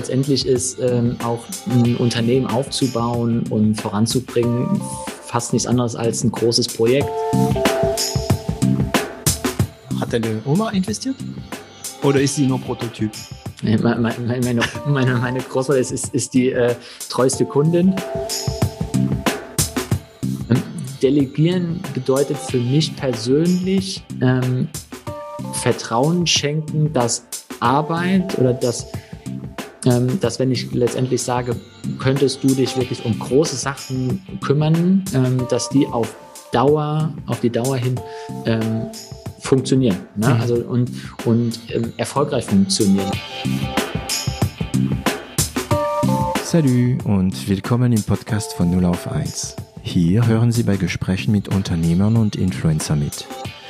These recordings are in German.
letztendlich ist ähm, auch ein Unternehmen aufzubauen und voranzubringen fast nichts anderes als ein großes Projekt. Hat deine Oma investiert? Oder ist sie nur Prototyp? Meine, meine, meine, meine Großmutter ist, ist, ist die äh, treueste Kundin. Delegieren bedeutet für mich persönlich ähm, Vertrauen schenken, dass Arbeit oder dass, dass wenn ich letztendlich sage, könntest du dich wirklich um große Sachen kümmern, ähm, dass die auf Dauer, auf die Dauer hin ähm, funktionieren. Ne? Mhm. Also und, und ähm, erfolgreich funktionieren. Salut und willkommen im Podcast von 0 auf 1. Hier hören Sie bei Gesprächen mit Unternehmern und Influencer mit.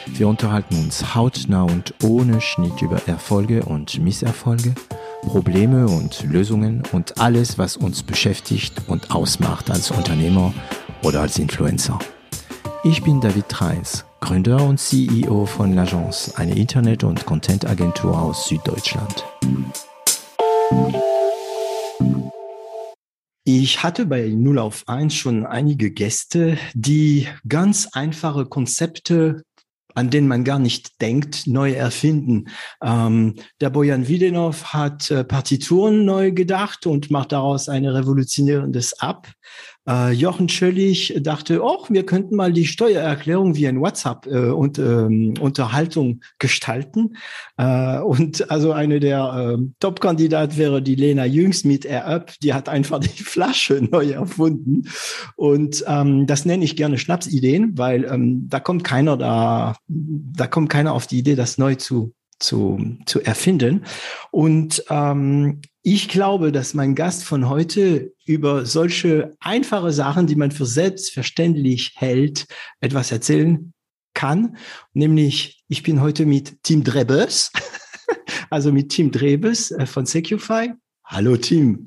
Wir unterhalten uns hautnah und ohne Schnitt über Erfolge und Misserfolge, Probleme und Lösungen und alles, was uns beschäftigt und ausmacht als Unternehmer oder als Influencer. Ich bin David Treis, Gründer und CEO von L'Agence, eine Internet- und Content-Agentur aus Süddeutschland. Ich hatte bei 0 auf 1 schon einige Gäste, die ganz einfache Konzepte an denen man gar nicht denkt, neu erfinden. Ähm, der Bojan Widenov hat äh, Partituren neu gedacht und macht daraus ein revolutionierendes App. Äh, Jochen Schöllig dachte, oh, wir könnten mal die Steuererklärung wie ein WhatsApp äh, und ähm, Unterhaltung gestalten. Äh, und also eine der äh, Top-Kandidat wäre die Lena Jüngst mit AirUp. Die hat einfach die Flasche neu erfunden. Und ähm, das nenne ich gerne Schnapsideen, weil ähm, da kommt keiner da, da kommt keiner auf die Idee, das neu zu zu, zu erfinden. Und ähm, ich glaube, dass mein Gast von heute über solche einfache Sachen, die man für selbstverständlich hält, etwas erzählen kann. Nämlich, ich bin heute mit Tim Drebes, also mit Tim Drebes äh, von Secufy. Hallo Tim.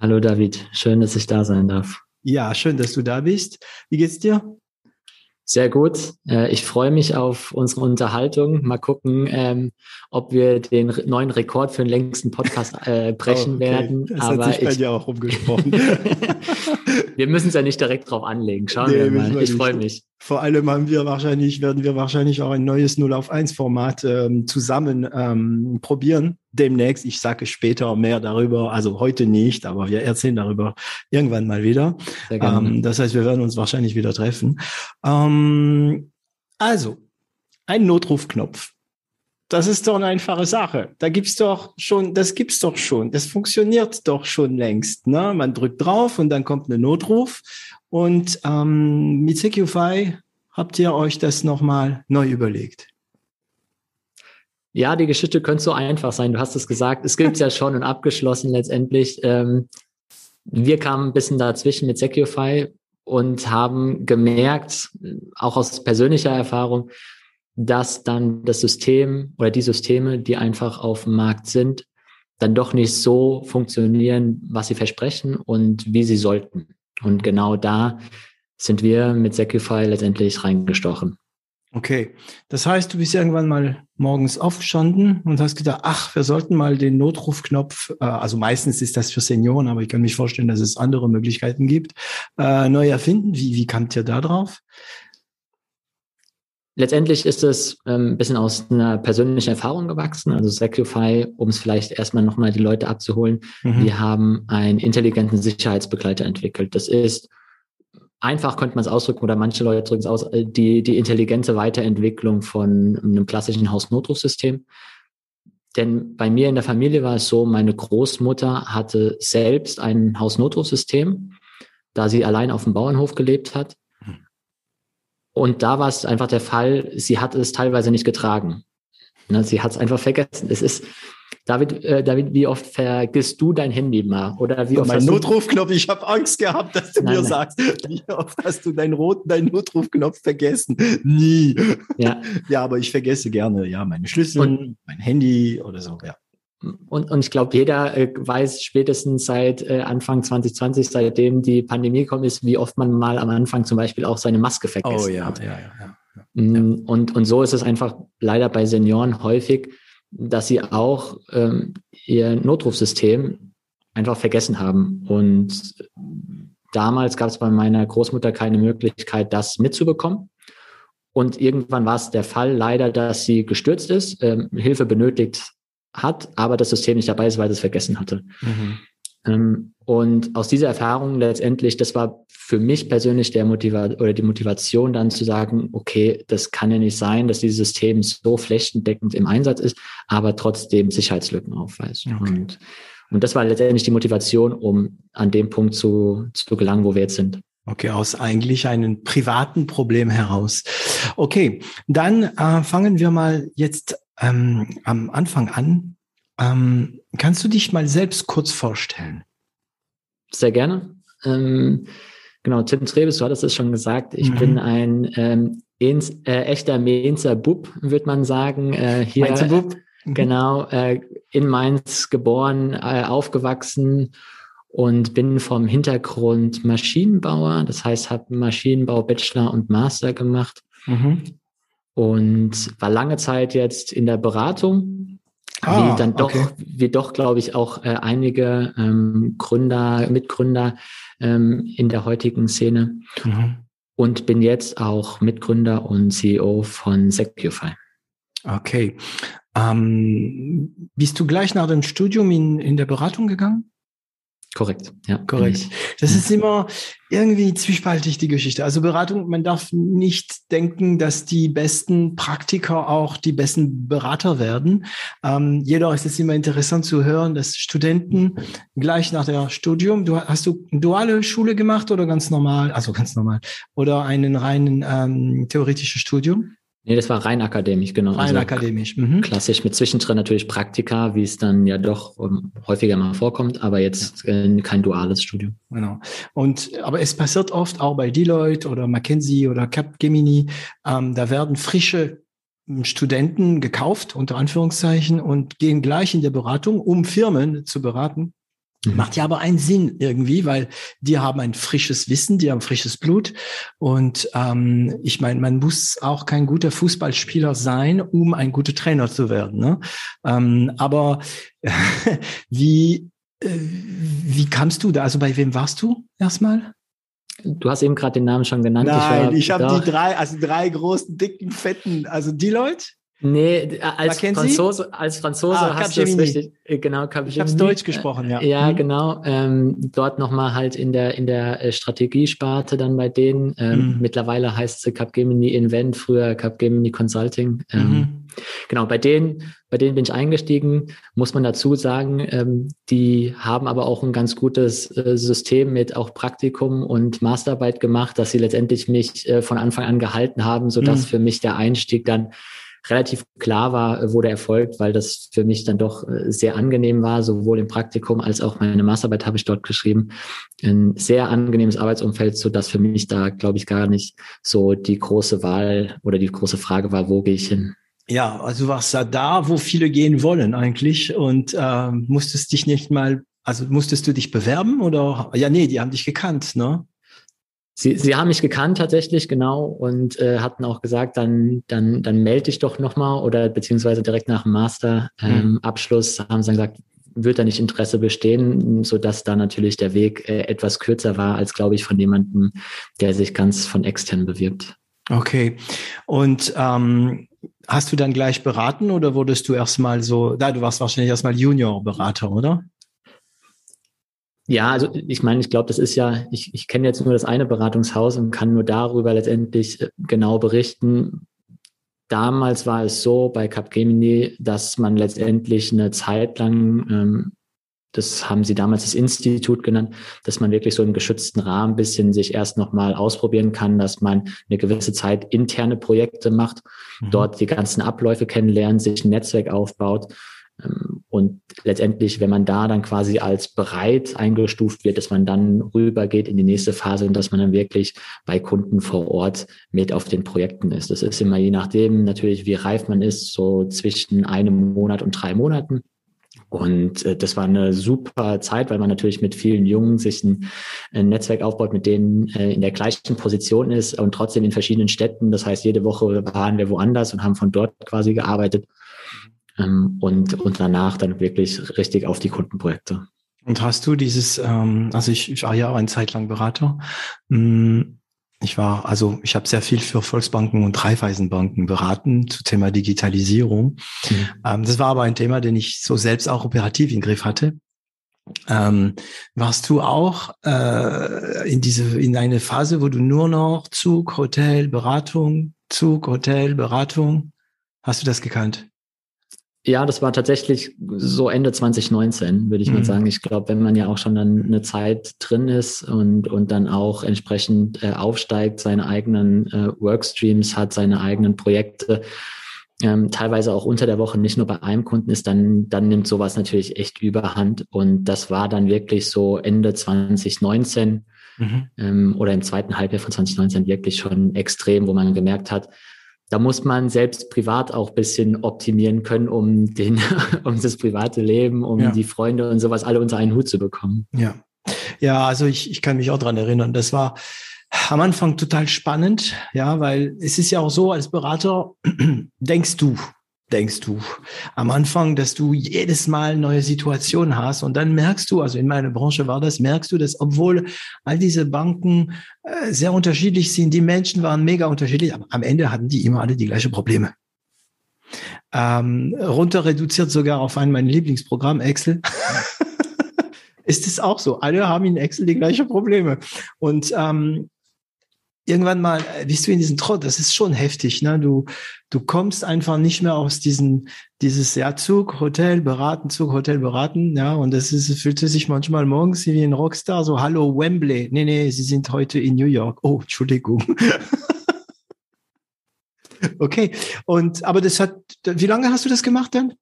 Hallo David, schön, dass ich da sein darf. Ja, schön, dass du da bist. Wie geht's dir? Sehr gut. Äh, ich freue mich auf unsere Unterhaltung. Mal gucken, ähm, ob wir den neuen Rekord für den längsten Podcast äh, brechen oh, okay. werden. Das Aber hat sich bei dir auch umgesprochen. wir müssen es ja nicht direkt drauf anlegen. Schauen nee, wir mal. Ich freue mich. Vor allem haben wir wahrscheinlich, werden wir wahrscheinlich auch ein neues 0 auf 1 Format ähm, zusammen ähm, probieren. Demnächst, ich sage später mehr darüber, also heute nicht, aber wir erzählen darüber irgendwann mal wieder. Ähm, das heißt, wir werden uns wahrscheinlich wieder treffen. Ähm, also, ein Notrufknopf. Das ist doch eine einfache Sache. Da gibt's doch schon, das gibt's doch schon. Das funktioniert doch schon längst. Ne? Man drückt drauf und dann kommt eine Notruf und ähm, mit Secufy habt ihr euch das nochmal neu überlegt? Ja, die Geschichte könnte so einfach sein. Du hast es gesagt. Es gibt ja schon und abgeschlossen letztendlich. Ähm, wir kamen ein bisschen dazwischen mit Secufy und haben gemerkt, auch aus persönlicher Erfahrung, dass dann das System oder die Systeme, die einfach auf dem Markt sind, dann doch nicht so funktionieren, was sie versprechen und wie sie sollten. Und genau da sind wir mit Secufy letztendlich reingestochen. Okay, das heißt, du bist irgendwann mal morgens aufgestanden und hast gedacht, ach, wir sollten mal den Notrufknopf, äh, also meistens ist das für Senioren, aber ich kann mich vorstellen, dass es andere Möglichkeiten gibt, äh, neu erfinden. Wie, wie kamt ihr da drauf? Letztendlich ist es ähm, ein bisschen aus einer persönlichen Erfahrung gewachsen. Also Secufy, um es vielleicht erstmal nochmal die Leute abzuholen, mhm. wir haben einen intelligenten Sicherheitsbegleiter entwickelt. Das ist einfach könnte man es ausdrücken, oder manche Leute drücken es aus, äh, die, die intelligente Weiterentwicklung von einem klassischen Hausnotrufsystem. Denn bei mir in der Familie war es so, meine Großmutter hatte selbst ein Hausnotrufsystem, da sie allein auf dem Bauernhof gelebt hat. Und da war es einfach der Fall, sie hat es teilweise nicht getragen. Ne, sie hat es einfach vergessen. Es ist, David, äh, David, wie oft vergisst du dein Handy mal? Oder wie oft mein Notrufknopf, ich habe Angst gehabt, dass du nein, mir nein. sagst, wie oft hast du deinen roten, deinen Notrufknopf vergessen? Nie. Ja. ja, aber ich vergesse gerne, ja, meine Schlüssel, und, mein Handy oder so, ja. Und, und ich glaube, jeder äh, weiß spätestens seit äh, Anfang 2020, seitdem die Pandemie gekommen ist, wie oft man mal am Anfang zum Beispiel auch seine Maske vergessen oh, ja, hat. Ja, ja, ja. Mm, und, und so ist es einfach leider bei Senioren häufig, dass sie auch ähm, ihr Notrufsystem einfach vergessen haben. Und damals gab es bei meiner Großmutter keine Möglichkeit, das mitzubekommen. Und irgendwann war es der Fall leider, dass sie gestürzt ist, ähm, Hilfe benötigt hat, aber das System nicht dabei ist, weil es vergessen hatte. Mhm. Ähm, und aus dieser Erfahrung letztendlich, das war für mich persönlich der Motiva oder die Motivation dann zu sagen, okay, das kann ja nicht sein, dass dieses System so flächendeckend im Einsatz ist, aber trotzdem Sicherheitslücken aufweist. Okay. Und, und das war letztendlich die Motivation, um an dem Punkt zu, zu gelangen, wo wir jetzt sind. Okay, aus eigentlich einem privaten Problem heraus. Okay, dann äh, fangen wir mal jetzt ähm, am Anfang an. Ähm, kannst du dich mal selbst kurz vorstellen? Sehr gerne. Ähm, genau, Tim Trebes, du hattest es schon gesagt. Ich mhm. bin ein ähm, ins, äh, echter Mainzer Bub, würde man sagen. Äh, hier, Mainzer Bub? Mhm. Genau, äh, in Mainz geboren, äh, aufgewachsen und bin vom Hintergrund Maschinenbauer. Das heißt, habe Maschinenbau Bachelor und Master gemacht. Mhm. Und war lange Zeit jetzt in der Beratung Ah, wie dann doch, okay. wie doch, glaube ich, auch äh, einige ähm, Gründer, Mitgründer ähm, in der heutigen Szene. Mhm. Und bin jetzt auch Mitgründer und CEO von Securify. Okay. Ähm, bist du gleich nach dem Studium in, in der Beratung gegangen? Korrekt, ja. Korrekt. Das ist immer irgendwie zwiespaltig, die Geschichte. Also Beratung, man darf nicht denken, dass die besten Praktiker auch die besten Berater werden. Ähm, jedoch ist es immer interessant zu hören, dass Studenten gleich nach der Studium, du hast du duale Schule gemacht oder ganz normal, also ganz normal, oder einen reinen ähm, theoretischen Studium? Nee, das war rein akademisch, genau. Rein also akademisch. Mhm. Klassisch mit zwischendrin natürlich Praktika, wie es dann ja doch um, häufiger mal vorkommt, aber jetzt äh, kein duales Studium. Genau. Und aber es passiert oft auch bei Deloitte oder McKinsey oder Capgemini, ähm, da werden frische ähm, Studenten gekauft, unter Anführungszeichen, und gehen gleich in der Beratung, um Firmen zu beraten. Mhm. Macht ja aber einen Sinn irgendwie, weil die haben ein frisches Wissen, die haben frisches Blut. Und ähm, ich meine, man muss auch kein guter Fußballspieler sein, um ein guter Trainer zu werden. Ne? Ähm, aber wie, äh, wie kamst du da? Also bei wem warst du erstmal? Du hast eben gerade den Namen schon genannt. Nein, ich, ich habe die drei, also drei großen, dicken, fetten, also die Leute. Nee, als Franzose, als Franzose ah, hast du es richtig, äh, genau, Capgemini. Ich habe Deutsch gesprochen, ja. Ja, mhm. genau. Ähm, dort nochmal halt in der in der äh, Strategiesparte dann bei denen. Ähm, mhm. Mittlerweile heißt es Capgemini Invent, früher Capgemini Consulting. Ähm, mhm. Genau, bei denen, bei denen bin ich eingestiegen. Muss man dazu sagen, ähm, die haben aber auch ein ganz gutes äh, System mit auch Praktikum und Masterarbeit gemacht, dass sie letztendlich mich äh, von Anfang an gehalten haben, so dass mhm. für mich der Einstieg dann relativ klar war, äh, wo der erfolgt, weil das für mich dann doch äh, sehr angenehm war, sowohl im Praktikum als auch meine Masterarbeit habe ich dort geschrieben. Ein sehr angenehmes Arbeitsumfeld, so dass für mich da, glaube ich, gar nicht so die große Wahl oder die große Frage war, wo gehe ich hin? Ja, also warst da da, wo viele gehen wollen eigentlich und äh, musstest dich nicht mal, also musstest du dich bewerben oder? Ja, nee, die haben dich gekannt, ne? Sie, sie haben mich gekannt tatsächlich, genau, und äh, hatten auch gesagt, dann, dann, dann melde dich doch nochmal oder beziehungsweise direkt nach dem Master-Abschluss ähm, mhm. haben sie dann gesagt, wird da nicht Interesse bestehen, so dass da natürlich der Weg äh, etwas kürzer war, als glaube ich von jemandem, der sich ganz von extern bewirbt. Okay. Und ähm, hast du dann gleich beraten oder wurdest du erstmal so, da du warst wahrscheinlich erstmal Junior-Berater, oder? Ja, also ich meine, ich glaube, das ist ja, ich, ich kenne jetzt nur das eine Beratungshaus und kann nur darüber letztendlich äh, genau berichten. Damals war es so bei Capgemini, dass man letztendlich eine Zeit lang, ähm, das haben sie damals das Institut genannt, dass man wirklich so im geschützten Rahmen bisschen sich erst nochmal ausprobieren kann, dass man eine gewisse Zeit interne Projekte macht, mhm. dort die ganzen Abläufe kennenlernt, sich ein Netzwerk aufbaut und letztendlich, wenn man da dann quasi als bereit eingestuft wird, dass man dann rübergeht in die nächste Phase und dass man dann wirklich bei Kunden vor Ort mit auf den Projekten ist. Das ist immer je nachdem natürlich, wie reif man ist, so zwischen einem Monat und drei Monaten. Und äh, das war eine super Zeit, weil man natürlich mit vielen Jungen sich ein, ein Netzwerk aufbaut, mit denen äh, in der gleichen Position ist und trotzdem in verschiedenen Städten. Das heißt, jede Woche waren wir woanders und haben von dort quasi gearbeitet. Ähm, und, und danach dann wirklich richtig auf die Kundenprojekte. Und hast du dieses, ähm, also ich, ich war ja auch eine Zeit lang Berater. Hm, ich war, also ich habe sehr viel für Volksbanken und Raiffeisenbanken beraten zu Thema Digitalisierung. Mhm. Ähm, das war aber ein Thema, den ich so selbst auch operativ im Griff hatte. Ähm, warst du auch äh, in diese in eine Phase, wo du nur noch Zug, Hotel, Beratung, Zug, Hotel, Beratung, hast du das gekannt? Ja, das war tatsächlich so Ende 2019, würde ich mhm. mal sagen. Ich glaube, wenn man ja auch schon dann eine Zeit drin ist und, und dann auch entsprechend äh, aufsteigt, seine eigenen äh, Workstreams hat, seine eigenen Projekte, ähm, teilweise auch unter der Woche nicht nur bei einem Kunden ist, dann, dann nimmt sowas natürlich echt überhand. Und das war dann wirklich so Ende 2019 mhm. ähm, oder im zweiten Halbjahr von 2019 wirklich schon extrem, wo man gemerkt hat, da muss man selbst privat auch bisschen optimieren können, um den, um das private Leben, um ja. die Freunde und sowas alle unter einen Hut zu bekommen. Ja. Ja, also ich, ich kann mich auch dran erinnern. Das war am Anfang total spannend, ja, weil es ist ja auch so, als Berater denkst du, denkst du am Anfang, dass du jedes Mal neue Situationen hast und dann merkst du, also in meiner Branche war das, merkst du, dass obwohl all diese Banken äh, sehr unterschiedlich sind, die Menschen waren mega unterschiedlich, aber am Ende hatten die immer alle die gleichen Probleme. Ähm, runter reduziert sogar auf ein mein Lieblingsprogramm Excel. ist es auch so. Alle haben in Excel die gleichen Probleme. Und ähm, irgendwann mal äh, bist du in diesen Trott, das ist schon heftig, ne? Du, du kommst einfach nicht mehr aus diesen, dieses ja, Zug, Hotel, beraten, Zug, Hotel, beraten, ja, und das ist, fühlte sich manchmal morgens wie ein Rockstar, so, hallo Wembley, nee, nee, sie sind heute in New York, oh, Entschuldigung. okay, und, aber das hat, wie lange hast du das gemacht denn?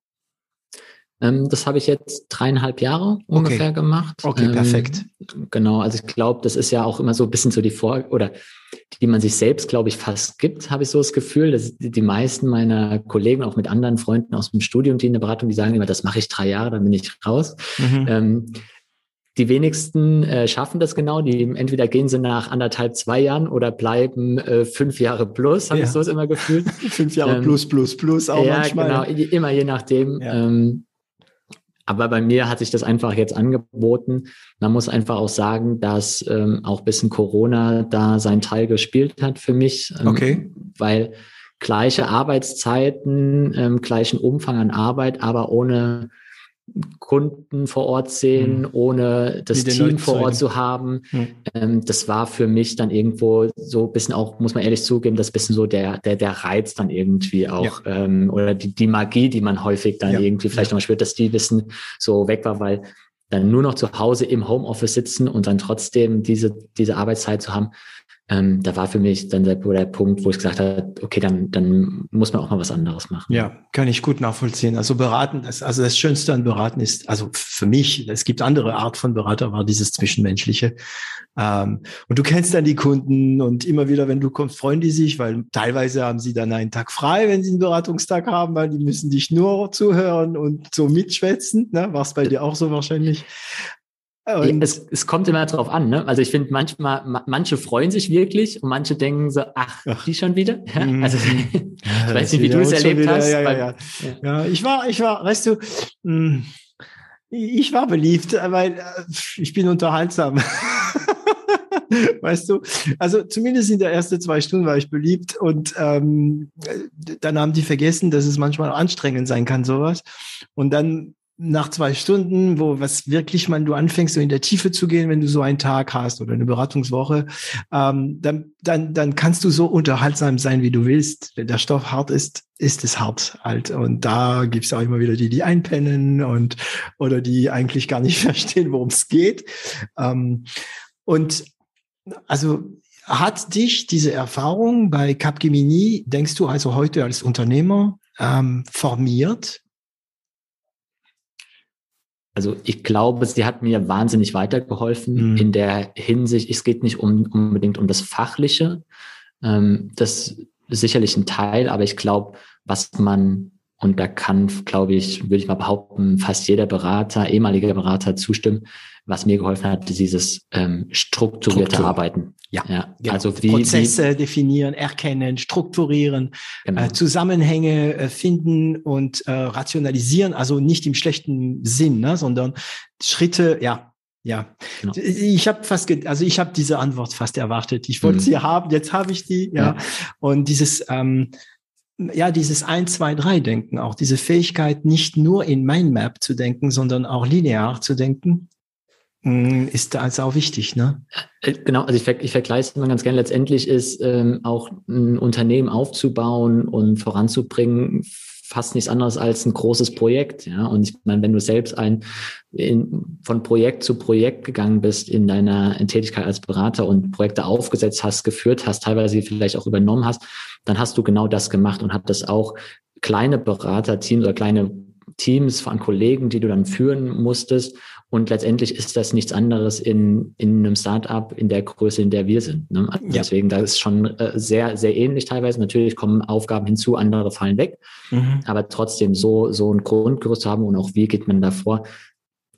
Ähm, das habe ich jetzt dreieinhalb Jahre ungefähr okay. gemacht. Okay, ähm, perfekt. Genau, also ich glaube, das ist ja auch immer so ein bisschen so die Vor- oder die man sich selbst, glaube ich, fast gibt, habe ich so das Gefühl, dass die meisten meiner Kollegen, auch mit anderen Freunden aus dem Studium, die in der Beratung, die sagen immer, das mache ich drei Jahre, dann bin ich raus. Mhm. Ähm, die wenigsten äh, schaffen das genau. Die entweder gehen sie nach anderthalb, zwei Jahren oder bleiben äh, fünf Jahre plus, habe ja. ich so immer gefühlt. fünf Jahre ähm, plus, plus, plus auch ja, manchmal. genau, immer je nachdem. Ja. Ähm, aber bei mir hat sich das einfach jetzt angeboten. Man muss einfach auch sagen, dass ähm, auch bisschen Corona da seinen Teil gespielt hat für mich. Ähm, okay. Weil gleiche Arbeitszeiten, ähm, gleichen Umfang an Arbeit, aber ohne Kunden vor Ort sehen, mhm. ohne das Team vor Ort zu haben. Mhm. Ähm, das war für mich dann irgendwo so ein bisschen auch, muss man ehrlich zugeben, das bisschen so der, der, der Reiz dann irgendwie auch, ja. ähm, oder die, die Magie, die man häufig dann ja. irgendwie vielleicht ja. noch spürt, dass die Wissen so weg war, weil dann nur noch zu Hause im Homeoffice sitzen und dann trotzdem diese, diese Arbeitszeit zu haben, ähm, da war für mich dann der, der, Punkt, wo ich gesagt habe, okay, dann, dann muss man auch mal was anderes machen. Ja, kann ich gut nachvollziehen. Also beraten, das, also das Schönste an Beraten ist, also für mich, es gibt andere Art von Berater, war dieses Zwischenmenschliche. Ähm, und du kennst dann die Kunden und immer wieder, wenn du kommst, freuen die sich, weil teilweise haben sie dann einen Tag frei, wenn sie einen Beratungstag haben, weil die müssen dich nur zuhören und so mitschwätzen. Ne? War es bei dir auch so wahrscheinlich? Es, es kommt immer drauf an. Ne? Also ich finde manchmal, manche freuen sich wirklich und manche denken so, ach, ach. die schon wieder? Ja? Mhm. Also ich weiß nicht, wie du es erlebt wieder, hast. Ja, ja, ja. ja, ich war, ich war, weißt du, hm, ich war beliebt, weil äh, ich bin unterhaltsam. weißt du? Also zumindest in der ersten zwei Stunden war ich beliebt und ähm, dann haben die vergessen, dass es manchmal anstrengend sein kann, sowas. Und dann nach zwei Stunden, wo was wirklich man du anfängst, so in der Tiefe zu gehen, wenn du so einen Tag hast oder eine Beratungswoche, ähm, dann, dann, dann kannst du so unterhaltsam sein, wie du willst. Wenn der Stoff hart ist, ist es hart halt. Und da gibt's auch immer wieder die, die einpennen und oder die eigentlich gar nicht verstehen, worum es geht. Ähm, und also hat dich diese Erfahrung bei Capgemini, denkst du also heute als Unternehmer, ähm, formiert? Also ich glaube, sie hat mir wahnsinnig weitergeholfen mhm. in der Hinsicht, es geht nicht um, unbedingt um das Fachliche. Ähm, das ist sicherlich ein Teil, aber ich glaube, was man Und da kann, glaube ich, würde ich mal behaupten, fast jeder Berater, ehemaliger Berater zustimmen. Was mir geholfen hat, dieses ähm, strukturierte Struktur. Arbeiten. Ja, ja. Genau. also wie, Prozesse wie, definieren, erkennen, strukturieren, genau. äh, Zusammenhänge äh, finden und äh, rationalisieren. Also nicht im schlechten Sinn, ne, sondern Schritte, ja, ja, genau. ich habe fast, also ich habe diese Antwort fast erwartet. Ich wollte mhm. sie haben, jetzt habe ich die, ja. ja. Und dieses, ähm, ja, dieses 1, 2, 3 Denken, auch diese Fähigkeit, nicht nur in Mindmap zu denken, sondern auch linear zu denken, mm, ist also auch wichtig, ne? Äh, genau, also ich, ich vergleiche es immer ganz gerne. Letztendlich ist ähm, auch ein Unternehmen aufzubauen und voranzubringen fast nichts anderes als ein großes Projekt. Ja, und ich meine, wenn du selbst ein in, von Projekt zu Projekt gegangen bist in deiner in Tätigkeit als Berater und Projekte aufgesetzt hast, geführt hast, teilweise vielleicht auch übernommen hast, dann hast du genau das gemacht und hattest auch kleine Beraterteams oder kleine Teams von Kollegen, die du dann führen musstest. Und letztendlich ist das nichts anderes in, in einem Startup in der Größe, in der wir sind. Ne? Also ja. Deswegen, da ist schon äh, sehr, sehr ähnlich teilweise. Natürlich kommen Aufgaben hinzu, andere fallen weg. Mhm. Aber trotzdem so, so ein Grundgerüst haben und auch wie geht man da vor,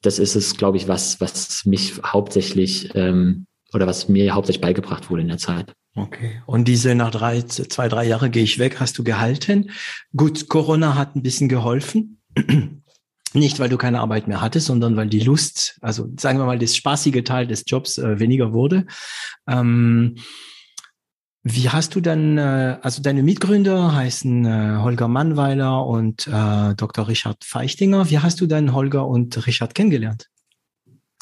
das ist es, glaube ich, was, was mich hauptsächlich ähm, oder was mir hauptsächlich beigebracht wurde in der Zeit. Okay. Und diese nach drei, zwei, drei Jahre gehe ich weg, hast du gehalten. Gut, Corona hat ein bisschen geholfen. Nicht, weil du keine Arbeit mehr hattest, sondern weil die Lust, also sagen wir mal, das spaßige Teil des Jobs äh, weniger wurde. Ähm, wie hast du dann, äh, also deine Mitgründer heißen äh, Holger Mannweiler und äh, Dr. Richard Feichtinger. Wie hast du dann Holger und Richard kennengelernt?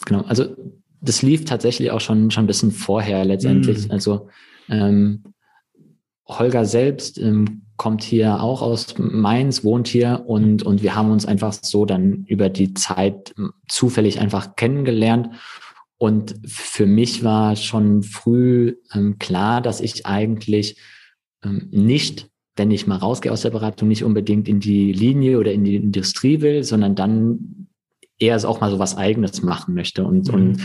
Genau, also das lief tatsächlich auch schon, schon ein bisschen vorher letztendlich. Mm. Also ähm, Holger selbst ähm, kommt hier auch aus Mainz, wohnt hier und, und wir haben uns einfach so dann über die Zeit zufällig einfach kennengelernt. Und für mich war schon früh ähm, klar, dass ich eigentlich ähm, nicht, wenn ich mal rausgehe aus der Beratung, nicht unbedingt in die Linie oder in die Industrie will, sondern dann eher auch mal so was Eigenes machen möchte. Und, mhm. und,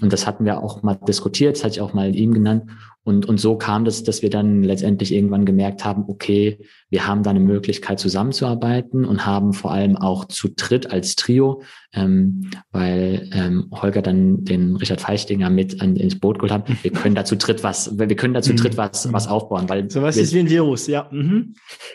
und das hatten wir auch mal diskutiert, das hatte ich auch mal ihm genannt. Und, und so kam das, dass wir dann letztendlich irgendwann gemerkt haben, okay, wir haben da eine Möglichkeit zusammenzuarbeiten und haben vor allem auch zu dritt als Trio, ähm, weil ähm, Holger dann den Richard Feichtinger mit an, ins Boot geholt hat. Wir können dazu dritt was, wir können dazu dritt was, was aufbauen, weil so was ist wie ein Virus, ja. Mhm.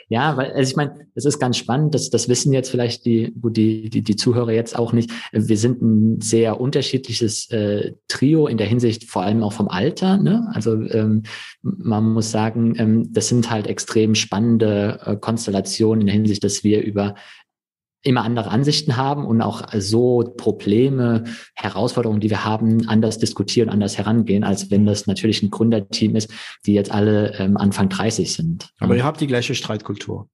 Ja, weil also ich meine, es ist ganz spannend, das, das wissen jetzt vielleicht die, die, die, die Zuhörer jetzt auch nicht. Wir sind ein sehr unterschiedliches äh, Trio in der Hinsicht, vor allem auch vom Alter. Ne? Also ähm, man muss sagen, ähm, das sind halt extrem spannende äh, Konstellationen in der Hinsicht, dass wir über immer andere Ansichten haben und auch so Probleme, Herausforderungen, die wir haben, anders diskutieren, anders herangehen, als wenn das natürlich ein Gründerteam ist, die jetzt alle ähm, Anfang 30 sind. Aber ihr habt die gleiche Streitkultur.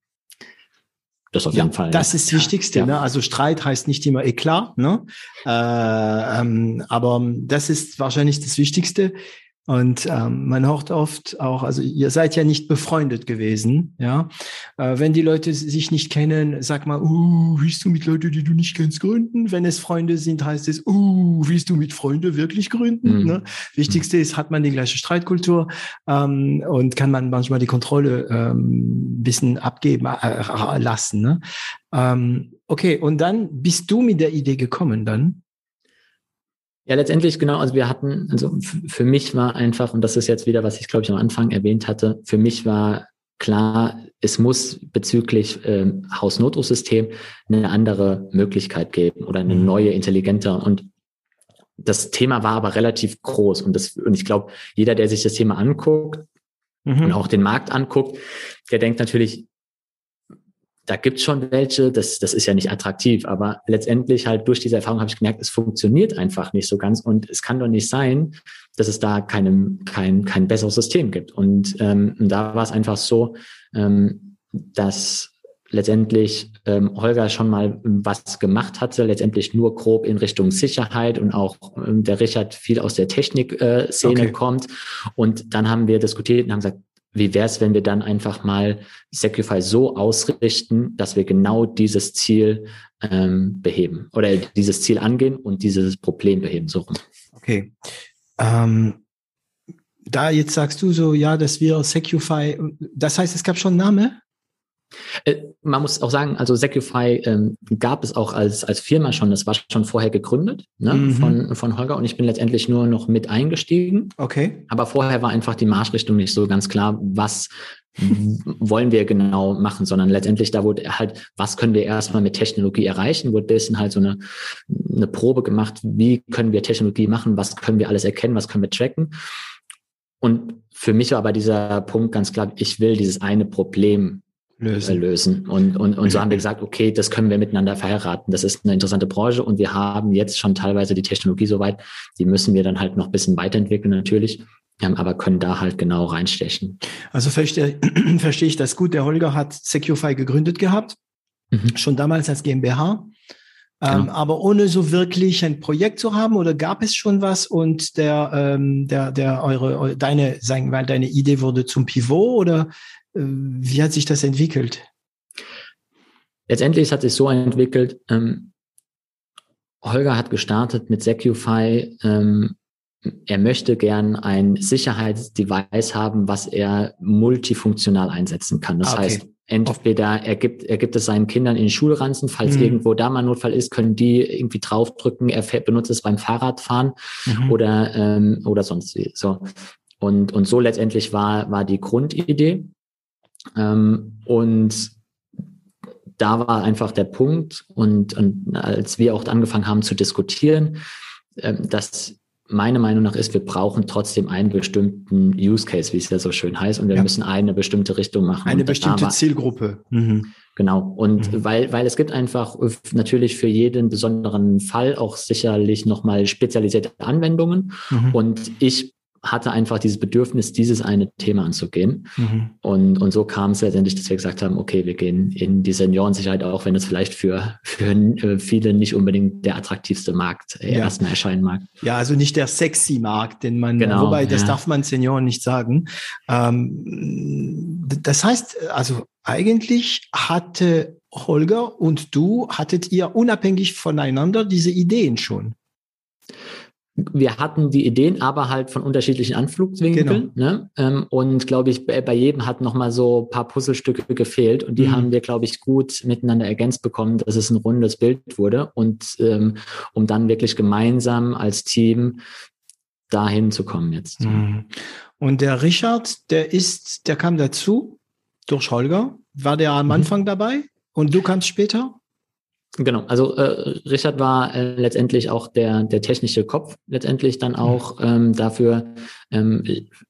Das auf jeden ja, Fall. Das ja. ist das Wichtigste. Ja. Ne? Also Streit heißt nicht immer Eklat, ne? Äh, ähm, aber das ist wahrscheinlich das Wichtigste. Und ähm, man hört oft auch, also ihr seid ja nicht befreundet gewesen, ja. Äh, wenn die Leute sich nicht kennen, sag mal, uh, willst du mit Leuten, die du nicht kennst, gründen? Wenn es Freunde sind, heißt es, uh, willst du mit Freunde wirklich gründen? Mhm. Ne? Wichtigste ist, hat man die gleiche Streitkultur ähm, und kann man manchmal die Kontrolle ähm, bisschen abgeben äh, lassen. Ne? Ähm, okay, und dann bist du mit der Idee gekommen dann? Ja, letztendlich genau. Also wir hatten, also für mich war einfach, und das ist jetzt wieder, was ich glaube ich am Anfang erwähnt hatte, für mich war klar, es muss bezüglich ähm, Hausnotrufsystem eine andere Möglichkeit geben oder eine mhm. neue, intelligente. Und das Thema war aber relativ groß. Und, das, und ich glaube, jeder, der sich das Thema anguckt mhm. und auch den Markt anguckt, der denkt natürlich, da gibt's schon welche, das, das ist ja nicht attraktiv, aber letztendlich halt durch diese Erfahrung habe ich gemerkt, es funktioniert einfach nicht so ganz und es kann doch nicht sein, dass es da keinem, kein, kein besseres System gibt. Und ähm, da war es einfach so, ähm, dass letztendlich ähm, Holger schon mal was gemacht hatte, letztendlich nur grob in Richtung Sicherheit und auch ähm, der Richard viel aus der Technik-Szene äh, okay. kommt. Und dann haben wir diskutiert und haben gesagt, wie wäre es, wenn wir dann einfach mal Sacrifice so ausrichten, dass wir genau dieses Ziel ähm, beheben oder dieses Ziel angehen und dieses Problem beheben, so. Okay. Ähm, da jetzt sagst du so, ja, dass wir Secufy, das heißt, es gab schon einen Namen? Äh, man muss auch sagen, also Secufy ähm, gab es auch als, als Firma schon, das war schon vorher gegründet ne, mhm. von, von Holger und ich bin letztendlich nur noch mit eingestiegen. Okay. Aber vorher war einfach die Marschrichtung nicht so ganz klar, was wollen wir genau machen, sondern letztendlich da wurde halt, was können wir erstmal mit Technologie erreichen, wurde bisschen halt so eine, eine Probe gemacht, wie können wir Technologie machen, was können wir alles erkennen, was können wir tracken. Und für mich war aber dieser Punkt ganz klar, ich will dieses eine Problem lösen. lösen. Und, und, und so haben wir gesagt, okay, das können wir miteinander verheiraten. Das ist eine interessante Branche und wir haben jetzt schon teilweise die Technologie soweit, die müssen wir dann halt noch ein bisschen weiterentwickeln natürlich, aber können da halt genau reinstechen. Also verstehe, verstehe ich das gut. Der Holger hat Securefy gegründet gehabt, mhm. schon damals als GmbH. Ähm, genau. aber ohne so wirklich ein Projekt zu haben oder gab es schon was und der ähm, der der eure deine sagen weil deine Idee wurde zum Pivot oder wie hat sich das entwickelt? Letztendlich hat sich so entwickelt, ähm, Holger hat gestartet mit Secufy. Ähm, er möchte gern ein Sicherheitsdevice haben, was er multifunktional einsetzen kann. Das okay. heißt, entweder er gibt, er gibt es seinen Kindern in den Schulranzen, falls mhm. irgendwo da mal ein Notfall ist, können die irgendwie draufdrücken, er benutzt es beim Fahrradfahren mhm. oder, ähm, oder sonst wie. So. Und, und so letztendlich war, war die Grundidee. Ähm, und da war einfach der Punkt und, und als wir auch angefangen haben zu diskutieren, ähm, dass meine Meinung nach ist, wir brauchen trotzdem einen bestimmten Use Case, wie es ja so schön heißt, und wir ja. müssen eine bestimmte Richtung machen. Eine bestimmte Zielgruppe. Mhm. Genau. Und mhm. weil, weil es gibt einfach natürlich für jeden besonderen Fall auch sicherlich nochmal spezialisierte Anwendungen. Mhm. Und ich hatte einfach dieses Bedürfnis, dieses eine Thema anzugehen. Mhm. Und, und so kam es letztendlich, dass wir gesagt haben, okay, wir gehen in die Seniorensicherheit, auch wenn es vielleicht für, für äh, viele nicht unbedingt der attraktivste Markt äh, ja. erstmal erscheinen mag. Ja, also nicht der sexy Markt, den man, genau, wobei das ja. darf man Senioren nicht sagen. Ähm, das heißt, also eigentlich hatte Holger und du, hattet ihr unabhängig voneinander diese Ideen schon? Wir hatten die Ideen, aber halt von unterschiedlichen Anflugswinkeln. Genau. Ne? Ähm, und glaube ich, bei jedem hat noch mal so paar Puzzlestücke gefehlt und die mhm. haben wir, glaube ich, gut miteinander ergänzt bekommen, dass es ein rundes Bild wurde und ähm, um dann wirklich gemeinsam als Team dahin zu kommen jetzt. Mhm. Und der Richard, der ist, der kam dazu durch Holger. War der am mhm. Anfang dabei und du kamst später? Genau, also äh, Richard war äh, letztendlich auch der, der technische Kopf, letztendlich dann auch ähm, dafür ähm,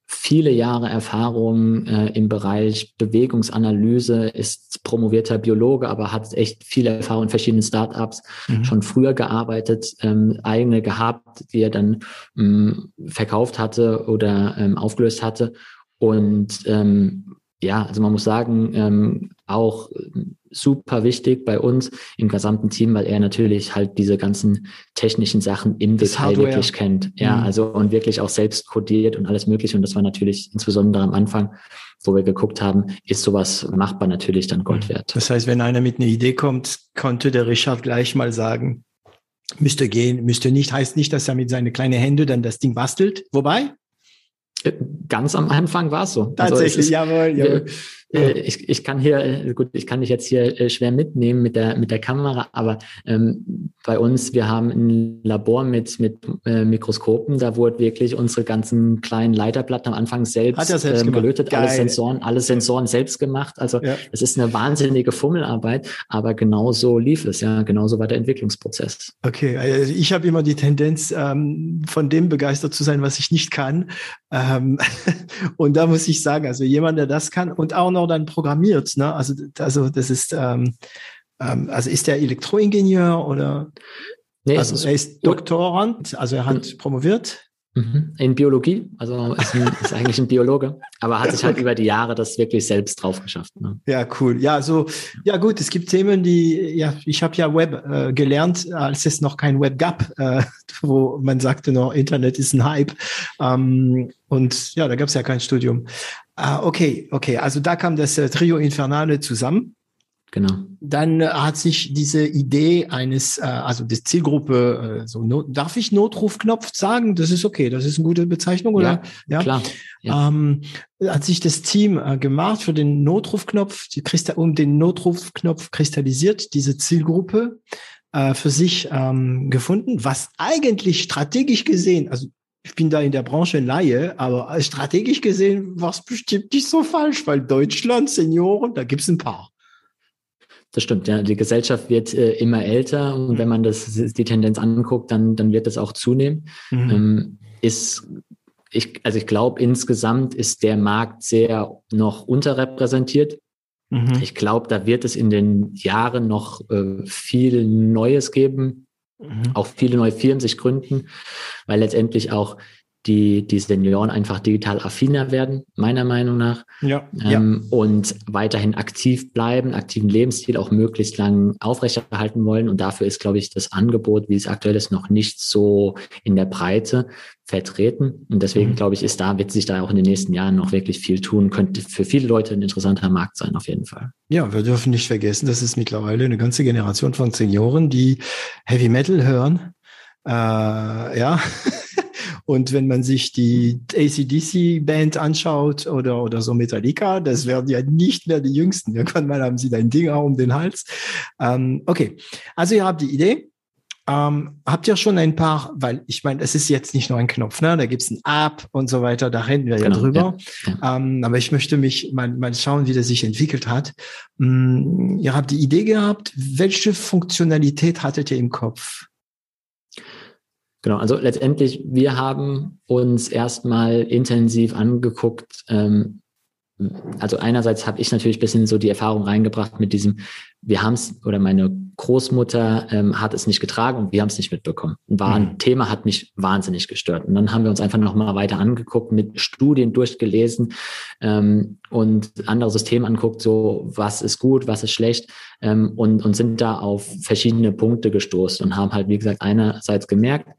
viele Jahre Erfahrung äh, im Bereich Bewegungsanalyse, ist promovierter Biologe, aber hat echt viele Erfahrung in verschiedenen Startups, mhm. schon früher gearbeitet, ähm, eigene gehabt, die er dann ähm, verkauft hatte oder ähm, aufgelöst hatte. Und ähm, ja, also man muss sagen, ähm, auch super wichtig bei uns im gesamten Team, weil er natürlich halt diese ganzen technischen Sachen im das Detail Hardware. wirklich kennt. Ja, mhm. also und wirklich auch selbst codiert und alles mögliche. Und das war natürlich insbesondere am Anfang, wo wir geguckt haben, ist sowas machbar natürlich dann Gold mhm. wert. Das heißt, wenn einer mit einer Idee kommt, konnte der Richard gleich mal sagen, müsste gehen, müsste nicht, heißt nicht, dass er mit seinen kleinen Händen dann das Ding bastelt. Wobei, Ganz am Anfang war es so. Tatsächlich, also ist, jawohl, jawohl. Äh, ich, ich kann hier, gut, ich kann dich jetzt hier äh, schwer mitnehmen mit der, mit der Kamera, aber ähm, bei uns, wir haben ein Labor mit, mit äh, Mikroskopen, da wurde wirklich unsere ganzen kleinen Leiterplatten am Anfang selbst, selbst ähm, gelötet, alle Sensoren, alle Sensoren selbst gemacht. Also es ja. ist eine wahnsinnige Fummelarbeit, aber genauso lief es, ja, genauso war der Entwicklungsprozess. Okay, also ich habe immer die Tendenz, ähm, von dem begeistert zu sein, was ich nicht kann. Ähm, und da muss ich sagen, also jemand, der das kann und auch noch dann programmiert, ne? Also, also das ist, ähm, ähm, also ist der Elektroingenieur oder? Nee, also ist, er ist Doktorand, also er hat promoviert. Mhm. In Biologie, also ist, ein, ist, eigentlich ein Biologe, aber hat sich halt über die Jahre das wirklich selbst drauf geschafft. Ne? Ja, cool. Ja, so, ja gut, es gibt Themen, die, ja, ich habe ja Web äh, gelernt, als es noch kein Web gab, äh, wo man sagte noch, Internet ist ein Hype. Ähm, und ja, da gab es ja kein Studium. Ah, okay, okay, also da kam das äh, Trio Infernale zusammen. Genau. Dann äh, hat sich diese Idee eines, äh, also die Zielgruppe, äh, so Not, darf ich Notrufknopf sagen? Das ist okay, das ist eine gute Bezeichnung, oder? Ja, ja? klar. Ja. Ähm, hat sich das Team äh, gemacht für den Notrufknopf, die Christa um den Notrufknopf kristallisiert, diese Zielgruppe äh, für sich ähm, gefunden, was eigentlich strategisch gesehen, also ich bin da in der Branche Laie, aber strategisch gesehen war es bestimmt nicht so falsch, weil Deutschland, Senioren, da gibt's ein paar. Das stimmt, ja. Die Gesellschaft wird äh, immer älter und mhm. wenn man das, die Tendenz anguckt, dann, dann wird das auch zunehmen. Mhm. Ähm, ist, ich, also ich glaube, insgesamt ist der Markt sehr noch unterrepräsentiert. Mhm. Ich glaube, da wird es in den Jahren noch äh, viel Neues geben, auch viele neue Firmen sich gründen, weil letztendlich auch die, die Senioren einfach digital affiner werden, meiner Meinung nach. Ja, ähm, ja. Und weiterhin aktiv bleiben, aktiven Lebensstil auch möglichst lang aufrechterhalten wollen. Und dafür ist, glaube ich, das Angebot, wie es aktuell ist, noch nicht so in der Breite vertreten. Und deswegen, mhm. glaube ich, ist da, wird sich da auch in den nächsten Jahren noch wirklich viel tun. Könnte für viele Leute ein interessanter Markt sein, auf jeden Fall. Ja, wir dürfen nicht vergessen, dass es mittlerweile eine ganze Generation von Senioren, die Heavy Metal hören. Äh, ja, Und wenn man sich die ACDC-Band anschaut oder, oder so Metallica, das werden ja nicht mehr die Jüngsten. Irgendwann mal haben sie dein Ding auch um den Hals. Ähm, okay, also ihr habt die Idee. Ähm, habt ihr schon ein paar, weil ich meine, es ist jetzt nicht nur ein Knopf, ne? Da gibt's ein App und so weiter, da reden wir genau, ja drüber. Ja, ja. Ähm, aber ich möchte mich mal, mal schauen, wie das sich entwickelt hat. Ähm, ihr habt die Idee gehabt, welche Funktionalität hattet ihr im Kopf? Genau, also letztendlich, wir haben uns erstmal intensiv angeguckt, ähm, also einerseits habe ich natürlich bisschen so die Erfahrung reingebracht mit diesem, wir haben es, oder meine Großmutter ähm, hat es nicht getragen und wir haben es nicht mitbekommen. War ein mhm. Thema, hat mich wahnsinnig gestört. Und dann haben wir uns einfach nochmal weiter angeguckt, mit Studien durchgelesen ähm, und andere Systeme anguckt, so was ist gut, was ist schlecht ähm, und, und sind da auf verschiedene Punkte gestoßen und haben halt, wie gesagt, einerseits gemerkt,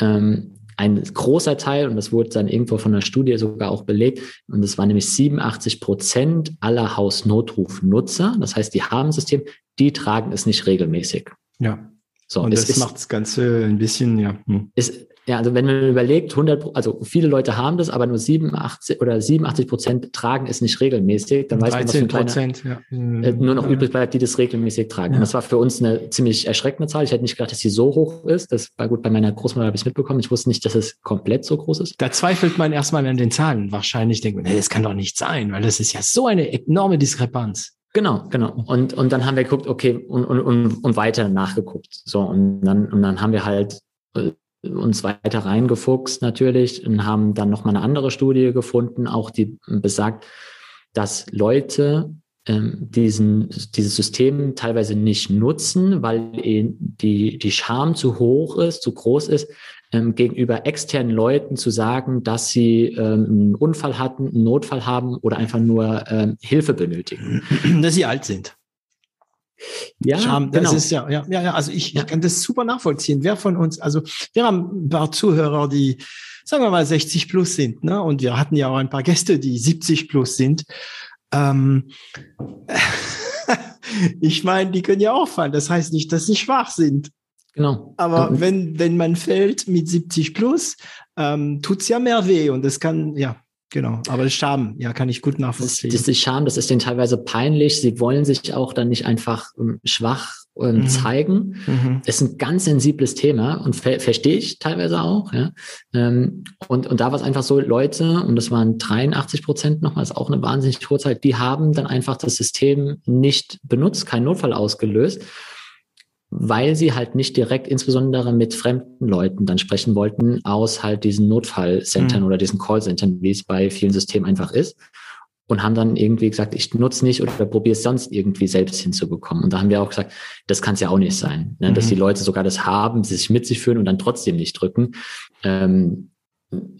ähm, ein großer Teil, und das wurde dann irgendwo von der Studie sogar auch belegt, und das war nämlich 87 Prozent aller Hausnotrufnutzer, das heißt, die haben ein System, die tragen es nicht regelmäßig. Ja. So, und das macht das Ganze ein bisschen, ja. Hm. Ist, ja, also wenn man überlegt, 100, also viele Leute haben das, aber nur 87 oder 87 Prozent tragen es nicht regelmäßig, dann weiß man, was für Prozent, ja. äh, nur noch übrig bleibt, die das regelmäßig tragen. Ja. Und das war für uns eine ziemlich erschreckende Zahl. Ich hätte nicht gedacht, dass sie so hoch ist. Das war gut, bei meiner Großmutter habe ich es mitbekommen. Ich wusste nicht, dass es komplett so groß ist. Da zweifelt man erstmal an den Zahlen. Wahrscheinlich denkt man, nee, das kann doch nicht sein, weil das ist ja so eine enorme Diskrepanz. Genau, genau. Und, und dann haben wir geguckt, okay, und, und, und, und weiter nachgeguckt. So, und dann, und dann haben wir halt äh, uns weiter reingefuchst natürlich und haben dann nochmal eine andere Studie gefunden, auch die besagt, dass Leute ähm, diesen, dieses System teilweise nicht nutzen, weil die, die Scham zu hoch ist, zu groß ist, ähm, gegenüber externen Leuten zu sagen, dass sie ähm, einen Unfall hatten, einen Notfall haben oder einfach nur ähm, Hilfe benötigen. Dass sie alt sind. Ja, Scham, das genau. ist ja, ja, ja, also ich, ich kann das super nachvollziehen. Wer von uns, also wir haben ein paar Zuhörer, die, sagen wir mal, 60 plus sind, ne? Und wir hatten ja auch ein paar Gäste, die 70 plus sind. Ähm, ich meine, die können ja auch fallen. Das heißt nicht, dass sie schwach sind. Genau. Aber mhm. wenn, wenn man fällt mit 70 plus, ähm, tut's ja mehr weh und das kann, ja, Genau, aber Scham, ja, kann ich gut nachvollziehen. Das, ist Scham, das ist denen teilweise peinlich. Sie wollen sich auch dann nicht einfach ähm, schwach ähm, mhm. zeigen. Mhm. ist ein ganz sensibles Thema und ver verstehe ich teilweise auch. Ja. Ähm, und, und da war es einfach so, Leute, und das waren 83 Prozent nochmal, ist auch eine wahnsinnig hohe Zeit, die haben dann einfach das System nicht benutzt, keinen Notfall ausgelöst weil sie halt nicht direkt insbesondere mit fremden Leuten dann sprechen wollten, aus halt diesen Notfallcentern mhm. oder diesen Callcentern, wie es bei vielen Systemen einfach ist. Und haben dann irgendwie gesagt, ich nutze nicht oder probiere es sonst irgendwie selbst hinzubekommen. Und da haben wir auch gesagt, das kann es ja auch nicht sein, ne? dass mhm. die Leute sogar das haben, sich mit sich führen und dann trotzdem nicht drücken. Ähm,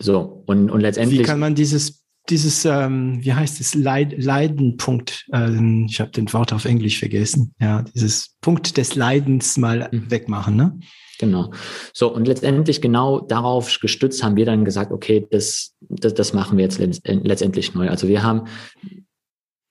so, und, und letztendlich. Wie kann man dieses dieses, ähm, wie heißt es, Leid, Leidenpunkt, ähm, ich habe den Wort auf Englisch vergessen, ja, dieses Punkt des Leidens mal mhm. wegmachen, ne? Genau. So, und letztendlich genau darauf gestützt haben wir dann gesagt, okay, das, das, das machen wir jetzt letztendlich neu. Also wir haben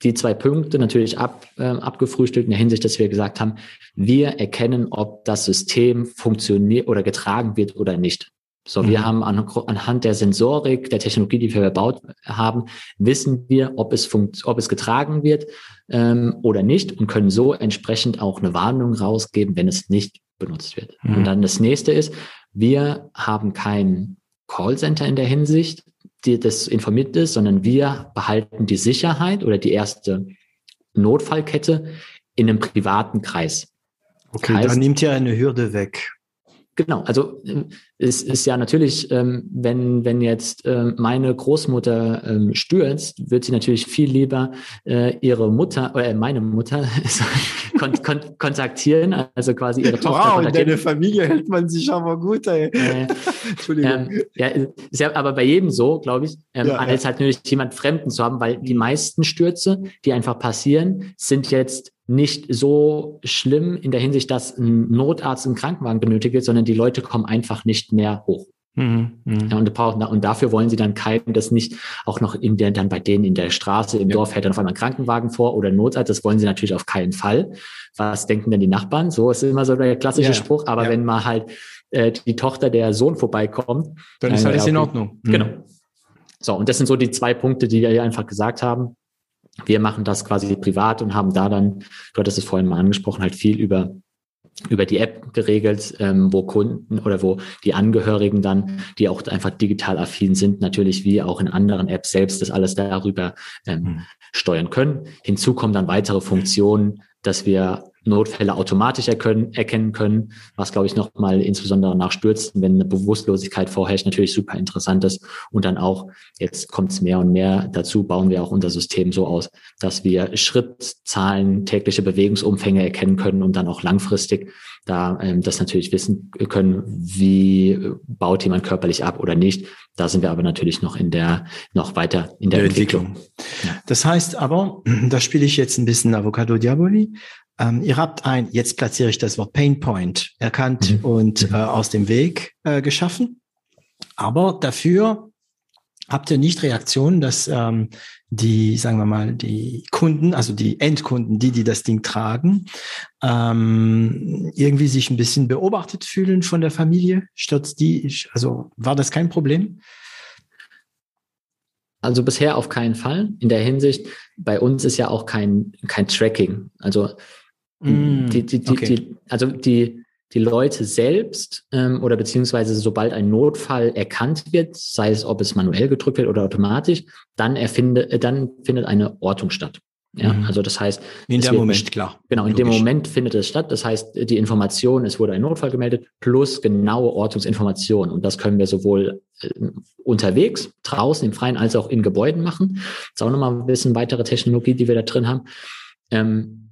die zwei Punkte natürlich ab, äh, abgefrühstückt in der Hinsicht, dass wir gesagt haben, wir erkennen, ob das System funktioniert oder getragen wird oder nicht. So, mhm. wir haben an, anhand der Sensorik, der Technologie, die wir verbaut haben, wissen wir, ob es funkt, ob es getragen wird ähm, oder nicht und können so entsprechend auch eine Warnung rausgeben, wenn es nicht benutzt wird. Mhm. Und dann das nächste ist, wir haben kein Callcenter in der Hinsicht, die das informiert ist, sondern wir behalten die Sicherheit oder die erste Notfallkette in einem privaten Kreis. Okay, heißt, da nimmt ja eine Hürde weg. Genau, also es ist ja natürlich, ähm, wenn, wenn jetzt äh, meine Großmutter ähm, stürzt, wird sie natürlich viel lieber äh, ihre Mutter äh, meine Mutter kon kon kontaktieren, also quasi ihre Tochter. Wow, in deine Familie hält man sich aber gut, ey. Äh, Entschuldigung. Ähm, ja, ist ja aber bei jedem so, glaube ich, ähm, ja, als halt natürlich jemand Fremden zu haben, weil die meisten Stürze, die einfach passieren, sind jetzt nicht so schlimm in der Hinsicht, dass ein Notarzt einen Krankenwagen benötigt wird, sondern die Leute kommen einfach nicht mehr hoch. Mhm, mh. ja, und, und dafür wollen sie dann keinen, das nicht auch noch in der, dann bei denen in der Straße, im ja. Dorf hält dann auf einmal ein Krankenwagen vor oder Notarzt, das wollen sie natürlich auf keinen Fall. Was denken denn die Nachbarn? So ist immer so der klassische ja, Spruch. Aber wenn mal halt äh, die Tochter, der Sohn vorbeikommt, dann ist alles in Ordnung. Genau. Mhm. So, und das sind so die zwei Punkte, die wir hier einfach gesagt haben. Wir machen das quasi privat und haben da dann, du hattest es vorhin mal angesprochen, halt viel über über die App geregelt, ähm, wo Kunden oder wo die Angehörigen dann, die auch einfach digital affin sind, natürlich wie auch in anderen Apps selbst das alles darüber ähm, mhm. steuern können. Hinzu kommen dann weitere Funktionen, dass wir Notfälle automatisch erkennen, erkennen können, was, glaube ich, nochmal insbesondere nach Stürzen, wenn eine Bewusstlosigkeit vorherrscht, natürlich super interessant ist. Und dann auch, jetzt kommt es mehr und mehr dazu, bauen wir auch unser System so aus, dass wir Schrittzahlen, tägliche Bewegungsumfänge erkennen können und dann auch langfristig da ähm, das natürlich wissen können, wie baut jemand körperlich ab oder nicht. Da sind wir aber natürlich noch in der, noch weiter in der, der Entwicklung. Entwicklung. Ja. Das heißt aber, da spiele ich jetzt ein bisschen Avocado Diaboli. Ähm, ihr habt ein, jetzt platziere ich das Wort Pain Point erkannt mhm. und mhm. äh, aus dem Weg äh, geschaffen. Aber dafür habt ihr nicht Reaktionen, dass ähm, die, sagen wir mal, die Kunden, also die Endkunden, die, die das Ding tragen, ähm, irgendwie sich ein bisschen beobachtet fühlen von der Familie? Stürzt die, also war das kein Problem? Also bisher auf keinen Fall. In der Hinsicht, bei uns ist ja auch kein, kein Tracking. Also Mm, die, die, okay. die, also die, die Leute selbst ähm, oder beziehungsweise sobald ein Notfall erkannt wird, sei es ob es manuell gedrückt wird oder automatisch, dann erfinde, äh, dann findet eine Ortung statt. Ja, mhm. also das heißt, in dem Moment klar. Genau, in Logisch. dem Moment findet es statt. Das heißt, die Information, es wurde ein Notfall gemeldet, plus genaue Ortungsinformationen. Und das können wir sowohl äh, unterwegs, draußen im Freien, als auch in Gebäuden machen. Das ist auch nochmal ein bisschen weitere Technologie, die wir da drin haben. Ähm,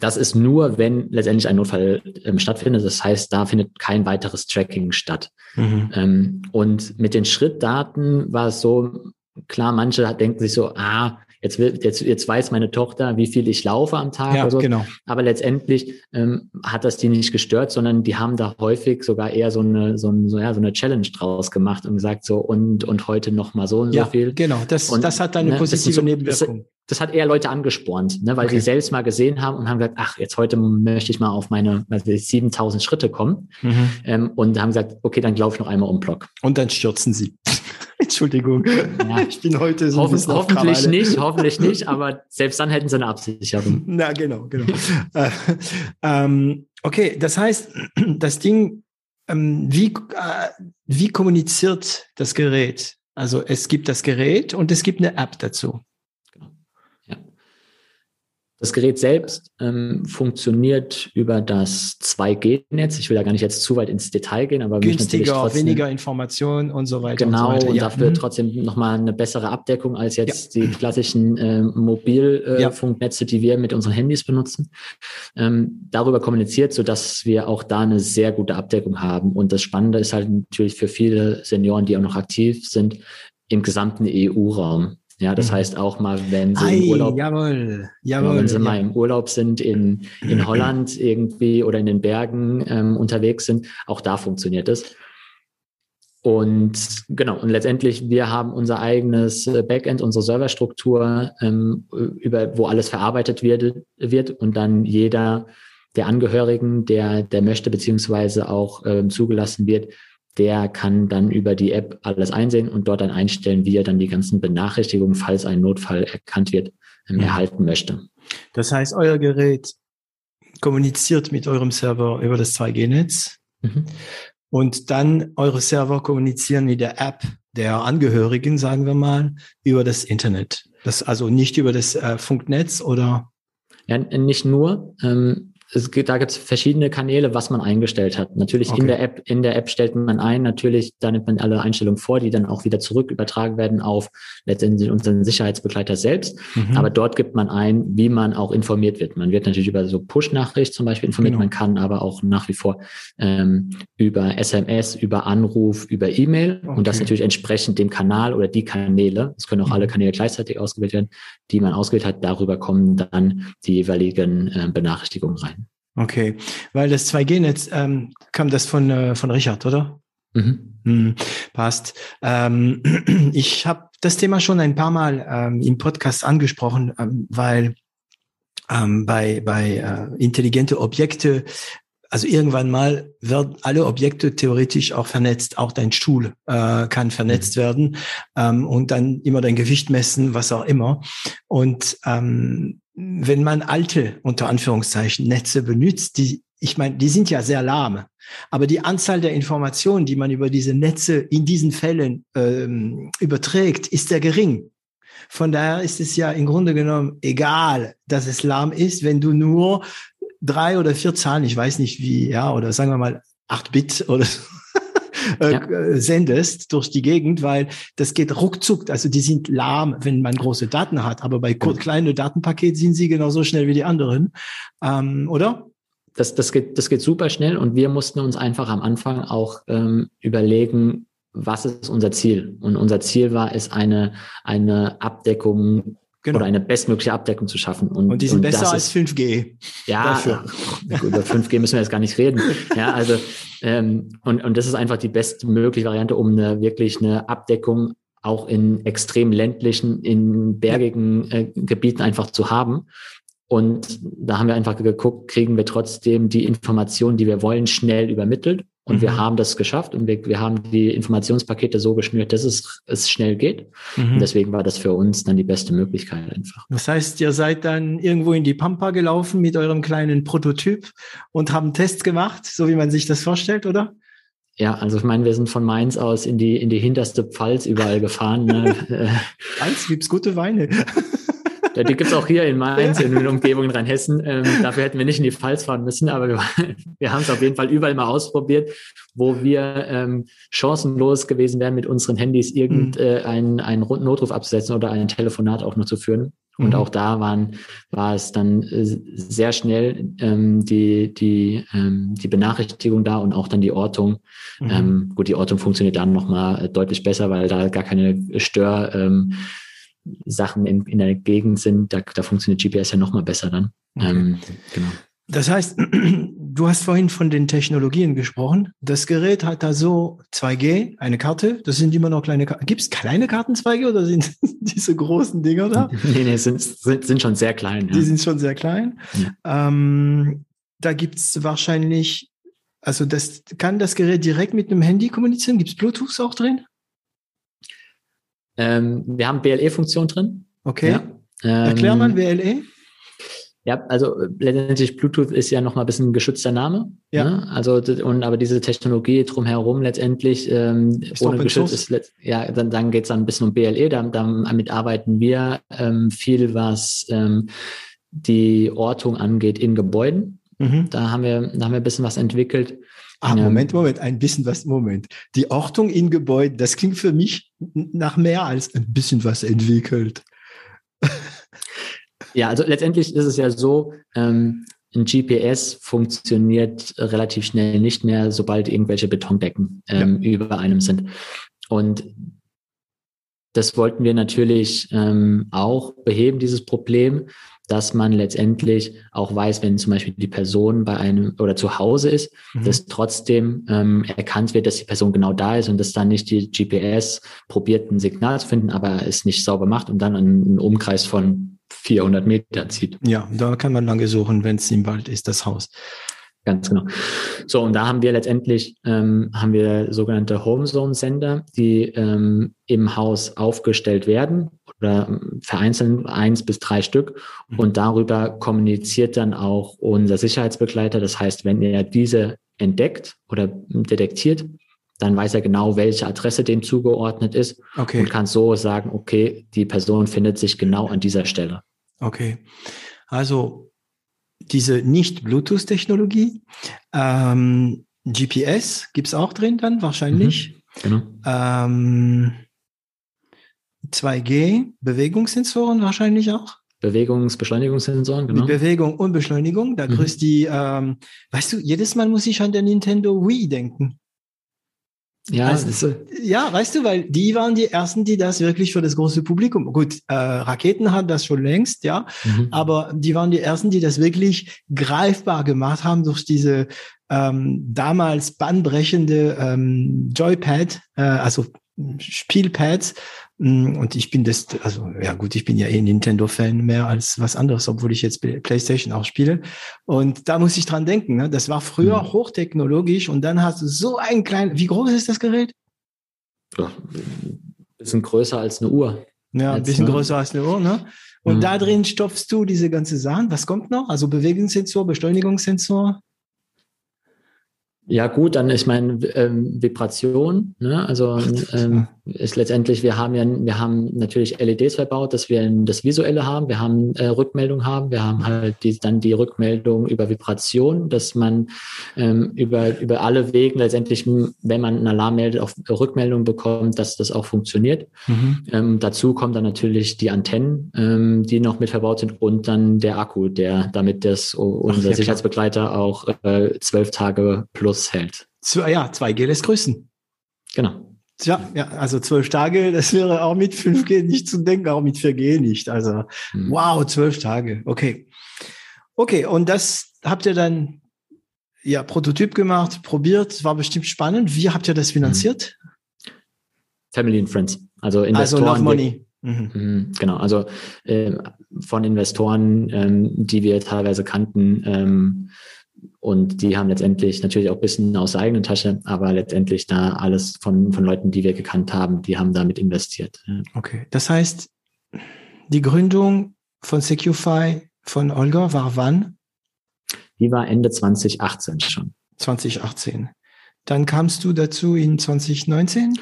das ist nur, wenn letztendlich ein Notfall ähm, stattfindet. Das heißt, da findet kein weiteres Tracking statt. Mhm. Ähm, und mit den Schrittdaten war es so, klar, manche denken sich so, ah, jetzt, will, jetzt, jetzt weiß meine Tochter, wie viel ich laufe am Tag ja, so. Genau. Aber letztendlich ähm, hat das die nicht gestört, sondern die haben da häufig sogar eher so eine, so, ein, so, ja, so eine Challenge draus gemacht und gesagt so, und, und heute noch mal so und ja, so viel. Genau, das, und, das hat eine ne, positive so, Nebenwirkung das hat eher Leute angespornt, ne, weil okay. sie selbst mal gesehen haben und haben gesagt, ach, jetzt heute möchte ich mal auf meine also 7000 Schritte kommen. Mhm. Ähm, und haben gesagt, okay, dann laufe ich noch einmal um Block. Und dann stürzen sie. Entschuldigung, ja. ich bin heute so Hoffen, Hoffentlich nicht, hoffentlich nicht, aber selbst dann hätten sie eine Absicherung. Na, genau, genau. äh, ähm, okay, das heißt, das Ding, ähm, wie, äh, wie kommuniziert das Gerät? Also es gibt das Gerät und es gibt eine App dazu. Das Gerät selbst ähm, funktioniert über das 2G-Netz. Ich will da gar nicht jetzt zu weit ins Detail gehen, aber günstiger, trotzdem, weniger Informationen und so weiter. Genau, und, so weiter. Ja. und dafür mhm. trotzdem nochmal eine bessere Abdeckung als jetzt ja. die klassischen äh, Mobilfunknetze, äh, ja. die wir mit unseren Handys benutzen. Ähm, darüber kommuniziert, so dass wir auch da eine sehr gute Abdeckung haben. Und das Spannende ist halt natürlich für viele Senioren, die auch noch aktiv sind, im gesamten EU-Raum. Ja, das mhm. heißt auch mal, wenn sie Ei, im Urlaub, jawohl, jawohl, wenn sie ja. mal im Urlaub sind in, in Holland irgendwie oder in den Bergen ähm, unterwegs sind, auch da funktioniert es. Und genau, und letztendlich, wir haben unser eigenes äh, Backend, unsere Serverstruktur, ähm, über, wo alles verarbeitet wird, wird und dann jeder der Angehörigen, der, der möchte, beziehungsweise auch ähm, zugelassen wird, der kann dann über die App alles einsehen und dort dann einstellen, wie er dann die ganzen Benachrichtigungen, falls ein Notfall erkannt wird, ähm, mhm. erhalten möchte. Das heißt, euer Gerät kommuniziert mit eurem Server über das 2G-Netz mhm. und dann eure Server kommunizieren mit der App der Angehörigen, sagen wir mal, über das Internet. Das also nicht über das äh, Funknetz oder? Ja, nicht nur. Ähm, es gibt, da gibt es verschiedene Kanäle, was man eingestellt hat. Natürlich okay. in der App, in der App stellt man ein, natürlich, da nimmt man alle Einstellungen vor, die dann auch wieder zurück übertragen werden auf letztendlich unseren Sicherheitsbegleiter selbst. Mhm. Aber dort gibt man ein, wie man auch informiert wird. Man wird natürlich über so Push-Nachricht zum Beispiel informiert, genau. man kann aber auch nach wie vor ähm, über SMS, über Anruf, über E-Mail okay. und das natürlich entsprechend dem Kanal oder die Kanäle, es können auch mhm. alle Kanäle gleichzeitig ausgewählt werden, die man ausgewählt hat, darüber kommen dann die jeweiligen äh, Benachrichtigungen rein. Okay, weil das 2G-Netz ähm, kam das von, äh, von Richard, oder? Mhm. Hm, passt. Ähm, ich habe das Thema schon ein paar Mal ähm, im Podcast angesprochen, ähm, weil ähm, bei, bei äh, intelligente Objekte, also irgendwann mal werden alle Objekte theoretisch auch vernetzt. Auch dein Stuhl äh, kann vernetzt mhm. werden ähm, und dann immer dein Gewicht messen, was auch immer. Und ähm, wenn man alte, unter Anführungszeichen, Netze benutzt, die, ich meine, die sind ja sehr lahm, aber die Anzahl der Informationen, die man über diese Netze in diesen Fällen ähm, überträgt, ist sehr gering. Von daher ist es ja im Grunde genommen egal, dass es lahm ist, wenn du nur drei oder vier Zahlen, ich weiß nicht wie, ja, oder sagen wir mal acht Bit oder so, äh, ja. Sendest durch die Gegend, weil das geht ruckzuck. Also die sind lahm, wenn man große Daten hat, aber bei kleinen Datenpaket sind sie genauso schnell wie die anderen, ähm, oder? Das, das, geht, das geht super schnell und wir mussten uns einfach am Anfang auch ähm, überlegen, was ist unser Ziel? Und unser Ziel war es, eine, eine Abdeckung Genau. Oder eine bestmögliche Abdeckung zu schaffen. Und, und die sind und besser als 5G. Ja, dafür. über 5G müssen wir jetzt gar nicht reden. Ja, also ähm, und, und das ist einfach die bestmögliche Variante, um eine wirklich eine Abdeckung auch in extrem ländlichen, in bergigen äh, Gebieten einfach zu haben. Und da haben wir einfach geguckt, kriegen wir trotzdem die Informationen, die wir wollen, schnell übermittelt und mhm. wir haben das geschafft und wir, wir haben die Informationspakete so geschnürt, dass es, es schnell geht. Mhm. Und deswegen war das für uns dann die beste Möglichkeit einfach. Das heißt, ihr seid dann irgendwo in die Pampa gelaufen mit eurem kleinen Prototyp und haben Tests gemacht, so wie man sich das vorstellt, oder? Ja, also ich meine, wir sind von Mainz aus in die, in die hinterste Pfalz überall gefahren. Ne? Mainz gibt's gute Weine. Ja, die gibt's auch hier in Mainz, in den Umgebungen Rheinhessen. Ähm, dafür hätten wir nicht in die Pfalz fahren müssen, aber wir, wir haben es auf jeden Fall überall mal ausprobiert, wo wir ähm, chancenlos gewesen wären, mit unseren Handys irgendeinen mhm. äh, einen Notruf abzusetzen oder ein Telefonat auch noch zu führen. Und mhm. auch da waren, war es dann äh, sehr schnell ähm, die, die, ähm, die Benachrichtigung da und auch dann die Ortung. Mhm. Ähm, gut, die Ortung funktioniert dann nochmal deutlich besser, weil da gar keine Stör, ähm, Sachen in, in der Gegend sind, da, da funktioniert GPS ja noch mal besser dann. Okay. Ähm, genau. Das heißt, du hast vorhin von den Technologien gesprochen. Das Gerät hat da so 2G, eine Karte. Das sind immer noch kleine Karten. Gibt es kleine Karten 2G oder sind diese großen Dinger da? nee, nee, sind, sind, sind schon sehr klein. Ja. Die sind schon sehr klein. Ja. Ähm, da gibt es wahrscheinlich, also das kann das Gerät direkt mit einem Handy kommunizieren? Gibt es Bluetooth auch drin? Ähm, wir haben BLE-Funktion drin. Okay. Ja. Ähm, Erklär mal BLE. Ja, also letztendlich Bluetooth ist ja noch mal ein bisschen ein geschützter Name. Ja. Ne? Also und aber diese Technologie drumherum letztendlich ähm, ohne geschützt ist, ja, dann, dann geht es dann ein bisschen um BLE. Da, damit arbeiten wir ähm, viel, was ähm, die Ortung angeht in Gebäuden. Mhm. Da haben wir, da haben wir ein bisschen was entwickelt. Ah, Moment, Moment, ein bisschen was, Moment. Die Ortung in Gebäuden, das klingt für mich nach mehr als ein bisschen was entwickelt. Ja, also letztendlich ist es ja so, ähm, ein GPS funktioniert relativ schnell nicht mehr, sobald irgendwelche Betondecken ähm, ja. über einem sind. Und das wollten wir natürlich ähm, auch beheben, dieses Problem. Dass man letztendlich auch weiß, wenn zum Beispiel die Person bei einem oder zu Hause ist, mhm. dass trotzdem ähm, erkannt wird, dass die Person genau da ist und dass dann nicht die GPS probiert, ein Signal zu finden, aber es nicht sauber macht und dann einen Umkreis von 400 Meter zieht. Ja, da kann man lange suchen, wenn es im Wald ist, das Haus. Ganz genau. So, und da haben wir letztendlich ähm, haben wir sogenannte Homezone-Sender, die ähm, im Haus aufgestellt werden oder ähm, vereinzelt eins bis drei Stück. Mhm. Und darüber kommuniziert dann auch unser Sicherheitsbegleiter. Das heißt, wenn er diese entdeckt oder detektiert, dann weiß er genau, welche Adresse dem zugeordnet ist okay. und kann so sagen, okay, die Person findet sich genau an dieser Stelle. Okay. Also diese Nicht-Bluetooth-Technologie. Ähm, GPS gibt's auch drin dann wahrscheinlich. Mhm, genau. Ähm, 2G, Bewegungssensoren wahrscheinlich auch. Bewegungsbeschleunigungssensoren, genau. Mit Bewegung und Beschleunigung. Da mhm. grüßt die, ähm, weißt du, jedes Mal muss ich an der Nintendo Wii denken. Ja, also, ja, weißt du, weil die waren die ersten, die das wirklich für das große Publikum. Gut, äh, Raketen hat das schon längst, ja, mhm. aber die waren die ersten, die das wirklich greifbar gemacht haben durch diese ähm, damals bahnbrechende ähm, Joypad, äh, also Spielpads, und ich bin das, also ja gut, ich bin ja eh Nintendo-Fan mehr als was anderes, obwohl ich jetzt PlayStation auch spiele. Und da muss ich dran denken. Ne? Das war früher mhm. hochtechnologisch und dann hast du so ein kleines. Wie groß ist das Gerät? Ja, ein bisschen größer als eine Uhr. Ja, ein bisschen ne? größer als eine Uhr, ne? Und mhm. da drin stopfst du diese ganze Sachen. Was kommt noch? Also Bewegungssensor, Beschleunigungssensor. Ja gut, dann ich meine ähm, Vibration, ne? also ähm, ist letztendlich, wir haben ja, wir haben natürlich LEDs verbaut, dass wir das Visuelle haben, wir haben äh, Rückmeldung haben, wir haben halt die, dann die Rückmeldung über Vibration, dass man ähm, über, über alle Wegen letztendlich, wenn man einen Alarm meldet, auch Rückmeldung bekommt, dass das auch funktioniert. Mhm. Ähm, dazu kommen dann natürlich die Antennen, ähm, die noch mit verbaut sind und dann der Akku, der damit das unser Ach, Sicherheitsbegleiter auch äh, zwölf Tage plus aushält. Zwei, ja, 2G lässt grüßen. Genau. Ja, ja, also zwölf Tage, das wäre auch mit 5G nicht zu denken, auch mit 4G nicht. Also, mhm. wow, zwölf Tage. Okay. Okay, und das habt ihr dann ja Prototyp gemacht, probiert, war bestimmt spannend. Wie habt ihr das finanziert? Family and Friends. Also Investoren. Also Love Money. Mhm. mhm. Genau, also äh, von Investoren, ähm, die wir teilweise kannten, ähm, und die haben letztendlich natürlich auch ein bisschen aus der eigenen Tasche, aber letztendlich da alles von, von Leuten, die wir gekannt haben, die haben damit investiert. Okay. Das heißt, die Gründung von Secufy von Olga war wann? Die war Ende 2018 schon. 2018. Dann kamst du dazu in 2019?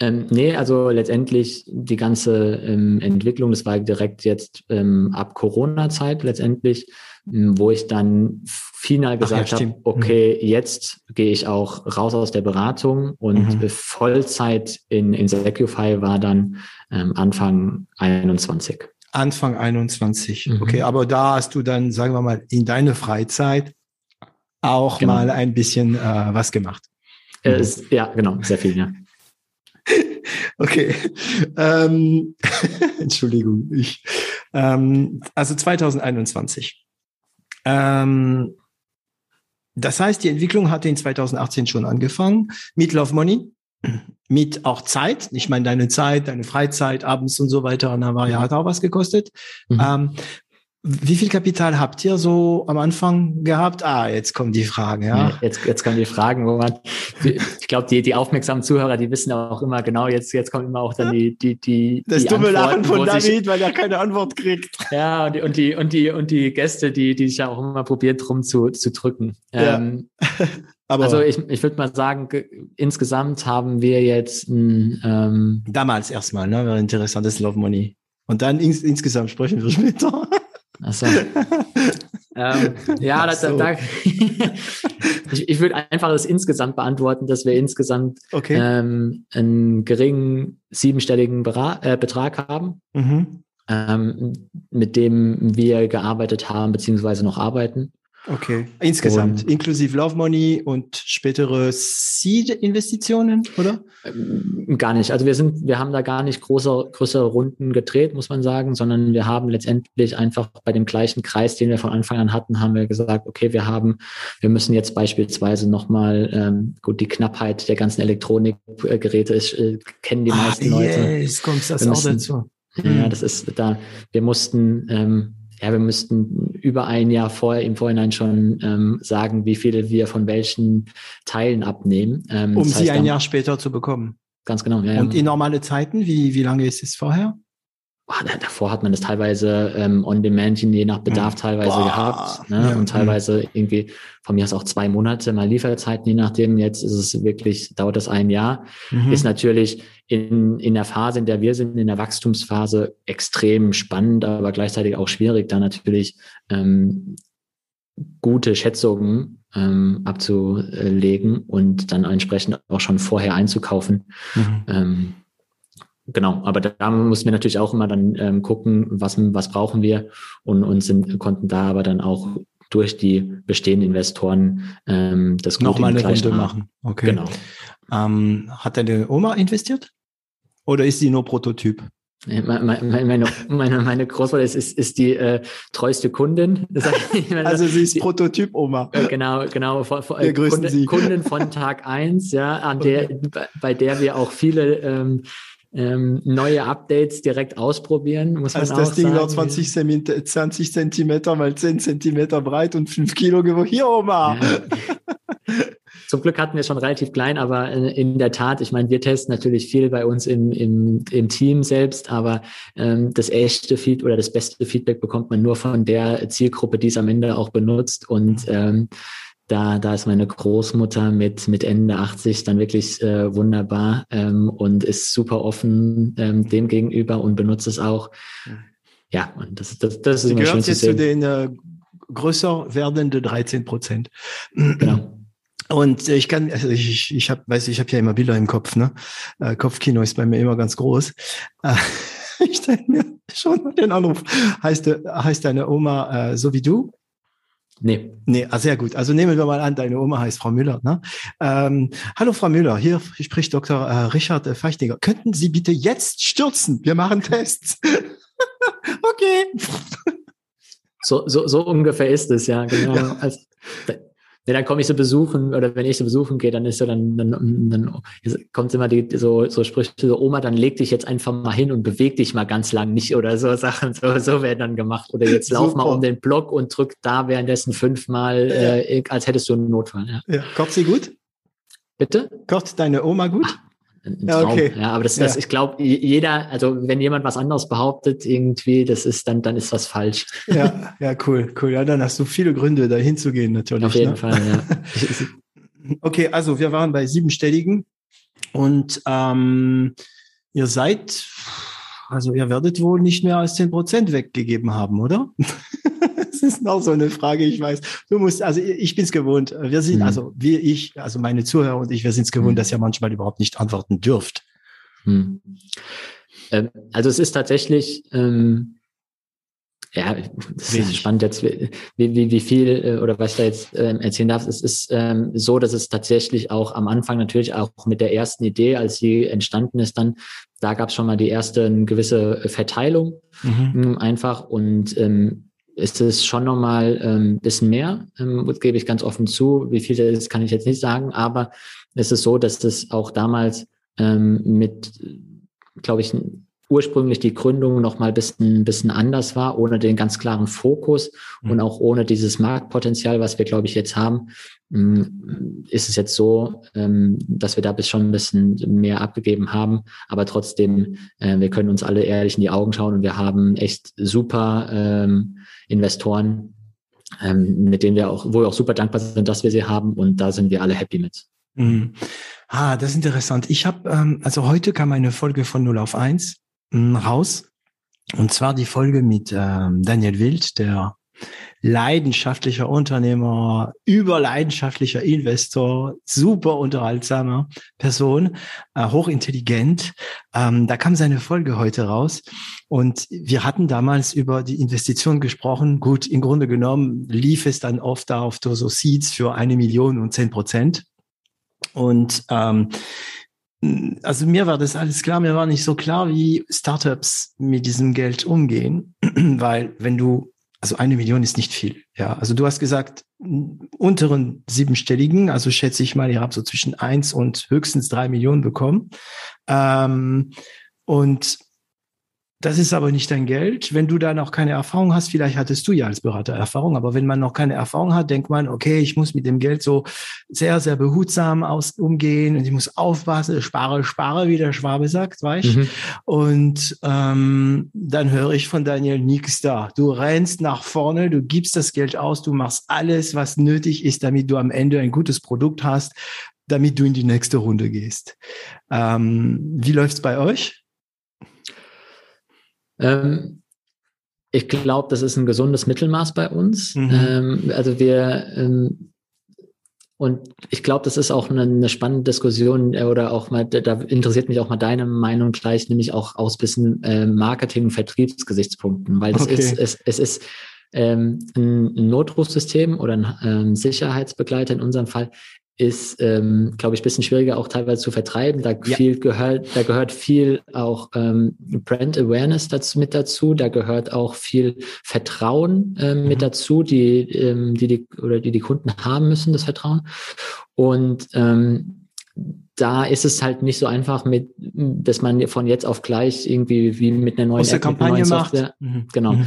Ähm, nee, also letztendlich die ganze ähm, Entwicklung, das war direkt jetzt ähm, ab Corona-Zeit letztendlich wo ich dann final gesagt ja, habe, okay, mhm. jetzt gehe ich auch raus aus der Beratung und mhm. Vollzeit in, in Secufy war dann ähm, Anfang 21. Anfang 21, mhm. okay, aber da hast du dann, sagen wir mal, in deine Freizeit auch genau. mal ein bisschen äh, was gemacht. Äh, ja, genau, sehr viel, ja. Okay. Ähm, Entschuldigung. Ich, ähm, also 2021. Ähm, das heißt, die Entwicklung hatte in 2018 schon angefangen mit Love Money, mit auch Zeit. Ich meine, deine Zeit, deine Freizeit, abends und so weiter. Und da war ja, hat auch was gekostet. Mhm. Ähm, wie viel Kapital habt ihr so am Anfang gehabt? Ah, jetzt kommen die Fragen, ja. Jetzt, jetzt kommen die Fragen, wo man, ich glaube, die, die aufmerksamen Zuhörer, die wissen auch immer genau, jetzt, jetzt kommen immer auch dann die, die, die. Das die dumme Lachen von David, sich, weil er keine Antwort kriegt. Ja, und die, und die, und die, und die Gäste, die, die sich ja auch immer probiert, drum zu, zu drücken. Ja. Ähm, Aber also ich, ich würde mal sagen, insgesamt haben wir jetzt ein, ähm, damals erstmal, ne, wäre interessantes Love Money. Und dann ins, insgesamt sprechen wir später. Achso. ähm, ja, Ach so. da, da ich, ich würde einfach das insgesamt beantworten, dass wir insgesamt okay. ähm, einen geringen siebenstelligen Bera äh, Betrag haben, mhm. ähm, mit dem wir gearbeitet haben beziehungsweise noch arbeiten. Okay, insgesamt, und, inklusive Love Money und spätere Seed-Investitionen, oder? Ähm, gar nicht. Also wir sind, wir haben da gar nicht große, größere Runden gedreht, muss man sagen, sondern wir haben letztendlich einfach bei dem gleichen Kreis, den wir von Anfang an hatten, haben wir gesagt, okay, wir haben, wir müssen jetzt beispielsweise nochmal, ähm, gut, die Knappheit der ganzen Elektronikgeräte ist, äh, kennen die ah, meisten Leute. Yes, kommt das müssen, auch dazu. Ja, hm. das ist da, wir mussten, ähm, ja, wir müssten über ein Jahr vorher im Vorhinein schon ähm, sagen, wie viele wir von welchen Teilen abnehmen. Ähm, um sie ein Jahr später zu bekommen. Ganz genau. Ja, Und in normale Zeiten, wie, wie lange ist es vorher? Davor hat man das teilweise ähm, on demand, je nach Bedarf hm. teilweise Boah. gehabt. Ne? Ja, und teilweise ja. irgendwie von mir aus auch zwei Monate mal Lieferzeiten, je nachdem. Jetzt ist es wirklich, dauert das ein Jahr. Mhm. Ist natürlich in, in der Phase, in der wir sind, in der Wachstumsphase extrem spannend, aber gleichzeitig auch schwierig, da natürlich ähm, gute Schätzungen ähm, abzulegen und dann entsprechend auch schon vorher einzukaufen. Mhm. Ähm, genau, aber da mussten wir natürlich auch immer dann ähm, gucken, was, was brauchen wir und, und sind, konnten da aber dann auch durch die bestehenden Investoren ähm, das Nochmal eine Runde machen. Okay. Genau. Ähm, hat deine Oma investiert? Oder ist sie nur Prototyp? Meine, meine, meine, meine Großmutter ist, ist, ist die äh, treueste Kundin. also sie ist Prototyp-Oma. Äh, genau, genau. Vor, vor, äh, Kundin, Kundin von Tag eins, ja, an der, bei der wir auch viele ähm, ähm, neue Updates direkt ausprobieren. Muss man also das Ding war 20, 20 Zentimeter mal 10 Zentimeter breit und 5 Kilo gewogen. Hier, Oma! Ja. Zum Glück hatten wir schon relativ klein, aber in der Tat, ich meine, wir testen natürlich viel bei uns im, im, im Team selbst, aber ähm, das echte Feed oder das beste Feedback bekommt man nur von der Zielgruppe, die es am Ende auch benutzt. Und ähm, da, da ist meine Großmutter mit, mit Ende 80 dann wirklich äh, wunderbar ähm, und ist super offen ähm, dem gegenüber und benutzt es auch. Ja, und das, das, das ist immer schön zu sehen. zu den äh, größer werdenden 13 Prozent. Genau. Und ich kann, also ich, ich habe, weiß ich habe ja immer Bilder im Kopf, ne? Äh, Kopfkino ist bei mir immer ganz groß. Äh, ich denke mir schon den Anruf. Heißt, heißt deine Oma äh, so wie du? Nee. Nee, ah, sehr gut. Also nehmen wir mal an, deine Oma heißt Frau Müller. Ne? Ähm, hallo Frau Müller, hier spricht Dr. Äh, Richard äh, Feichtinger. Könnten Sie bitte jetzt stürzen? Wir machen Tests. okay. So, so, so ungefähr ist es, ja, genau. Ja. Also, ja, dann komme ich so besuchen oder wenn ich so besuchen gehe, dann ist so dann, dann, dann kommt immer die so so Sprüche so Oma, dann leg dich jetzt einfach mal hin und beweg dich mal ganz lang nicht oder so Sachen so so werden dann gemacht oder jetzt lauf mal um den Block und drück da währenddessen fünfmal, äh, als hättest du einen Notfall. Ja. ja. Kocht sie gut? Bitte? Kocht deine Oma gut? Ein Traum. Okay. Ja, aber das, das ja. ich glaube, jeder, also wenn jemand was anderes behauptet, irgendwie, das ist dann, dann ist was falsch. Ja, ja, cool, cool. Ja, dann hast du viele Gründe, da hinzugehen, natürlich. Auf jeden ne? Fall, ja. okay, also wir waren bei siebenstelligen und ähm, ihr seid, also ihr werdet wohl nicht mehr als zehn Prozent weggegeben haben, oder? das ist noch so eine Frage, ich weiß. Du musst, also ich bin es gewohnt. Wir sind, mhm. also wir, ich, also meine Zuhörer und ich, wir sind es gewohnt, mhm. dass ihr manchmal überhaupt nicht antworten dürft. Mhm. Ähm, also es ist tatsächlich, ähm, ja, das ist spannend jetzt, wie, wie, wie viel äh, oder was ich da jetzt ähm, erzählen darf. Es ist ähm, so, dass es tatsächlich auch am Anfang natürlich auch mit der ersten Idee, als sie entstanden ist, dann da gab es schon mal die erste eine gewisse Verteilung mhm. Ähm, einfach und ähm, ist es schon nochmal ein ähm, bisschen mehr, ähm, gebe ich ganz offen zu. Wie viel das ist, kann ich jetzt nicht sagen, aber es ist so, dass das auch damals ähm, mit, glaube ich, ursprünglich die Gründung noch mal ein bisschen, bisschen anders war, ohne den ganz klaren Fokus mhm. und auch ohne dieses Marktpotenzial, was wir, glaube ich, jetzt haben, ähm, ist es jetzt so, ähm, dass wir da bis schon ein bisschen mehr abgegeben haben. Aber trotzdem, äh, wir können uns alle ehrlich in die Augen schauen und wir haben echt super ähm, Investoren, mit denen wir auch, wo wir auch super dankbar sind, dass wir sie haben und da sind wir alle happy mit. Mhm. Ah, das ist interessant. Ich habe, also heute kam eine Folge von 0 auf 1 raus. Und zwar die Folge mit ähm, Daniel Wild, der leidenschaftlicher Unternehmer, überleidenschaftlicher Investor, super unterhaltsamer Person, äh, hochintelligent. Ähm, da kam seine Folge heute raus. Und wir hatten damals über die Investition gesprochen. Gut, im Grunde genommen lief es dann oft auf so Seeds für eine Million und zehn Prozent. Und ähm, also mir war das alles klar, mir war nicht so klar, wie Startups mit diesem Geld umgehen, weil wenn du also eine Million ist nicht viel. Ja, also du hast gesagt, unteren siebenstelligen, also schätze ich mal, ihr habt so zwischen eins und höchstens drei Millionen bekommen. Ähm, und das ist aber nicht dein Geld. Wenn du da noch keine Erfahrung hast, vielleicht hattest du ja als Berater Erfahrung, aber wenn man noch keine Erfahrung hat, denkt man, okay, ich muss mit dem Geld so sehr, sehr behutsam aus, umgehen und ich muss aufpassen, spare, spare, wie der Schwabe sagt, weißt mhm. Und ähm, dann höre ich von Daniel nichts da. Du rennst nach vorne, du gibst das Geld aus, du machst alles, was nötig ist, damit du am Ende ein gutes Produkt hast, damit du in die nächste Runde gehst. Ähm, wie läuft's bei euch? Ähm, ich glaube, das ist ein gesundes Mittelmaß bei uns. Mhm. Ähm, also wir ähm, und ich glaube, das ist auch eine, eine, spannende Diskussion äh, oder auch mal, da interessiert mich auch mal deine Meinung gleich, nämlich auch aus bisschen äh, Marketing- und Vertriebsgesichtspunkten, weil das okay. ist, es, es ist ähm, ein Notrufsystem oder ein ähm, Sicherheitsbegleiter in unserem Fall ist, ähm, glaube ich, bisschen schwieriger auch teilweise zu vertreiben. Da ja. viel gehört, da gehört viel auch ähm, Brand Awareness dazu mit dazu. Da gehört auch viel Vertrauen ähm, mhm. mit dazu, die, ähm, die die oder die die Kunden haben müssen, das Vertrauen. Und ähm, da ist es halt nicht so einfach mit, dass man von jetzt auf gleich irgendwie wie mit einer neuen, der Kampagne macht. Mhm. Genau. Mhm.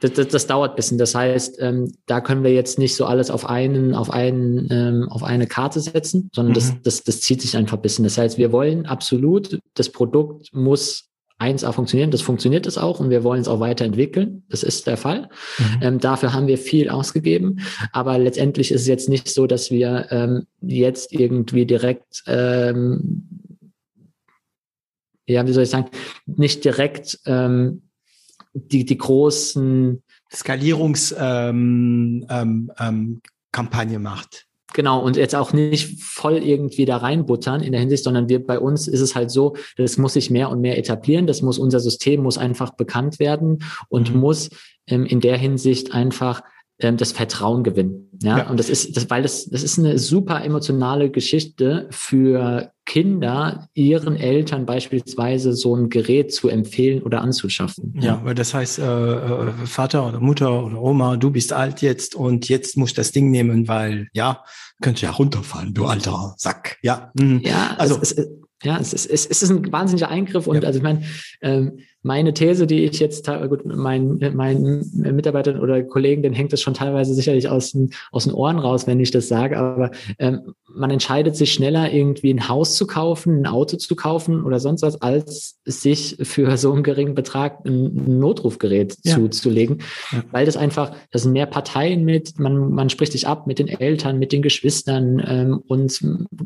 Das, das, das, dauert ein bisschen. Das heißt, ähm, da können wir jetzt nicht so alles auf einen, auf einen, ähm, auf eine Karte setzen, sondern mhm. das, das, das zieht sich einfach ein bisschen. Das heißt, wir wollen absolut, das Produkt muss 1A funktionieren. Das funktioniert es auch und wir wollen es auch weiterentwickeln. Das ist der Fall. Mhm. Ähm, dafür haben wir viel ausgegeben. Aber letztendlich ist es jetzt nicht so, dass wir ähm, jetzt irgendwie direkt, ähm, ja, wie soll ich sagen, nicht direkt ähm, die, die großen Skalierungskampagne ähm, ähm, ähm, Kampagne macht. Genau, und jetzt auch nicht voll irgendwie da reinbuttern in der Hinsicht, sondern wir bei uns ist es halt so, das muss sich mehr und mehr etablieren, das muss unser System muss einfach bekannt werden und mhm. muss ähm, in der Hinsicht einfach ähm, das Vertrauen gewinnen. Ja? ja, und das ist, das, weil das, das ist eine super emotionale Geschichte für Kinder, ihren Eltern beispielsweise so ein Gerät zu empfehlen oder anzuschaffen. Ja, weil das heißt, äh, äh, Vater oder Mutter oder Oma, du bist alt jetzt und jetzt musst du das Ding nehmen, weil ja, könnte ja runterfallen, du alter Sack. Ja, mhm. ja, also es, es, ja, es ist, es ist ein wahnsinniger Eingriff und ja. also ich meine, ähm, meine These, die ich jetzt, gut, meinen meinen Mitarbeitern oder Kollegen, denen hängt das schon teilweise sicherlich aus den, aus den Ohren raus, wenn ich das sage, aber ähm, man entscheidet sich schneller, irgendwie ein Haus zu kaufen, ein Auto zu kaufen oder sonst was, als sich für so einen geringen Betrag ein Notrufgerät ja. zuzulegen, ja. weil das einfach, da sind mehr Parteien mit, man, man spricht sich ab mit den Eltern, mit den Geschwistern ähm, und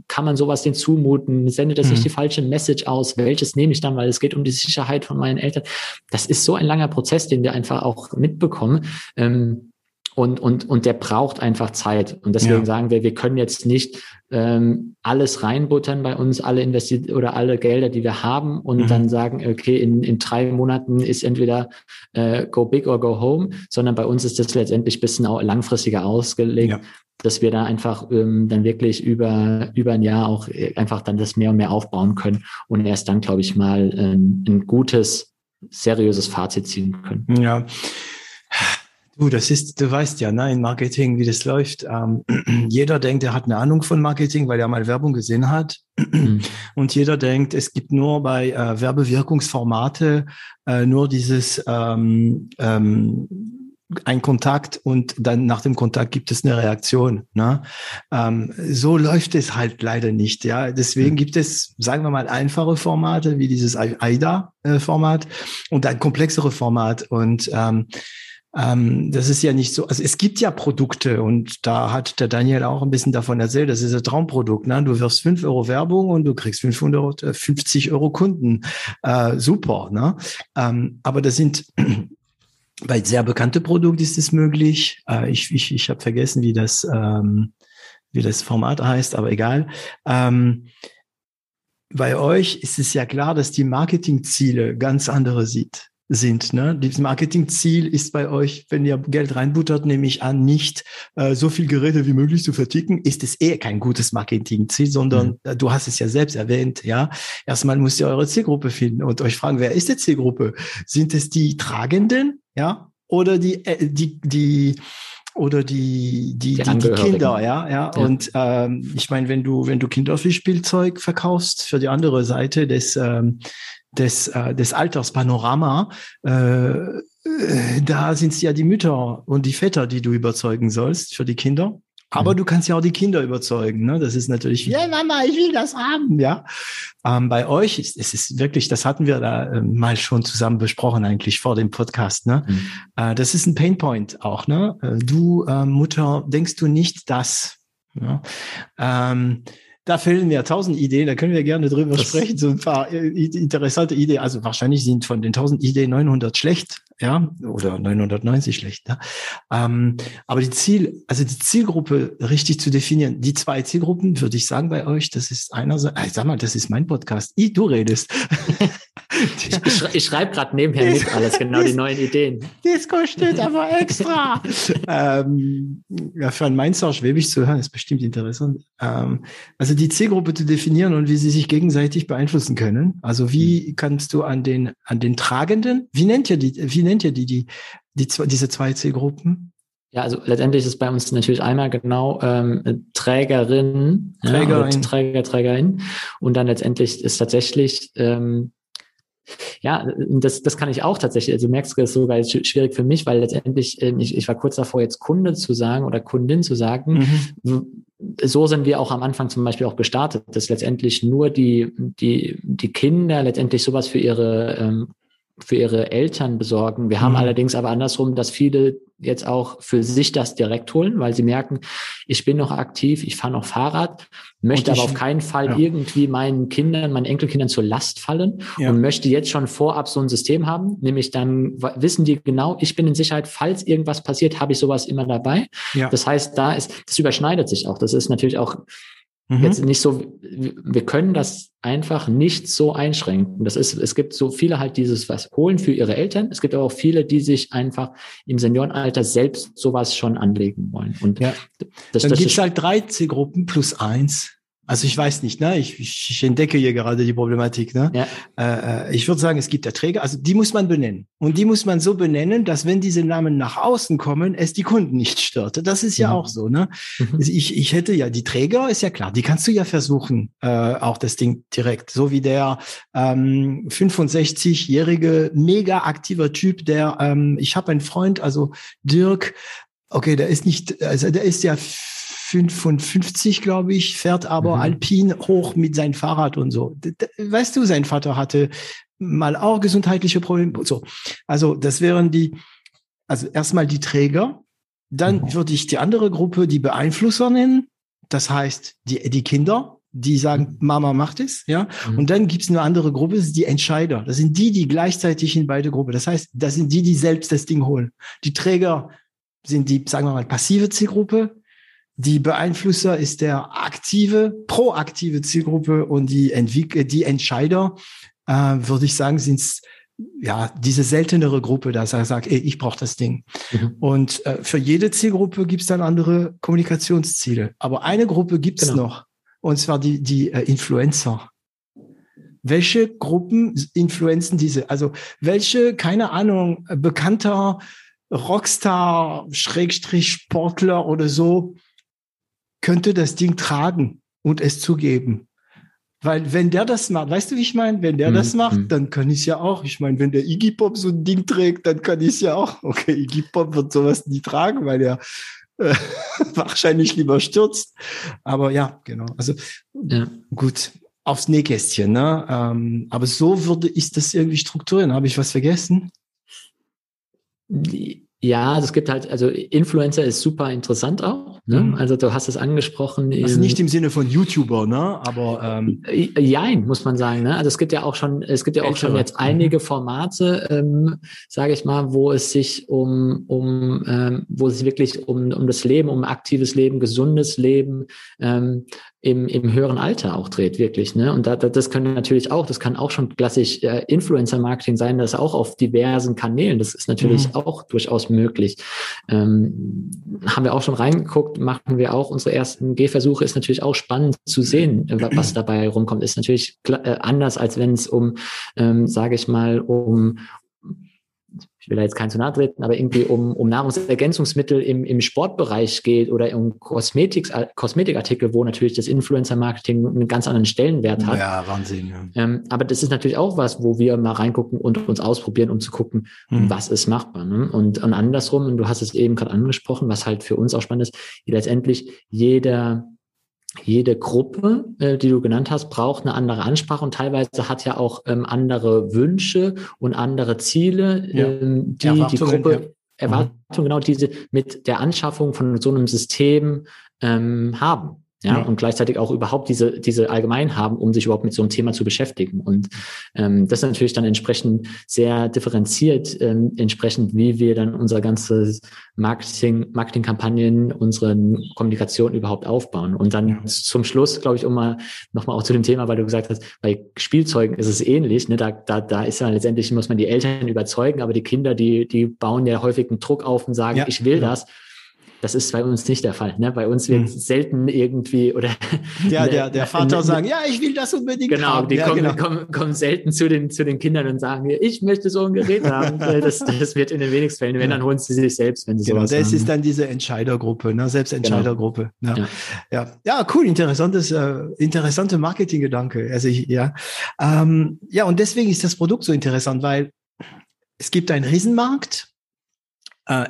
kann man sowas denen zumuten, sendet das mhm. nicht die falsche Message aus, welches nehme ich dann, weil es geht um die Sicherheit von meinen Eltern Eltern. Das ist so ein langer Prozess, den wir einfach auch mitbekommen. Ähm, und, und, und der braucht einfach Zeit. Und deswegen ja. sagen wir, wir können jetzt nicht ähm, alles reinbuttern bei uns, alle Investi oder alle Gelder, die wir haben und mhm. dann sagen, okay, in, in drei Monaten ist entweder äh, go big or go home, sondern bei uns ist das letztendlich ein bisschen auch langfristiger ausgelegt, ja. dass wir da einfach ähm, dann wirklich über, über ein Jahr auch äh, einfach dann das mehr und mehr aufbauen können und erst dann, glaube ich, mal ähm, ein gutes seriöses Fazit ziehen können. Ja. Du, das ist, du weißt ja, ne, in Marketing, wie das läuft. Ähm, jeder denkt, er hat eine Ahnung von Marketing, weil er mal Werbung gesehen hat. Mhm. Und jeder denkt, es gibt nur bei äh, Werbewirkungsformate äh, nur dieses ähm, ähm, ein Kontakt und dann nach dem Kontakt gibt es eine Reaktion. Ne? Ähm, so läuft es halt leider nicht. Ja, deswegen gibt es, sagen wir mal, einfache Formate wie dieses AIDA-Format und ein komplexere Format und ähm, ähm, das ist ja nicht so, also es gibt ja Produkte und da hat der Daniel auch ein bisschen davon erzählt, das ist ein Traumprodukt. Ne? Du wirfst fünf Euro Werbung und du kriegst 550 Euro Kunden. Äh, super. Ne? Ähm, aber das sind bei sehr bekannten Produkten ist es möglich. Äh, ich ich, ich habe vergessen, wie das, ähm, wie das Format heißt, aber egal. Ähm, bei euch ist es ja klar, dass die Marketingziele ganz andere sieht sind. Ne? Das Marketingziel ist bei euch, wenn ihr Geld reinbuttert, nehme ich an, nicht äh, so viel Geräte wie möglich zu verticken, ist es eher kein gutes Marketingziel, sondern mhm. Äh, du hast es ja selbst erwähnt, ja. Erstmal müsst ihr eure Zielgruppe finden und euch fragen, wer ist die Zielgruppe? Sind es die Tragenden, ja, oder die äh, die die oder die die, die, die, Kinder, ja, ja, ja. Und ähm, ich meine, wenn du wenn du Kinderspielzeug verkaufst für die andere Seite des ähm, des, äh, des Alterspanorama, äh, äh, da sind es ja die Mütter und die Väter, die du überzeugen sollst für die Kinder. Aber mhm. du kannst ja auch die Kinder überzeugen. Ne? Das ist natürlich, ja, Mama, ich will das haben. Ja, ähm, bei euch ist es ist wirklich, das hatten wir da äh, mal schon zusammen besprochen eigentlich vor dem Podcast. Ne? Mhm. Äh, das ist ein Painpoint auch. Ne? Äh, du äh, Mutter, denkst du nicht das? Ja? Ähm, da fehlen mir tausend Ideen, da können wir gerne drüber das sprechen, so ein paar äh, interessante Ideen. Also wahrscheinlich sind von den tausend Ideen 900 schlecht, ja, oder 990 schlecht. Ja. Ähm, aber die Ziel, also die Zielgruppe richtig zu definieren, die zwei Zielgruppen, würde ich sagen bei euch, das ist einerseits, äh, sag mal, das ist mein Podcast, I, du redest. ich, ich, ich schreibe gerade nebenher mit alles, genau die neuen Ideen. Das kostet aber extra. ähm, ja, für ein Mainzer Schwäbisch zu hören, ist bestimmt interessant. Ähm, also die Zielgruppe zu definieren und wie sie sich gegenseitig beeinflussen können. Also wie kannst du an den, an den Tragenden, wie nennt ihr die, wie nennt ihr die, die, die, die diese zwei Zielgruppen? Ja, also letztendlich ist bei uns natürlich einmal genau ähm, Trägerin, Trägerin. Ja, Träger, Trägerin und dann letztendlich ist tatsächlich ähm, ja, das, das kann ich auch tatsächlich. Also du merkst, das ist sogar schwierig für mich, weil letztendlich, ähm, ich, ich war kurz davor, jetzt Kunde zu sagen oder Kundin zu sagen. Mhm. So sind wir auch am Anfang zum Beispiel auch gestartet, dass letztendlich nur die, die, die Kinder letztendlich sowas für ihre ähm, für ihre Eltern besorgen. Wir haben mhm. allerdings aber andersrum, dass viele jetzt auch für sich das direkt holen, weil sie merken, ich bin noch aktiv, ich fahre noch Fahrrad, möchte ich, aber auf keinen Fall ja. irgendwie meinen Kindern, meinen Enkelkindern zur Last fallen ja. und möchte jetzt schon vorab so ein System haben, nämlich dann wissen die genau, ich bin in Sicherheit, falls irgendwas passiert, habe ich sowas immer dabei. Ja. Das heißt, da ist, das überschneidet sich auch. Das ist natürlich auch Mhm. Jetzt nicht so, wir können das einfach nicht so einschränken. Das ist, es gibt so viele halt dieses was holen für ihre Eltern. Es gibt aber auch viele, die sich einfach im Seniorenalter selbst sowas schon anlegen wollen. Und ja. das, dann gibt es halt drei Zielgruppen plus eins. Also ich weiß nicht, ne? Ich, ich, ich entdecke hier gerade die Problematik. Ne? Ja. Äh, äh ich würde sagen, es gibt Erträge, also die muss man benennen. Und die muss man so benennen, dass wenn diese Namen nach außen kommen, es die Kunden nicht stört. Das ist ja mhm. auch so. Ne? Mhm. Also ich, ich hätte ja die Träger, ist ja klar, die kannst du ja versuchen, äh, auch das Ding direkt. So wie der ähm, 65-jährige, mega aktiver Typ, der, ähm, ich habe einen Freund, also Dirk, okay, der ist nicht, also der ist ja 55, glaube ich, fährt aber mhm. alpin hoch mit seinem Fahrrad und so. Weißt du, sein Vater hatte mal auch gesundheitliche Probleme. So. Also das wären die, also erstmal die Träger, dann mhm. würde ich die andere Gruppe die Beeinflusser nennen. Das heißt, die, die Kinder, die sagen, mhm. Mama macht es, ja. Mhm. Und dann gibt es eine andere Gruppe, das sind die Entscheider. Das sind die, die gleichzeitig in beide Gruppen. Das heißt, das sind die, die selbst das Ding holen. Die Träger sind die, sagen wir mal, passive Zielgruppe. Die Beeinflusser ist der aktive, proaktive Zielgruppe und die, Entwick die Entscheider, äh, würde ich sagen, sind ja diese seltenere Gruppe, da sagt, ey, ich brauche das Ding. Mhm. Und äh, für jede Zielgruppe gibt es dann andere Kommunikationsziele. Aber eine Gruppe gibt es genau. noch, und zwar die, die äh, Influencer. Welche Gruppen influenzen diese? Also welche, keine Ahnung, bekannter Rockstar, Schrägstrich Sportler oder so könnte das Ding tragen und es zugeben. Weil wenn der das macht, weißt du, wie ich meine? Wenn der mhm. das macht, hm. dann kann ich es ja auch. Ich meine, wenn der Iggy Pop so ein Ding trägt, dann kann ich es ja auch. Okay, Iggy Pop wird sowas nie tragen, weil er äh, wahrscheinlich lieber stürzt. Aber ja, genau. Also ja. gut, aufs Nähkästchen. Ne? Ähm, aber so würde ich das irgendwie strukturieren. Habe ich was vergessen? Ja, also es gibt halt, also Influencer ist super interessant auch. Ne? Mhm. Also du hast es angesprochen. Also nicht im Sinne von YouTuber, ne? Aber ähm, Jein, muss man sagen. Ne? Also es gibt ja auch schon, es gibt ja auch schon jetzt einige mhm. Formate, ähm, sage ich mal, wo es sich um, um ähm, wo es sich wirklich um, um das Leben, um aktives Leben, gesundes Leben ähm, im, im höheren Alter auch dreht, wirklich. Ne? Und da, das können natürlich auch, das kann auch schon klassisch äh, Influencer-Marketing sein, das auch auf diversen Kanälen. Das ist natürlich mhm. auch durchaus möglich. Ähm, haben wir auch schon reingeguckt, machen wir auch unsere ersten Gehversuche, ist natürlich auch spannend zu sehen, äh, was dabei rumkommt. Ist natürlich äh, anders, als wenn es um, ähm, sage ich mal, um ich will da jetzt keinen zu nahe treten, aber irgendwie um, um Nahrungsergänzungsmittel im, im Sportbereich geht oder um Kosmetik, Kosmetikartikel, wo natürlich das Influencer-Marketing einen ganz anderen Stellenwert hat. Ja, Wahnsinn. Ja. Ähm, aber das ist natürlich auch was, wo wir mal reingucken und uns ausprobieren, um zu gucken, hm. was ist machbar. Ne? Und, und andersrum, und du hast es eben gerade angesprochen, was halt für uns auch spannend ist, letztendlich jeder jede Gruppe, äh, die du genannt hast, braucht eine andere Ansprache und teilweise hat ja auch ähm, andere Wünsche und andere Ziele, ja. ähm, die die Gruppe ja. Erwartungen, genau diese mit der Anschaffung von so einem System ähm, haben ja, ja, und gleichzeitig auch überhaupt diese, diese allgemein haben, um sich überhaupt mit so einem Thema zu beschäftigen. Und ähm, das ist natürlich dann entsprechend sehr differenziert, ähm, entsprechend, wie wir dann unser ganzes Marketing, Marketingkampagnen, unsere Kommunikation überhaupt aufbauen. Und dann ja. zum Schluss, glaube ich, um mal nochmal auch zu dem Thema, weil du gesagt hast, bei Spielzeugen ist es ähnlich, ne? da, da, da ist ja letztendlich, muss man die Eltern überzeugen, aber die Kinder, die, die bauen ja häufig einen Druck auf und sagen, ja, ich will ja. das. Das ist bei uns nicht der Fall. Ne? Bei uns wird hm. selten irgendwie oder ja, der, der Vater ne, sagen, ja, ich will das unbedingt genau, haben. Die ja, kommen, genau, kommen, kommen selten zu den, zu den Kindern und sagen, ich möchte so ein Gerät haben. das, das wird in den wenigsten Fällen, wenn, dann holen sie sich selbst, wenn sie genau, sowas das haben. ist dann diese Entscheidergruppe, ne? Selbstentscheidergruppe. Genau. Ja. ja. Ja. cool, interessantes, äh, interessante Marketinggedanke. Also ich, ja. Ähm, ja, und deswegen ist das Produkt so interessant, weil es gibt einen Riesenmarkt,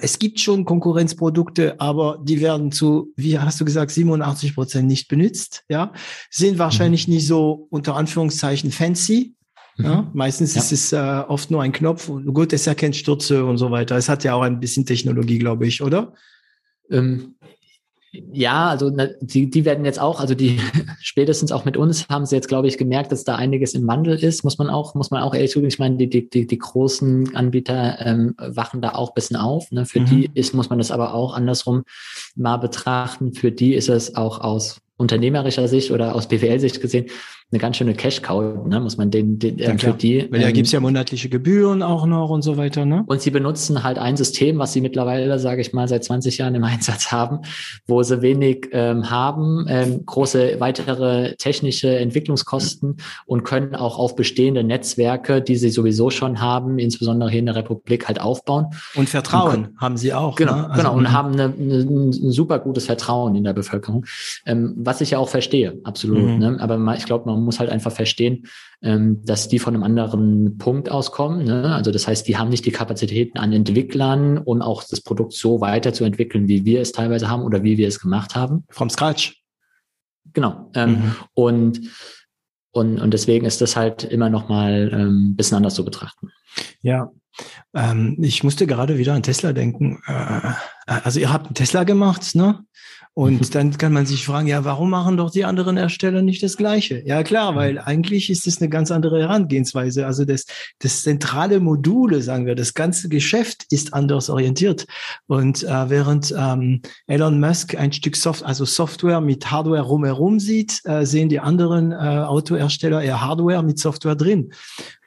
es gibt schon Konkurrenzprodukte, aber die werden zu, wie hast du gesagt, 87 Prozent nicht benutzt, ja, sind wahrscheinlich mhm. nicht so unter Anführungszeichen fancy. Ja, mhm. meistens ja. ist es äh, oft nur ein Knopf und gut, es erkennt Stürze und so weiter. Es hat ja auch ein bisschen Technologie, glaube ich, oder? Ähm, ja, also die, die werden jetzt auch, also die spätestens auch mit uns haben sie jetzt, glaube ich, gemerkt, dass da einiges im Wandel ist, muss man auch, muss man auch ehrlich zugeben. Ich meine, die, die, die, die großen Anbieter ähm, wachen da auch bisschen auf. Ne? Für mhm. die ist, muss man das aber auch andersrum mal betrachten. Für die ist es auch aus unternehmerischer Sicht oder aus BWL-Sicht gesehen eine ganz schöne Cash-Cow, ne? muss man den, den ja, für die. Weil da ähm, gibt's ja monatliche Gebühren auch noch und so weiter, ne? Und sie benutzen halt ein System, was sie mittlerweile, sage ich mal, seit 20 Jahren im Einsatz haben, wo sie wenig ähm, haben, ähm, große weitere technische Entwicklungskosten und können auch auf bestehende Netzwerke, die sie sowieso schon haben, insbesondere hier in der Republik, halt aufbauen. Und Vertrauen und können, haben sie auch. Genau, ne? also, genau. Und haben eine, eine, ein super gutes Vertrauen in der Bevölkerung, ähm, was ich ja auch verstehe, absolut. Mhm. Ne? Aber ich glaube, man muss halt einfach verstehen, ähm, dass die von einem anderen Punkt auskommen. Ne? Also das heißt, die haben nicht die Kapazitäten an Entwicklern, um auch das Produkt so weiterzuentwickeln, wie wir es teilweise haben oder wie wir es gemacht haben. From scratch. Genau. Ähm, mhm. Und und, und deswegen ist das halt immer noch mal ähm, bisschen anders zu betrachten. Ja, ähm, ich musste gerade wieder an Tesla denken. Äh, also ihr habt einen Tesla gemacht, ne? Und dann kann man sich fragen, ja, warum machen doch die anderen Ersteller nicht das Gleiche? Ja, klar, weil eigentlich ist es eine ganz andere Herangehensweise. Also das, das zentrale Module, sagen wir, das ganze Geschäft ist anders orientiert. Und äh, während ähm, Elon Musk ein Stück Soft also Software mit Hardware rumherum sieht, äh, sehen die anderen äh, Autohersteller eher Hardware mit Software drin.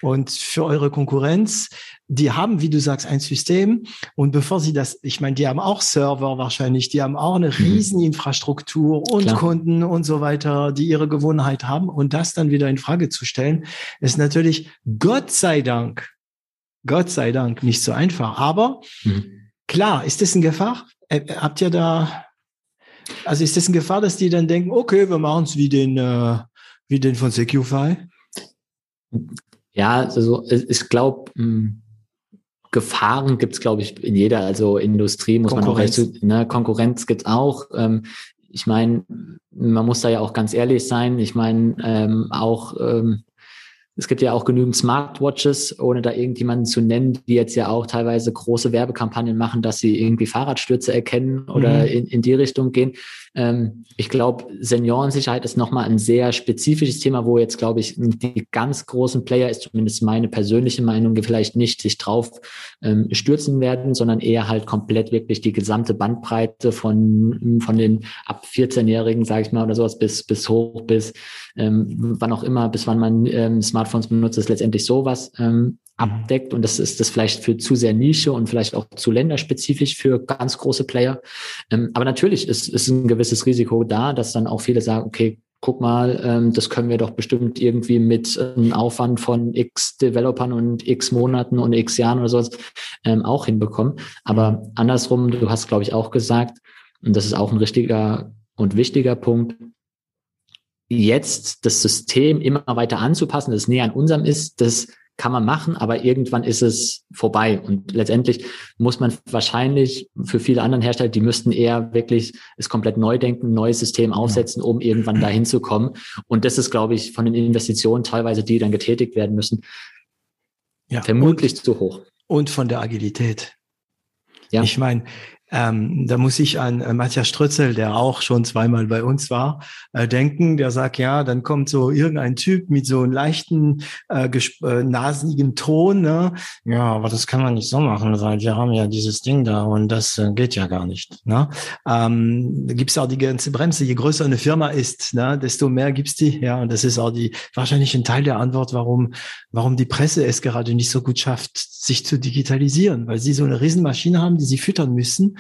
Und für eure Konkurrenz die haben, wie du sagst, ein System. Und bevor sie das, ich meine, die haben auch Server wahrscheinlich, die haben auch eine mhm. Rieseninfrastruktur und Klar. Kunden und so weiter, die ihre Gewohnheit haben. Und das dann wieder in Frage zu stellen, ist natürlich Gott sei Dank, Gott sei Dank nicht so einfach. Aber mhm. klar, ist das eine Gefahr? Äh, habt ihr da, also ist das eine Gefahr, dass die dann denken, okay, wir machen es wie den, äh, wie den von Secufy? Ja, also ich glaube, hm, Gefahren gibt es, glaube ich, in jeder also Industrie, muss man auch recht, ne, Konkurrenz gibt auch. Ähm, ich meine, man muss da ja auch ganz ehrlich sein. Ich meine, ähm, auch ähm, es gibt ja auch genügend Smartwatches, ohne da irgendjemanden zu nennen, die jetzt ja auch teilweise große Werbekampagnen machen, dass sie irgendwie Fahrradstürze erkennen oder mhm. in, in die Richtung gehen. Ähm, ich glaube, Seniorensicherheit ist nochmal ein sehr spezifisches Thema, wo jetzt, glaube ich, die ganz großen Player ist zumindest meine persönliche Meinung, vielleicht nicht sich drauf ähm, stürzen werden, sondern eher halt komplett wirklich die gesamte Bandbreite von, von den ab 14-Jährigen, sage ich mal, oder sowas bis, bis hoch bis ähm, wann auch immer, bis wann man ähm, Smartphones benutzt, ist letztendlich sowas ähm. Abdeckt. Und das ist das vielleicht für zu sehr Nische und vielleicht auch zu länderspezifisch für ganz große Player. Ähm, aber natürlich ist, ist ein gewisses Risiko da, dass dann auch viele sagen, okay, guck mal, ähm, das können wir doch bestimmt irgendwie mit einem Aufwand von x Developern und x Monaten und x Jahren oder sowas ähm, auch hinbekommen. Aber mhm. andersrum, du hast, glaube ich, auch gesagt, und das ist auch ein richtiger und wichtiger Punkt, jetzt das System immer weiter anzupassen, das näher an unserem ist, das kann man machen, aber irgendwann ist es vorbei. Und letztendlich muss man wahrscheinlich für viele anderen Hersteller, die müssten eher wirklich es komplett neu denken, ein neues System aufsetzen, um irgendwann dahin zu kommen. Und das ist, glaube ich, von den Investitionen teilweise, die dann getätigt werden müssen, ja, vermutlich und, zu hoch. Und von der Agilität. Ja. Ich meine, ähm, da muss ich an äh, Matthias Strützel, der auch schon zweimal bei uns war, äh, denken. Der sagt, ja, dann kommt so irgendein Typ mit so einem leichten, äh, äh, nasenigen Ton. Ne? Ja, aber das kann man nicht so machen, weil wir haben ja dieses Ding da und das äh, geht ja gar nicht. Ne? Ähm, da gibt's auch die ganze Bremse. Je größer eine Firma ist, ne, desto mehr gibt's die. Ja, und das ist auch die wahrscheinlich ein Teil der Antwort, warum, warum die Presse es gerade nicht so gut schafft, sich zu digitalisieren, weil sie so eine Riesenmaschine haben, die sie füttern müssen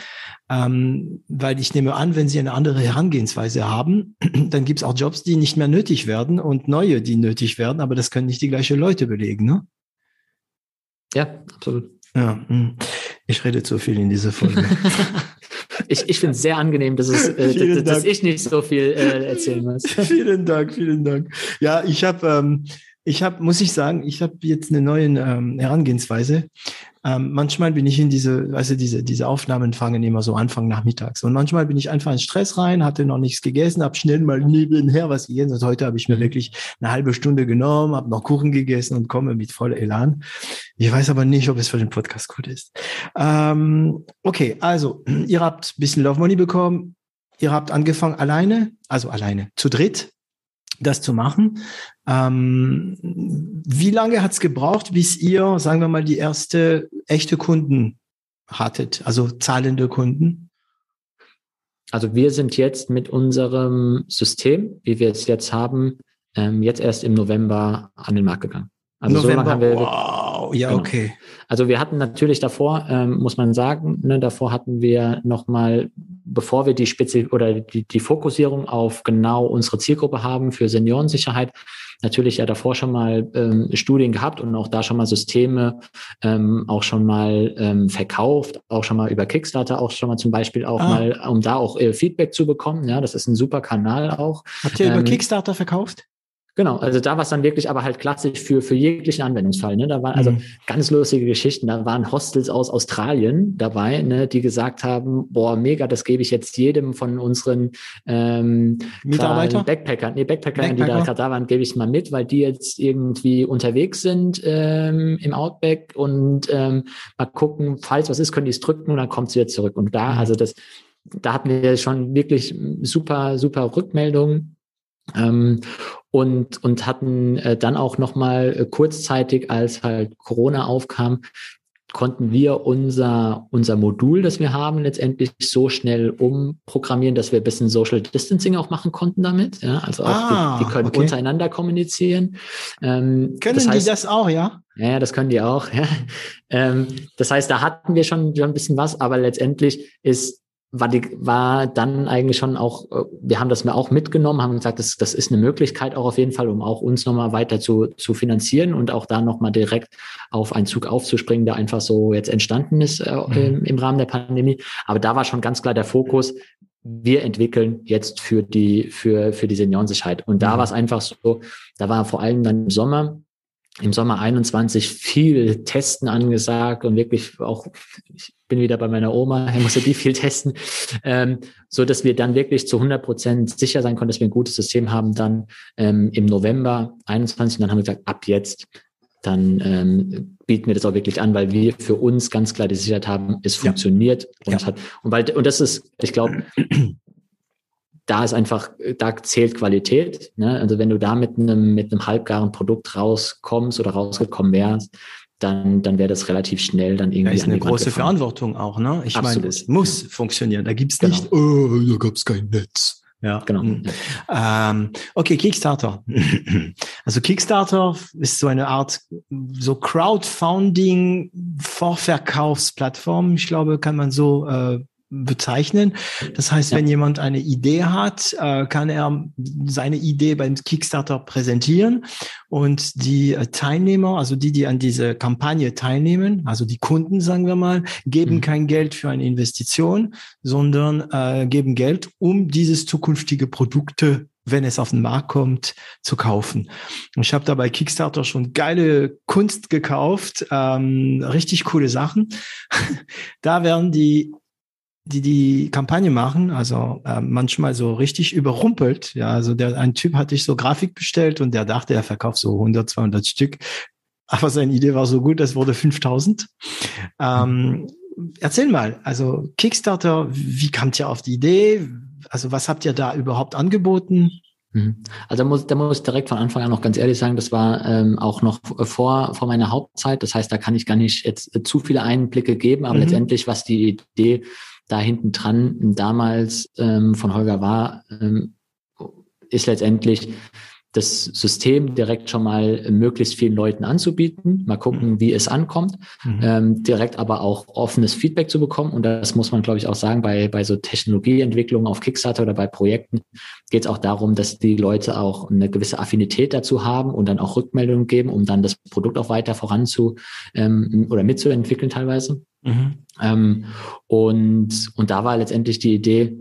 ähm, weil ich nehme an, wenn Sie eine andere Herangehensweise haben, dann gibt es auch Jobs, die nicht mehr nötig werden und neue, die nötig werden, aber das können nicht die gleichen Leute belegen, ne? Ja, absolut. Ja, hm. ich rede zu viel in dieser Folge. ich ich finde es sehr angenehm, dass, es, äh, dass, dass, ich nicht so viel äh, erzählen muss. vielen Dank, vielen Dank. Ja, ich habe, ähm, ich habe, muss ich sagen, ich habe jetzt eine neue ähm, Herangehensweise. Ähm, manchmal bin ich in diese, also diese, diese Aufnahmen fangen immer so Anfang nachmittags. Und manchmal bin ich einfach in Stress rein, hatte noch nichts gegessen, habe schnell mal nebenher was gegessen. Und heute habe ich mir wirklich eine halbe Stunde genommen, habe noch Kuchen gegessen und komme mit voller Elan. Ich weiß aber nicht, ob es für den Podcast gut ist. Ähm, okay, also ihr habt ein bisschen Love Money bekommen. Ihr habt angefangen alleine, also alleine, zu dritt das zu machen. Ähm, wie lange hat es gebraucht, bis ihr, sagen wir mal, die erste echte Kunden hattet, also zahlende Kunden? Also wir sind jetzt mit unserem System, wie wir es jetzt haben, ähm, jetzt erst im November an den Markt gegangen. Also November, so haben wir. Wow, ja, genau. okay. Also wir hatten natürlich davor, ähm, muss man sagen, ne, davor hatten wir nochmal, bevor wir die Spezi oder die, die Fokussierung auf genau unsere Zielgruppe haben für Seniorensicherheit, natürlich ja davor schon mal ähm, Studien gehabt und auch da schon mal Systeme ähm, auch schon mal ähm, verkauft, auch schon mal über Kickstarter auch schon mal zum Beispiel auch ah. mal, um da auch äh, Feedback zu bekommen. Ja, das ist ein super Kanal auch. Habt ihr über ähm, Kickstarter verkauft? Genau, also da war es dann wirklich aber halt klassisch für, für jeglichen Anwendungsfall. Ne? Da waren also mhm. ganz lustige Geschichten. Da waren Hostels aus Australien dabei, ne, die gesagt haben, boah, mega, das gebe ich jetzt jedem von unseren ähm? Backpackern, nee, Backpackern, Backpacker? die da gerade da waren, gebe ich mal mit, weil die jetzt irgendwie unterwegs sind ähm, im Outback und ähm, mal gucken, falls was ist, können die es drücken und dann kommt sie wieder zurück. Und da, mhm. also das, da hatten wir schon wirklich super, super Rückmeldungen. Ähm, und, und hatten äh, dann auch nochmal äh, kurzzeitig, als halt Corona aufkam, konnten wir unser, unser Modul, das wir haben, letztendlich so schnell umprogrammieren, dass wir ein bisschen Social Distancing auch machen konnten damit. Ja, also auch ah, die, die, können okay. untereinander kommunizieren. Ähm, können das heißt, die das auch, ja? Ja, das können die auch. Ja. Ähm, das heißt, da hatten wir schon, schon ein bisschen was, aber letztendlich ist war, die, war dann eigentlich schon auch, äh, wir haben das mir auch mitgenommen, haben gesagt, das, das ist eine Möglichkeit auch auf jeden Fall, um auch uns nochmal weiter zu, zu finanzieren und auch da nochmal direkt auf einen Zug aufzuspringen, der einfach so jetzt entstanden ist äh, mhm. im, im Rahmen der Pandemie. Aber da war schon ganz klar der Fokus, wir entwickeln jetzt für die, für, für die Seniorensicherheit. Und da mhm. war es einfach so, da war vor allem dann im Sommer, im Sommer 21 viel Testen angesagt und wirklich auch, ich bin wieder bei meiner Oma, ich musste die viel testen, ähm, so dass wir dann wirklich zu 100 Prozent sicher sein konnten, dass wir ein gutes System haben. Dann ähm, im November 21 und dann haben wir gesagt, ab jetzt, dann ähm, bieten wir das auch wirklich an, weil wir für uns ganz klar die Sicherheit haben, es funktioniert ja. und ja. hat und weil und das ist, ich glaube, da ist einfach, da zählt Qualität. Ne? Also wenn du da mit einem, mit einem halbgaren Produkt rauskommst oder rausgekommen wärst, dann, dann wäre das relativ schnell dann irgendwie. Das ist eine große Verantwortung auch, ne? Ich meine, es muss funktionieren. Da gibt's genau. nicht, oh, da gab's kein Netz. Ja, genau. Mhm. Ähm, okay, Kickstarter. Also Kickstarter ist so eine Art so Crowdfunding Vorverkaufsplattform. Ich glaube, kann man so äh, bezeichnen. Das heißt, ja. wenn jemand eine Idee hat, äh, kann er seine Idee beim Kickstarter präsentieren und die äh, Teilnehmer, also die, die an diese Kampagne teilnehmen, also die Kunden, sagen wir mal, geben mhm. kein Geld für eine Investition, sondern äh, geben Geld, um dieses zukünftige Produkte wenn es auf den Markt kommt, zu kaufen. Ich habe da bei Kickstarter schon geile Kunst gekauft, ähm, richtig coole Sachen. da werden die die die Kampagne machen, also äh, manchmal so richtig überrumpelt. Ja, also der ein Typ hatte ich so Grafik bestellt und der dachte, er verkauft so 100, 200 Stück. Aber seine Idee war so gut, das wurde 5000. Ähm, erzähl mal, also Kickstarter, wie kamt ihr auf die Idee? Also was habt ihr da überhaupt angeboten? Mhm. Also da muss, da muss ich direkt von Anfang an noch ganz ehrlich sagen, das war ähm, auch noch vor, vor meiner Hauptzeit. Das heißt, da kann ich gar nicht jetzt zu viele Einblicke geben, aber mhm. letztendlich, was die Idee da hinten dran damals ähm, von Holger war, ähm, ist letztendlich das System direkt schon mal möglichst vielen Leuten anzubieten, mal gucken, mhm. wie es ankommt, mhm. ähm, direkt aber auch offenes Feedback zu bekommen. Und das muss man, glaube ich, auch sagen, bei, bei so Technologieentwicklungen auf Kickstarter oder bei Projekten geht es auch darum, dass die Leute auch eine gewisse Affinität dazu haben und dann auch Rückmeldungen geben, um dann das Produkt auch weiter voranzu ähm, oder mitzuentwickeln teilweise. Mhm. Ähm, und, und da war letztendlich die Idee,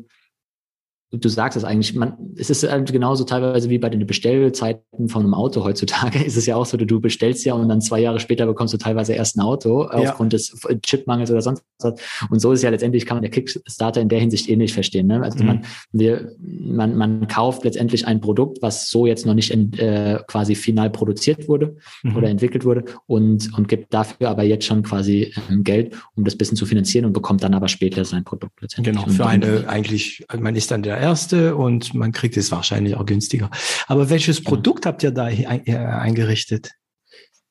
du sagst es eigentlich, man, es ist halt genauso teilweise wie bei den Bestellzeiten von einem Auto heutzutage. Ist es ja auch so, du bestellst ja und dann zwei Jahre später bekommst du teilweise erst ein Auto ja. aufgrund des Chipmangels oder sonst was. Und so ist ja letztendlich, kann man der Kickstarter in der Hinsicht ähnlich verstehen. Ne? Also mhm. man, wir, man, man kauft letztendlich ein Produkt, was so jetzt noch nicht in, äh, quasi final produziert wurde mhm. oder entwickelt wurde und, und gibt dafür aber jetzt schon quasi ähm, Geld, um das bisschen zu finanzieren und bekommt dann aber später sein Produkt letztendlich. Genau, für eine eigentlich, man ist dann der erste und man kriegt es wahrscheinlich auch günstiger. Aber welches Produkt habt ihr da äh, eingerichtet?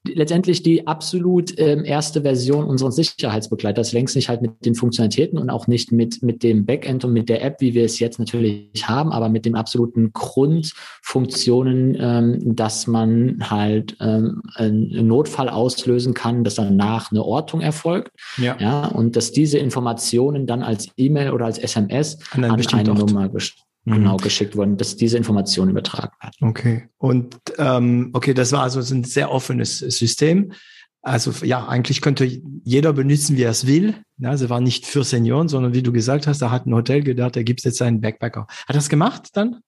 Letztendlich die absolut ähm, erste Version unseres Sicherheitsbegleiters, längst nicht halt mit den Funktionalitäten und auch nicht mit, mit dem Backend und mit der App, wie wir es jetzt natürlich haben, aber mit den absoluten Grundfunktionen, ähm, dass man halt ähm, einen Notfall auslösen kann, dass danach eine Ortung erfolgt. Ja. ja und dass diese Informationen dann als E-Mail oder als SMS an, an eine Nummer gestellt. Genau geschickt worden, dass diese Information übertragen hat. Okay. Und ähm, okay, das war also ein sehr offenes System. Also ja, eigentlich könnte jeder benutzen, wie er es will. Ja, sie war nicht für Senioren, sondern wie du gesagt hast, da hat ein Hotel gedacht, da gibt es jetzt einen Backpacker. Hat das gemacht dann?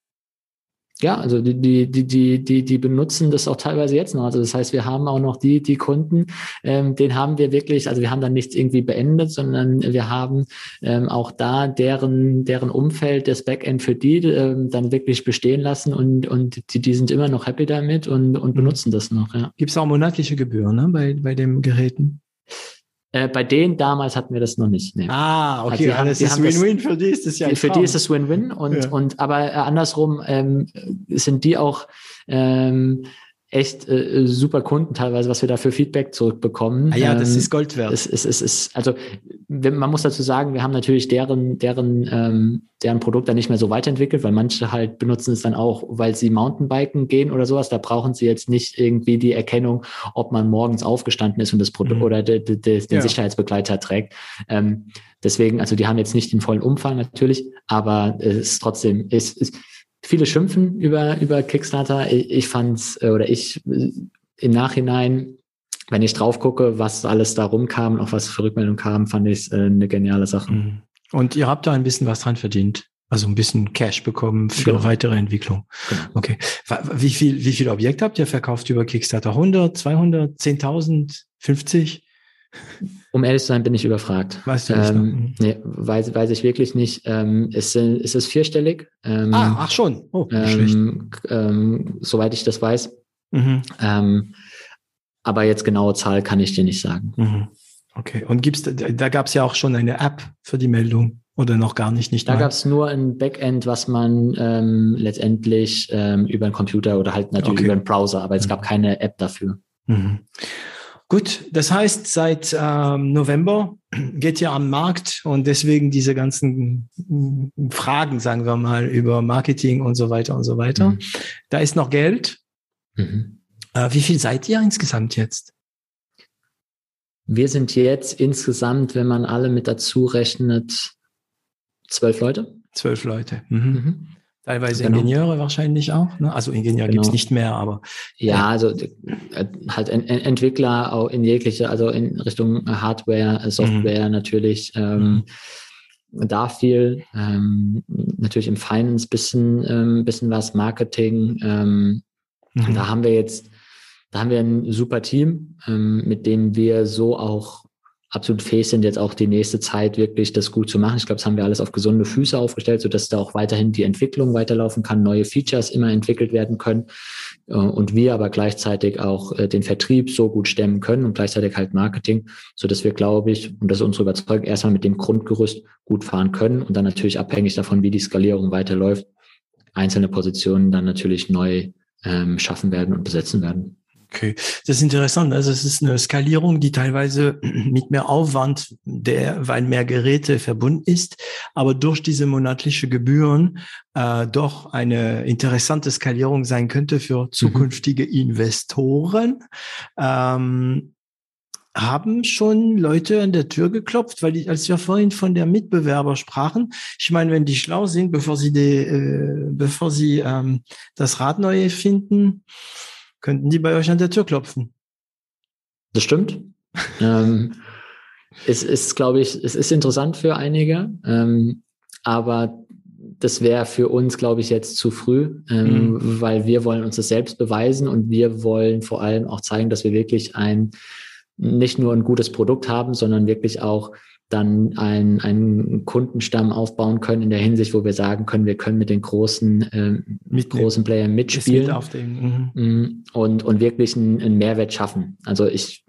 Ja, also die, die, die, die, die, die benutzen das auch teilweise jetzt noch. Also das heißt, wir haben auch noch die, die Kunden, ähm, den haben wir wirklich, also wir haben dann nichts irgendwie beendet, sondern wir haben ähm, auch da deren, deren Umfeld, das Backend für die ähm, dann wirklich bestehen lassen und, und die, die sind immer noch happy damit und, und mhm. benutzen das noch. Ja. Gibt es auch monatliche Gebühren ne, bei, bei den Geräten? Äh, bei denen damals hatten wir das noch nicht. Nee. Ah, okay, also alles ist Win-Win. Für die ist das ja Für die ist es Win-Win und, ja. und aber äh, andersrum ähm, sind die auch ähm, echt äh, super Kunden teilweise, was wir da für Feedback zurückbekommen. Ah ja, das ähm, ist Gold wert. Es, es, es ist, also man muss dazu sagen, wir haben natürlich deren, deren, ähm, deren Produkt dann nicht mehr so weiterentwickelt, weil manche halt benutzen es dann auch, weil sie Mountainbiken gehen oder sowas. Da brauchen sie jetzt nicht irgendwie die Erkennung, ob man morgens aufgestanden ist und das Produkt mhm. oder de, de, de, den ja. Sicherheitsbegleiter trägt. Ähm, deswegen, also die haben jetzt nicht den vollen Umfang natürlich, aber es ist trotzdem, es ist, viele schimpfen über, über Kickstarter. Ich, ich fand's, äh, oder ich äh, im Nachhinein, wenn ich drauf gucke, was alles da rumkam und auch was für Rückmeldungen kam, fand ich es äh, eine geniale Sache. Mhm. Und ihr habt da ein bisschen was dran verdient. Also ein bisschen Cash bekommen für genau. weitere Entwicklung. Genau. Okay. Wie viel, wie viel Objekte habt ihr verkauft über Kickstarter? 100, 200, 10.000, 50? Um ehrlich zu sein, bin ich überfragt. Weißt du nicht? Ähm, mhm. nee, weiß, weiß ich wirklich nicht. Ähm, es, es ist vierstellig. Ähm, ah, ach schon. Oh, ähm, ähm, soweit ich das weiß. Mhm. Ähm, aber jetzt genaue Zahl kann ich dir nicht sagen. Mhm. Okay. Und gibt's, da gab es ja auch schon eine App für die Meldung oder noch gar nicht? nicht da gab es nur ein Backend, was man ähm, letztendlich ähm, über einen Computer oder halt natürlich okay. über einen Browser, aber es mhm. gab keine App dafür. Mhm. Gut, das heißt, seit ähm, November geht ihr am Markt und deswegen diese ganzen Fragen, sagen wir mal, über Marketing und so weiter und so weiter. Mhm. Da ist noch Geld. Mhm. Äh, wie viel seid ihr insgesamt jetzt? Wir sind jetzt insgesamt, wenn man alle mit dazu rechnet, zwölf Leute. Zwölf Leute. Mhm. Mhm. Teilweise genau. Ingenieure wahrscheinlich auch. Ne? Also Ingenieur genau. gibt's nicht mehr, aber. Ja, also äh, halt Entwickler auch in jegliche, also in Richtung Hardware, Software mhm. natürlich. Ähm, mhm. Da viel, ähm, natürlich im Finance bisschen, ähm, bisschen was, Marketing. Ähm, mhm. Da haben wir jetzt da haben wir ein super Team, ähm, mit dem wir so auch absolut fähig sind, jetzt auch die nächste Zeit wirklich das gut zu machen. Ich glaube, das haben wir alles auf gesunde Füße aufgestellt, sodass da auch weiterhin die Entwicklung weiterlaufen kann, neue Features immer entwickelt werden können äh, und wir aber gleichzeitig auch äh, den Vertrieb so gut stemmen können und gleichzeitig halt Marketing, so dass wir, glaube ich, und das ist unsere Überzeugung, erstmal mit dem Grundgerüst gut fahren können und dann natürlich abhängig davon, wie die Skalierung weiterläuft, einzelne Positionen dann natürlich neu ähm, schaffen werden und besetzen werden. Okay, das ist interessant. Also es ist eine Skalierung, die teilweise mit mehr Aufwand, der, weil mehr Geräte verbunden ist, aber durch diese monatliche Gebühren äh, doch eine interessante Skalierung sein könnte für mhm. zukünftige mhm. Investoren. Ähm, haben schon Leute an der Tür geklopft, weil die, als wir vorhin von der Mitbewerber sprachen, ich meine, wenn die schlau sind, bevor sie die, äh, bevor sie ähm, das Rad neu finden, könnten die bei euch an der Tür klopfen. Das stimmt. ähm, es ist, glaube ich, es ist interessant für einige, ähm, aber das wäre für uns, glaube ich, jetzt zu früh, ähm, mhm. weil wir wollen uns das selbst beweisen und wir wollen vor allem auch zeigen, dass wir wirklich ein nicht nur ein gutes Produkt haben, sondern wirklich auch dann einen, einen Kundenstamm aufbauen können in der Hinsicht, wo wir sagen können, wir können mit den großen, äh, mit großen Playern mitspielen mhm. Mm, und, und wirklich einen, einen Mehrwert schaffen. Also ich,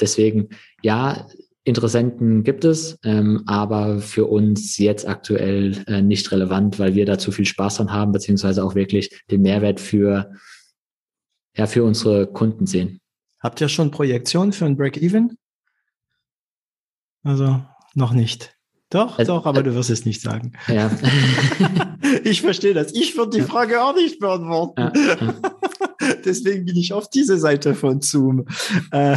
deswegen, ja, Interessenten gibt es, ähm, aber für uns jetzt aktuell äh, nicht relevant, weil wir da zu viel Spaß dran haben, beziehungsweise auch wirklich den Mehrwert für, ja, für unsere Kunden sehen. Habt ihr schon Projektionen für ein Break-Even? Also noch nicht. Doch, also, doch, aber äh, du wirst es nicht sagen. Ja. ich verstehe das. Ich würde die Frage auch nicht beantworten. Deswegen bin ich auf diese Seite von Zoom. Äh,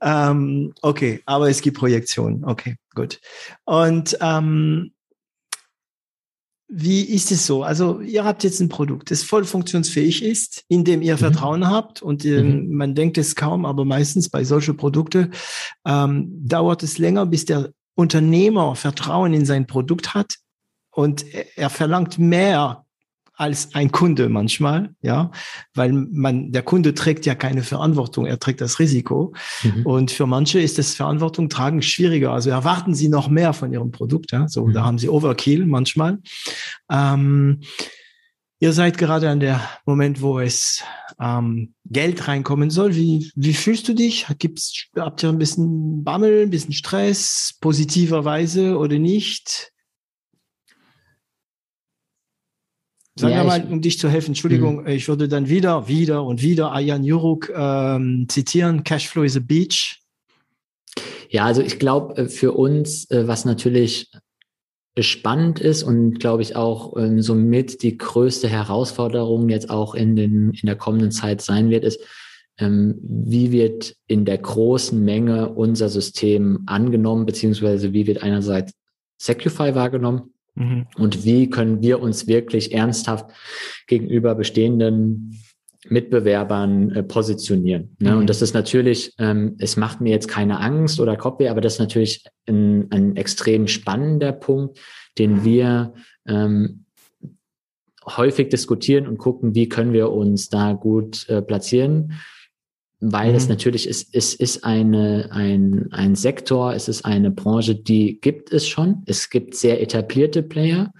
ähm, okay, aber es gibt Projektionen. Okay, gut. Und ähm, wie ist es so? Also ihr habt jetzt ein Produkt, das voll funktionsfähig ist, in dem ihr mhm. Vertrauen habt und ähm, mhm. man denkt es kaum, aber meistens bei solchen Produkten ähm, dauert es länger, bis der Unternehmer Vertrauen in sein Produkt hat und er verlangt mehr als ein Kunde manchmal, ja, weil man, der Kunde trägt ja keine Verantwortung, er trägt das Risiko. Mhm. Und für manche ist das Verantwortung tragen schwieriger. Also erwarten sie noch mehr von ihrem Produkt, ja, so, mhm. da haben sie Overkill manchmal. Ähm, ihr seid gerade an der Moment, wo es ähm, Geld reinkommen soll. Wie, wie fühlst du dich? Gibt's, habt ihr ein bisschen Bammel, ein bisschen Stress, positiverweise oder nicht? Sagen ja, wir mal, um dich zu helfen, Entschuldigung, mh. ich würde dann wieder, wieder und wieder Ayan Juruk ähm, zitieren, Cashflow is a beach. Ja, also ich glaube, äh, für uns, äh, was natürlich spannend ist und glaube ich auch ähm, somit die größte Herausforderung jetzt auch in, den, in der kommenden Zeit sein wird, ist, ähm, wie wird in der großen Menge unser System angenommen, beziehungsweise wie wird einerseits Secufy wahrgenommen mhm. und wie können wir uns wirklich ernsthaft gegenüber bestehenden Mitbewerbern äh, positionieren. Ne? Mhm. Und das ist natürlich, ähm, es macht mir jetzt keine Angst oder Kopfweh, aber das ist natürlich ein, ein extrem spannender Punkt, den wir ähm, häufig diskutieren und gucken, wie können wir uns da gut äh, platzieren weil mhm. es natürlich ist, es ist eine, ein, ein Sektor, es ist eine Branche, die gibt es schon. Es gibt sehr etablierte Player.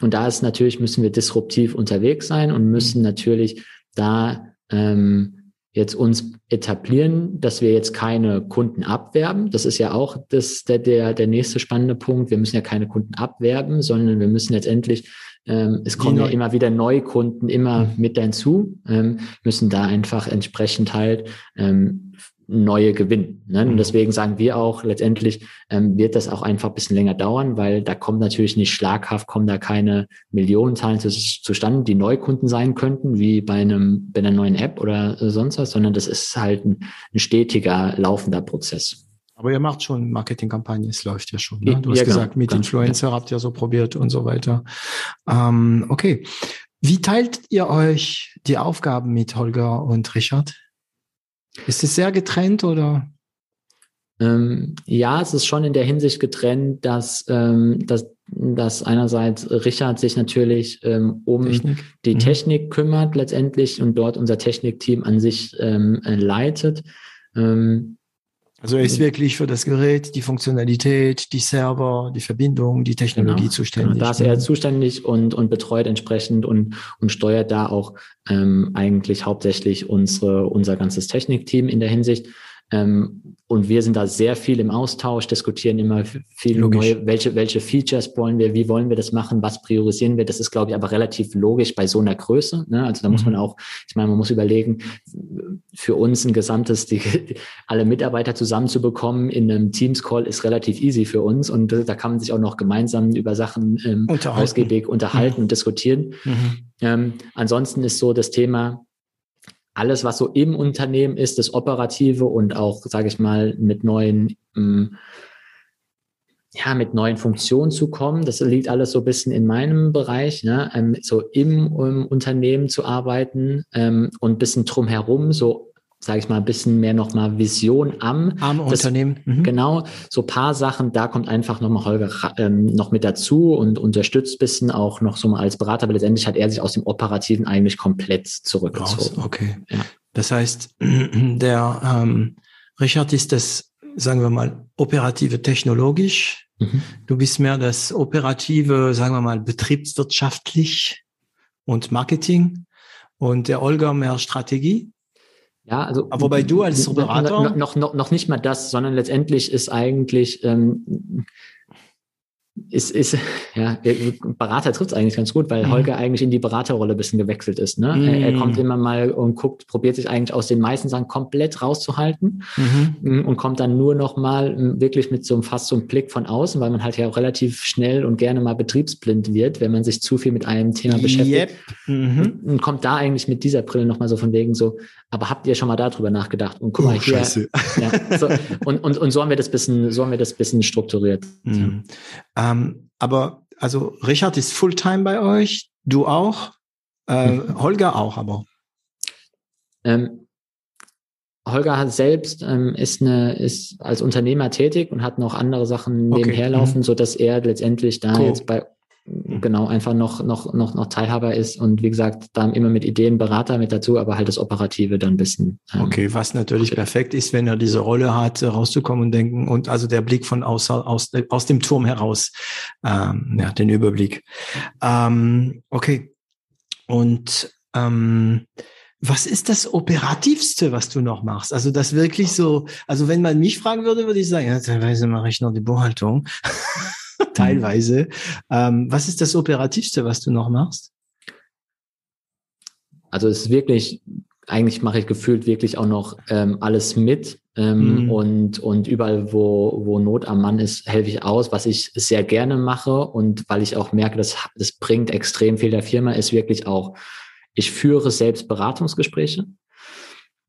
Und da ist natürlich, müssen wir disruptiv unterwegs sein und müssen natürlich da ähm, jetzt uns etablieren, dass wir jetzt keine Kunden abwerben. Das ist ja auch das, der, der, der nächste spannende Punkt. Wir müssen ja keine Kunden abwerben, sondern wir müssen letztendlich ähm, es kommen ja immer wieder neue Kunden immer mhm. mit hinzu, ähm, müssen da einfach entsprechend halt ähm, neue gewinnen. Ne? Und mhm. deswegen sagen wir auch, letztendlich ähm, wird das auch einfach ein bisschen länger dauern, weil da kommt natürlich nicht schlaghaft, kommen da keine Millionenzahlen zu, zustande, die Neukunden sein könnten, wie bei einem, bei einer neuen App oder sonst was, sondern das ist halt ein, ein stetiger, laufender Prozess. Aber ihr macht schon Marketingkampagnen, es läuft ja schon. Ne? Du hast ja, gesagt, genau, mit genau, Influencer ja. habt ihr so probiert und so weiter. Ähm, okay. Wie teilt ihr euch die Aufgaben mit Holger und Richard? Ist es sehr getrennt oder? Ähm, ja, es ist schon in der Hinsicht getrennt, dass, ähm, dass, dass einerseits Richard sich natürlich ähm, um Technik. die mhm. Technik kümmert letztendlich und dort unser Technikteam an sich ähm, leitet. Ähm, also er ist wirklich für das Gerät, die Funktionalität, die Server, die Verbindung, die Technologie genau, zuständig. Genau, da ist er ne? zuständig und, und betreut entsprechend und, und steuert da auch ähm, eigentlich hauptsächlich unsere, unser ganzes Technikteam in der Hinsicht. Ähm, und wir sind da sehr viel im Austausch, diskutieren immer viel logisch. neue, welche, welche Features wollen wir, wie wollen wir das machen, was priorisieren wir. Das ist, glaube ich, aber relativ logisch bei so einer Größe. Ne? Also da mhm. muss man auch, ich meine, man muss überlegen, für uns ein gesamtes, die, alle Mitarbeiter zusammenzubekommen in einem Teams-Call ist relativ easy für uns. Und da kann man sich auch noch gemeinsam über Sachen ähm, unterhalten. ausgiebig unterhalten mhm. und diskutieren. Mhm. Ähm, ansonsten ist so das Thema, alles, was so im Unternehmen ist, das Operative und auch, sage ich mal, mit neuen, ähm, ja, mit neuen Funktionen zu kommen. Das liegt alles so ein bisschen in meinem Bereich, ne? Ähm, so im, im, Unternehmen zu arbeiten ähm, und ein bisschen drumherum, so sage ich mal, ein bisschen mehr nochmal Vision am, am das, Unternehmen. Mhm. Genau, so paar Sachen, da kommt einfach nochmal Holger ähm, noch mit dazu und unterstützt bisschen auch noch so mal als Berater, aber letztendlich hat er sich aus dem Operativen eigentlich komplett zurückgezogen. Raus, okay. Ja. Das heißt, der ähm, Richard ist das, sagen wir mal, operative technologisch. Mhm. Du bist mehr das operative, sagen wir mal, betriebswirtschaftlich und Marketing und der Olga mehr Strategie. Ja, also. Aber wobei du als Berater. Noch, noch, noch nicht mal das, sondern letztendlich ist eigentlich, ähm, ist, ist, ja, Berater trifft es eigentlich ganz gut, weil mhm. Holger eigentlich in die Beraterrolle ein bisschen gewechselt ist. Ne? Mhm. Er, er, kommt immer mal und guckt, probiert sich eigentlich aus den meisten Sachen komplett rauszuhalten mhm. und kommt dann nur noch mal wirklich mit so einem fast so einem Blick von außen, weil man halt ja auch relativ schnell und gerne mal betriebsblind wird, wenn man sich zu viel mit einem Thema beschäftigt. Yep. Mhm. Und kommt da eigentlich mit dieser Brille noch mal so von wegen so, aber habt ihr schon mal darüber nachgedacht? Und guck oh, mal hier. Ja, so, und, und, und so haben wir das bisschen, so haben wir das bisschen strukturiert. Mhm. Ähm, aber also Richard ist Fulltime bei euch, du auch, äh, mhm. Holger auch, aber. Ähm, Holger hat selbst ähm, ist eine ist als Unternehmer tätig und hat noch andere Sachen nebenher okay. laufen, mhm. so dass er letztendlich da cool. jetzt bei. Genau einfach noch, noch, noch, noch Teilhaber ist und wie gesagt, da immer mit Ideen Berater mit dazu, aber halt das Operative dann ein bisschen. Ähm, okay, was natürlich okay. perfekt ist, wenn er diese Rolle hat, rauszukommen und denken und also der Blick von aus, aus, aus dem Turm heraus, ähm, ja, den Überblick. Ähm, okay. Und ähm, was ist das Operativste, was du noch machst? Also das wirklich so, also wenn man mich fragen würde, würde ich sagen, ja, teilweise mache ich noch die Buchhaltung. teilweise. Ähm, was ist das Operativste, was du noch machst? Also es ist wirklich, eigentlich mache ich gefühlt wirklich auch noch ähm, alles mit. Ähm, mhm. und, und überall, wo, wo Not am Mann ist, helfe ich aus, was ich sehr gerne mache und weil ich auch merke, dass das bringt extrem viel der Firma, ist wirklich auch, ich führe selbst Beratungsgespräche.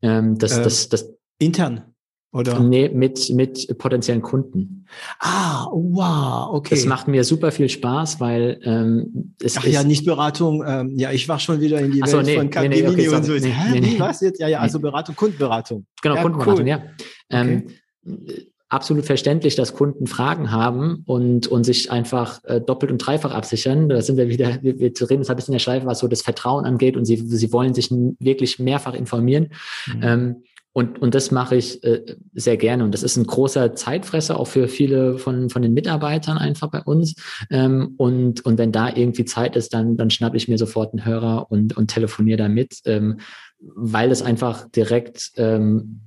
Ähm, das, äh, das, das, intern? Oder? Nee, mit, mit potenziellen Kunden. Ah, wow, okay. Das macht mir super viel Spaß, weil ähm, es Ach ist ja, nicht Beratung. Ähm, ja, ich war schon wieder in die Welt so, nee, von Capgemini nee, nee, okay, und so. Nee, Hä, nee, was jetzt? Ja, ja, also Beratung, Kundenberatung. Genau, ja, Kundenberatung, cool. ja. Ähm, okay absolut verständlich, dass Kunden Fragen haben und, und sich einfach äh, doppelt und dreifach absichern. Da sind wir wieder, wir, wir reden jetzt ein bisschen in der Schleife, was so das Vertrauen angeht und sie, sie wollen sich wirklich mehrfach informieren. Mhm. Ähm, und, und das mache ich äh, sehr gerne. Und das ist ein großer Zeitfresser auch für viele von, von den Mitarbeitern einfach bei uns. Ähm, und, und wenn da irgendwie Zeit ist, dann, dann schnappe ich mir sofort einen Hörer und, und telefoniere damit, ähm, weil es einfach direkt ähm,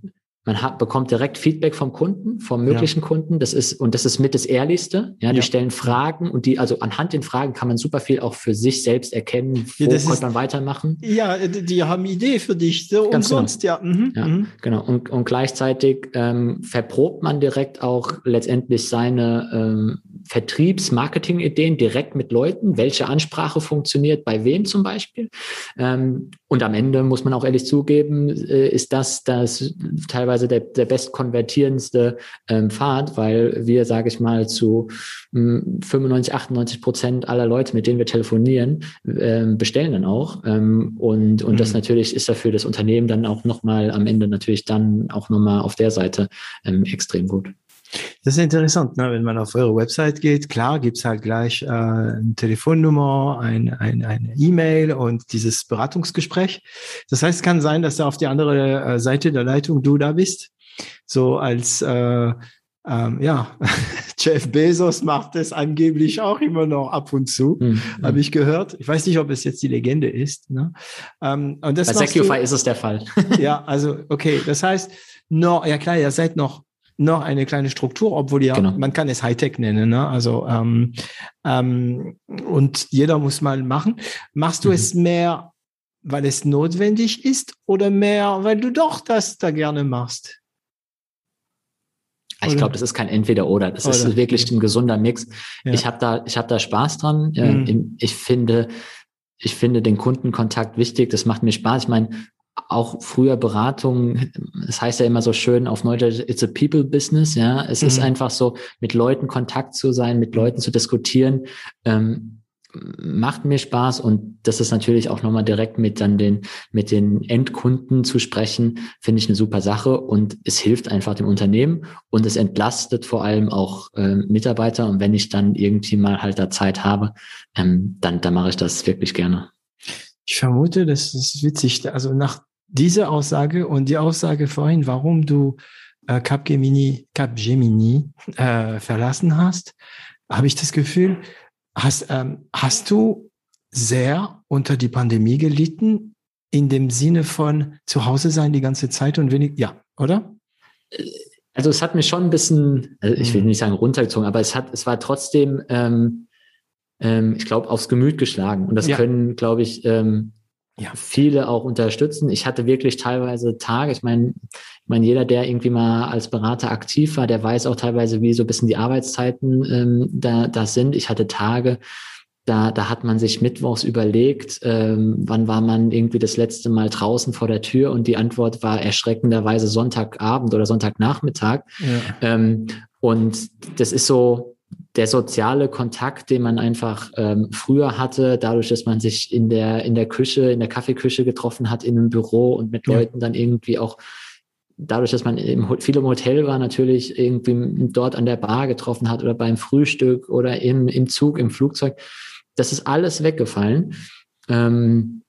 man hat, bekommt direkt Feedback vom Kunden, vom möglichen ja. Kunden. Das ist, und das ist mit das Ehrlichste. Ja, die ja. stellen Fragen und die, also anhand den Fragen kann man super viel auch für sich selbst erkennen, wo ja, könnte man weitermachen. Ja, die haben Idee für dich, so Ganz umsonst, genau. ja. Mhm. ja mhm. Genau. Und, und gleichzeitig ähm, verprobt man direkt auch letztendlich seine ähm, Vertriebs-Marketing-Ideen direkt mit Leuten, welche Ansprache funktioniert, bei wem zum Beispiel. Ähm, und am Ende muss man auch ehrlich zugeben, äh, ist das das teilweise der, der bestkonvertierendste ähm, Pfad, weil wir, sage ich mal, zu ähm, 95, 98 Prozent aller Leute, mit denen wir telefonieren, ähm, bestellen dann auch. Ähm, und und mhm. das natürlich ist dafür das Unternehmen dann auch nochmal am Ende natürlich dann auch nochmal auf der Seite extrem gut. Das ist interessant, ne? wenn man auf eure Website geht. Klar, gibt's halt gleich äh, eine Telefonnummer, ein, ein, eine E-Mail und dieses Beratungsgespräch. Das heißt, es kann sein, dass da auf der anderen äh, Seite der Leitung du da bist. So als äh, ähm, ja, Jeff Bezos macht es angeblich auch immer noch ab und zu, mhm. habe ich gehört. Ich weiß nicht, ob es jetzt die Legende ist. Ne? Ähm, und das Bei Secufy ist es der Fall. ja, also okay, das heißt, no, ja klar, ihr seid noch noch eine kleine Struktur, obwohl ja, genau. man kann es Hightech nennen. Ne? Also ähm, ähm, und jeder muss mal machen. Machst du mhm. es mehr, weil es notwendig ist, oder mehr, weil du doch das da gerne machst? Ich glaube, das ist kein Entweder-Oder. Das oder. ist wirklich ein gesunder Mix. Ja. Ich habe da, ich habe da Spaß dran. Mhm. Ich finde, ich finde den Kundenkontakt wichtig. Das macht mir Spaß. Ich meine, auch früher Beratung, das heißt ja immer so schön auf Neudeutsch, it's a people business, ja. Es mhm. ist einfach so, mit Leuten Kontakt zu sein, mit Leuten zu diskutieren, ähm, macht mir Spaß und das ist natürlich auch nochmal direkt mit dann den, mit den Endkunden zu sprechen, finde ich eine super Sache und es hilft einfach dem Unternehmen und es entlastet vor allem auch äh, Mitarbeiter und wenn ich dann irgendwie mal halt da Zeit habe, ähm, dann, dann mache ich das wirklich gerne. Ich vermute, das ist witzig. Also nach diese Aussage und die Aussage vorhin, warum du äh, Capgemini, Capgemini äh, verlassen hast, habe ich das Gefühl, hast, ähm, hast du sehr unter die Pandemie gelitten, in dem Sinne von zu Hause sein die ganze Zeit und wenig, ja, oder? Also es hat mich schon ein bisschen, also ich will mhm. nicht sagen runtergezogen, aber es hat, es war trotzdem, ähm, ähm, ich glaube, aufs Gemüt geschlagen. Und das ja. können, glaube ich, ähm, ja, viele auch unterstützen. Ich hatte wirklich teilweise Tage, ich meine, ich meine, jeder, der irgendwie mal als Berater aktiv war, der weiß auch teilweise, wie so ein bisschen die Arbeitszeiten ähm, da, da sind. Ich hatte Tage, da, da hat man sich mittwochs überlegt, ähm, wann war man irgendwie das letzte Mal draußen vor der Tür und die Antwort war erschreckenderweise Sonntagabend oder Sonntagnachmittag. Ja. Ähm, und das ist so, der soziale Kontakt, den man einfach ähm, früher hatte, dadurch, dass man sich in der, in der Küche, in der Kaffeeküche getroffen hat, in einem Büro und mit ja. Leuten dann irgendwie auch, dadurch, dass man im, viel im Hotel war, natürlich irgendwie dort an der Bar getroffen hat oder beim Frühstück oder im, im Zug, im Flugzeug. Das ist alles weggefallen. Ähm,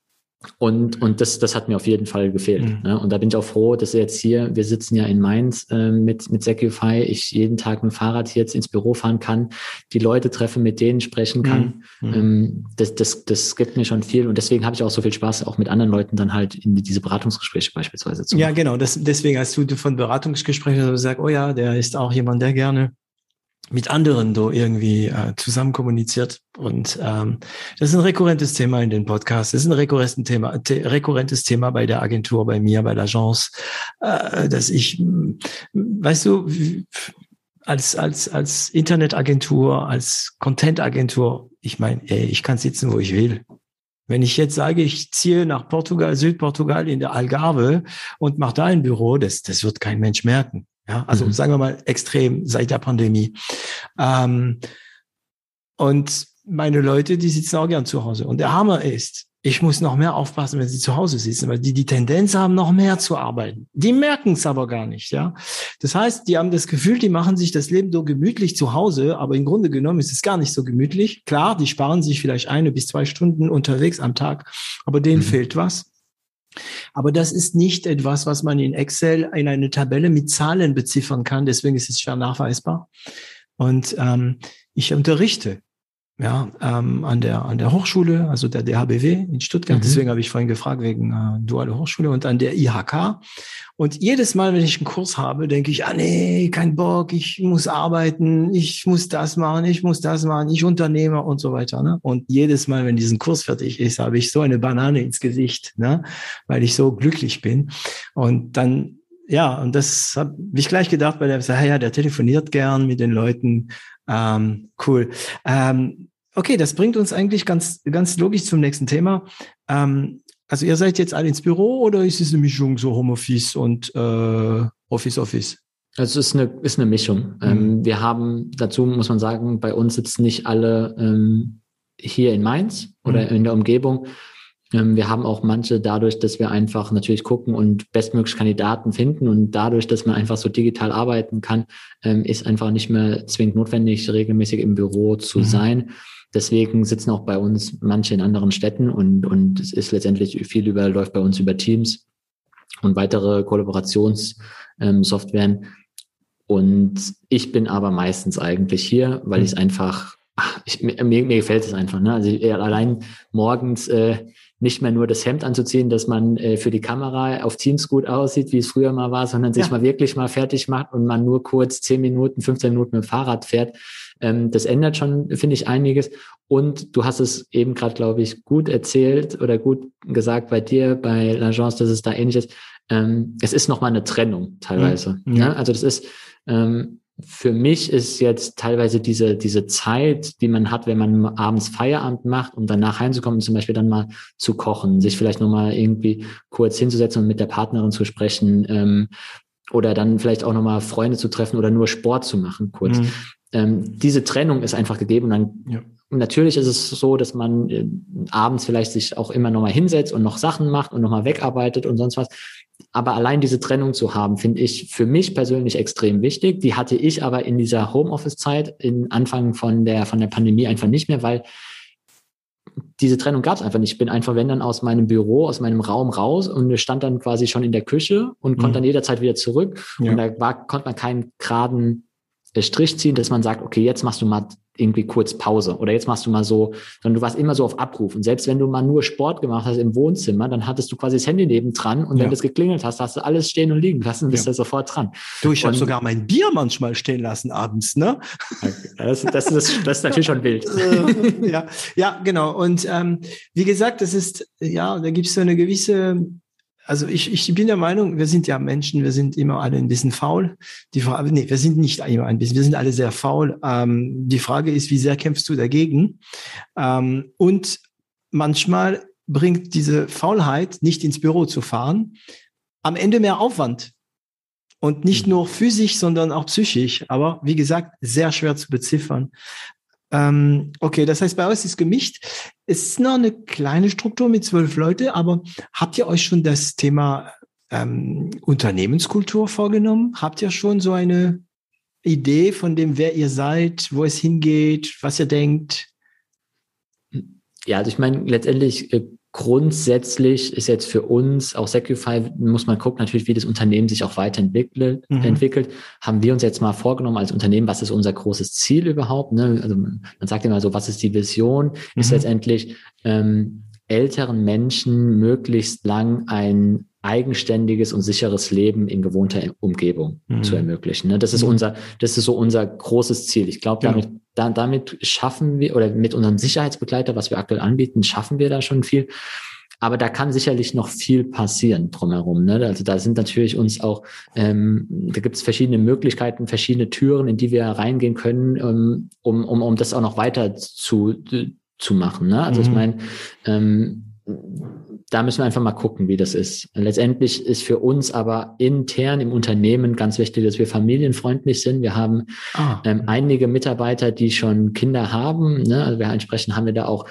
und, und das, das hat mir auf jeden Fall gefehlt. Mhm. Ne? Und da bin ich auch froh, dass jetzt hier, wir sitzen ja in Mainz äh, mit, mit Secufy, ich jeden Tag mit dem Fahrrad jetzt ins Büro fahren kann, die Leute treffen, mit denen sprechen kann. Mhm. mhm. Ähm, das, das, das gibt mir schon viel. Und deswegen habe ich auch so viel Spaß, auch mit anderen Leuten dann halt in diese Beratungsgespräche beispielsweise zu machen. Ja, genau. Das, deswegen, als du von Beratungsgesprächen sagst, oh ja, der ist auch jemand, der gerne mit anderen so irgendwie äh, zusammen kommuniziert. Und ähm, das ist ein rekurrentes Thema in den Podcasts. Das ist ein rekurrentes Thema, rekurrentes Thema bei der Agentur, bei mir, bei l'Agence, äh, dass ich, weißt du, als als als Internetagentur, als Contentagentur, ich meine, ich kann sitzen, wo ich will. Wenn ich jetzt sage, ich ziehe nach Portugal, Südportugal in der Algarve und mache da ein Büro, das, das wird kein Mensch merken. Ja, also mhm. sagen wir mal extrem seit der Pandemie. Ähm, und meine Leute, die sitzen auch gern zu Hause. Und der Hammer ist, ich muss noch mehr aufpassen, wenn sie zu Hause sitzen, weil die die Tendenz haben, noch mehr zu arbeiten. Die merken es aber gar nicht, ja. Das heißt, die haben das Gefühl, die machen sich das Leben so gemütlich zu Hause, aber im Grunde genommen ist es gar nicht so gemütlich. Klar, die sparen sich vielleicht eine bis zwei Stunden unterwegs am Tag, aber denen mhm. fehlt was. Aber das ist nicht etwas, was man in Excel in eine Tabelle mit Zahlen beziffern kann. Deswegen ist es schwer nachweisbar. Und ähm, ich unterrichte ja, ähm, an der an der Hochschule, also der DHBW in Stuttgart. Mhm. Deswegen habe ich vorhin gefragt wegen äh, duale Hochschule und an der IHK. Und jedes Mal, wenn ich einen Kurs habe, denke ich, ah nee, kein Bock, ich muss arbeiten, ich muss das machen, ich muss das machen, ich Unternehmer und so weiter. Ne? Und jedes Mal, wenn diesen Kurs fertig ist, habe ich so eine Banane ins Gesicht, ne? weil ich so glücklich bin. Und dann ja, und das habe ich gleich gedacht, weil der sagt, ja, der telefoniert gern mit den Leuten. Ähm, cool. Ähm, okay, das bringt uns eigentlich ganz, ganz logisch zum nächsten Thema. Ähm, also ihr seid jetzt alle ins Büro oder ist es eine Mischung so Homeoffice und äh, Office Office? Also es ist eine, ist eine Mischung. Mhm. Ähm, wir haben, dazu muss man sagen, bei uns sitzen nicht alle ähm, hier in Mainz oder mhm. in der Umgebung. Ähm, wir haben auch manche dadurch, dass wir einfach natürlich gucken und bestmöglich Kandidaten finden und dadurch, dass man einfach so digital arbeiten kann, ähm, ist einfach nicht mehr zwingend notwendig, regelmäßig im Büro zu mhm. sein. Deswegen sitzen auch bei uns manche in anderen Städten und, und es ist letztendlich viel über, läuft bei uns über Teams und weitere Kollaborationssoftwaren. Ähm, und ich bin aber meistens eigentlich hier, weil mhm. ich es einfach, ach, ich, mir, mir gefällt es einfach. Ne? Also allein morgens äh, nicht mehr nur das Hemd anzuziehen, dass man äh, für die Kamera auf Teams gut aussieht, wie es früher mal war, sondern sich ja. mal wirklich mal fertig macht und man nur kurz zehn Minuten, 15 Minuten mit dem Fahrrad fährt. Ähm, das ändert schon, finde ich, einiges. Und du hast es eben gerade, glaube ich, gut erzählt oder gut gesagt bei dir, bei L'Agence, dass es da ähnlich ist. Ähm, es ist nochmal eine Trennung teilweise. Mhm. Ja. Ne? Also das ist, ähm, für mich ist jetzt teilweise diese, diese Zeit, die man hat, wenn man abends Feierabend macht, um danach heimzukommen, zum Beispiel dann mal zu kochen, sich vielleicht nochmal irgendwie kurz hinzusetzen und mit der Partnerin zu sprechen, ähm, oder dann vielleicht auch nochmal Freunde zu treffen oder nur Sport zu machen, kurz. Mhm. Ähm, diese Trennung ist einfach gegeben und dann ja. natürlich ist es so, dass man äh, abends vielleicht sich auch immer nochmal hinsetzt und noch Sachen macht und nochmal wegarbeitet und sonst was. Aber allein diese Trennung zu haben, finde ich für mich persönlich extrem wichtig. Die hatte ich aber in dieser Homeoffice-Zeit, in Anfang von der, von der Pandemie einfach nicht mehr, weil diese Trennung gab es einfach nicht. Ich bin einfach, wenn dann aus meinem Büro, aus meinem Raum raus und stand dann quasi schon in der Küche und konnte mhm. dann jederzeit wieder zurück. Ja. Und da war, konnte man keinen geraden Strich ziehen, dass man sagt, okay, jetzt machst du mal irgendwie kurz Pause oder jetzt machst du mal so, sondern du warst immer so auf Abruf. Und selbst wenn du mal nur Sport gemacht hast im Wohnzimmer, dann hattest du quasi das Handy nebendran und wenn das geklingelt hast, hast du alles stehen und liegen lassen und bist ja. da sofort dran. Du, ich habe sogar mein Bier manchmal stehen lassen abends, ne? Das, das, das, das ist natürlich schon wild. ja, ja, genau. Und ähm, wie gesagt, das ist, ja, da gibt es so eine gewisse also ich, ich bin der Meinung, wir sind ja Menschen, wir sind immer alle ein bisschen faul. Die Frage, nee, wir sind nicht immer ein bisschen, wir sind alle sehr faul. Ähm, die Frage ist, wie sehr kämpfst du dagegen? Ähm, und manchmal bringt diese Faulheit, nicht ins Büro zu fahren, am Ende mehr Aufwand. Und nicht mhm. nur physisch, sondern auch psychisch. Aber wie gesagt, sehr schwer zu beziffern. Ähm, okay, das heißt, bei euch ist gemischt. Es ist noch eine kleine Struktur mit zwölf Leute, aber habt ihr euch schon das Thema ähm, Unternehmenskultur vorgenommen? Habt ihr schon so eine Idee von dem, wer ihr seid, wo es hingeht, was ihr denkt? Ja, also ich meine, letztendlich äh, Grundsätzlich ist jetzt für uns, auch Secufy, muss man gucken natürlich, wie das Unternehmen sich auch weiterentwickelt. Mhm. Entwickelt. Haben wir uns jetzt mal vorgenommen als Unternehmen, was ist unser großes Ziel überhaupt? Ne? Also man sagt immer so, was ist die Vision? Mhm. Ist letztendlich ähm, älteren Menschen möglichst lang ein eigenständiges und sicheres Leben in gewohnter Umgebung mhm. zu ermöglichen. Ne? Das ist mhm. unser, das ist so unser großes Ziel. Ich glaube, damit, genau. Da, damit schaffen wir oder mit unserem Sicherheitsbegleiter, was wir aktuell anbieten, schaffen wir da schon viel. Aber da kann sicherlich noch viel passieren drumherum. Ne? Also da sind natürlich uns auch, ähm, da gibt es verschiedene Möglichkeiten, verschiedene Türen, in die wir reingehen können, ähm, um, um, um das auch noch weiter zu, zu machen. Ne? Also mhm. ich meine, ähm, da müssen wir einfach mal gucken, wie das ist. Letztendlich ist für uns aber intern im Unternehmen ganz wichtig, dass wir familienfreundlich sind. Wir haben ah. ähm, einige Mitarbeiter, die schon Kinder haben. Ne? Also wir entsprechend haben wir da auch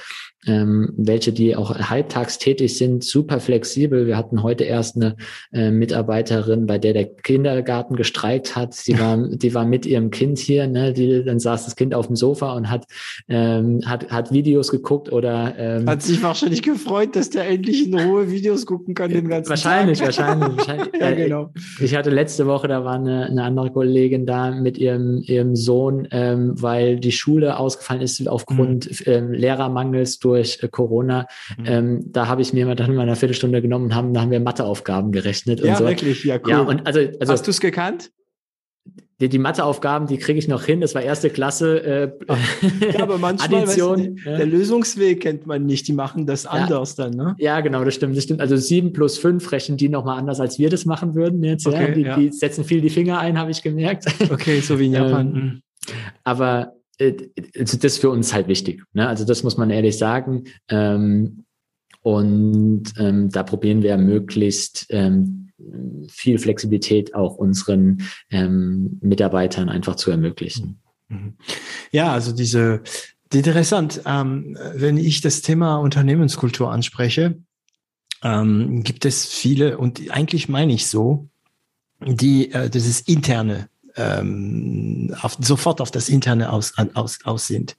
ähm, welche, die auch halbtags tätig sind, super flexibel. Wir hatten heute erst eine äh, Mitarbeiterin, bei der der Kindergarten gestreikt hat. Sie war, die war mit ihrem Kind hier, ne? die, dann saß das Kind auf dem Sofa und hat, ähm, hat, hat Videos geguckt oder ähm, hat sich wahrscheinlich gefreut, dass der endlich in Ruhe Videos gucken kann den ganzen wahrscheinlich, Tag. Wahrscheinlich, wahrscheinlich. ja, äh, genau. Ich hatte letzte Woche, da war eine, eine andere Kollegin da mit ihrem, ihrem Sohn, ähm, weil die Schule ausgefallen ist aufgrund mhm. ähm, Lehrermangels durch äh, Corona. Mhm. Ähm, da habe ich mir mal dann mal eine Viertelstunde genommen und haben, da haben wir Matheaufgaben gerechnet. Ja, und so. wirklich, ja, cool. Ja, und also, also Hast du es gekannt? Die, die Matheaufgaben, die kriege ich noch hin. Das war erste Klasse. Äh, ja, aber manchmal Addition, weißt du, der Lösungsweg kennt man nicht. Die machen das ja, anders dann, ne? Ja, genau, das stimmt. Das stimmt. Also sieben plus fünf rechnen die nochmal anders, als wir das machen würden jetzt. Okay, ja. Die, ja. die setzen viel die Finger ein, habe ich gemerkt. Okay, so wie in Japan. ähm, aber das ist für uns halt wichtig. Ne? Also das muss man ehrlich sagen. Ähm, und ähm, da probieren wir möglichst ähm, viel Flexibilität auch unseren ähm, Mitarbeitern einfach zu ermöglichen. Mhm. Mhm. Ja, also diese interessant. Ähm, wenn ich das Thema Unternehmenskultur anspreche, ähm, gibt es viele und eigentlich meine ich so, die äh, das ist interne ähm, auf, sofort auf das Interne aus, aus, aus sind.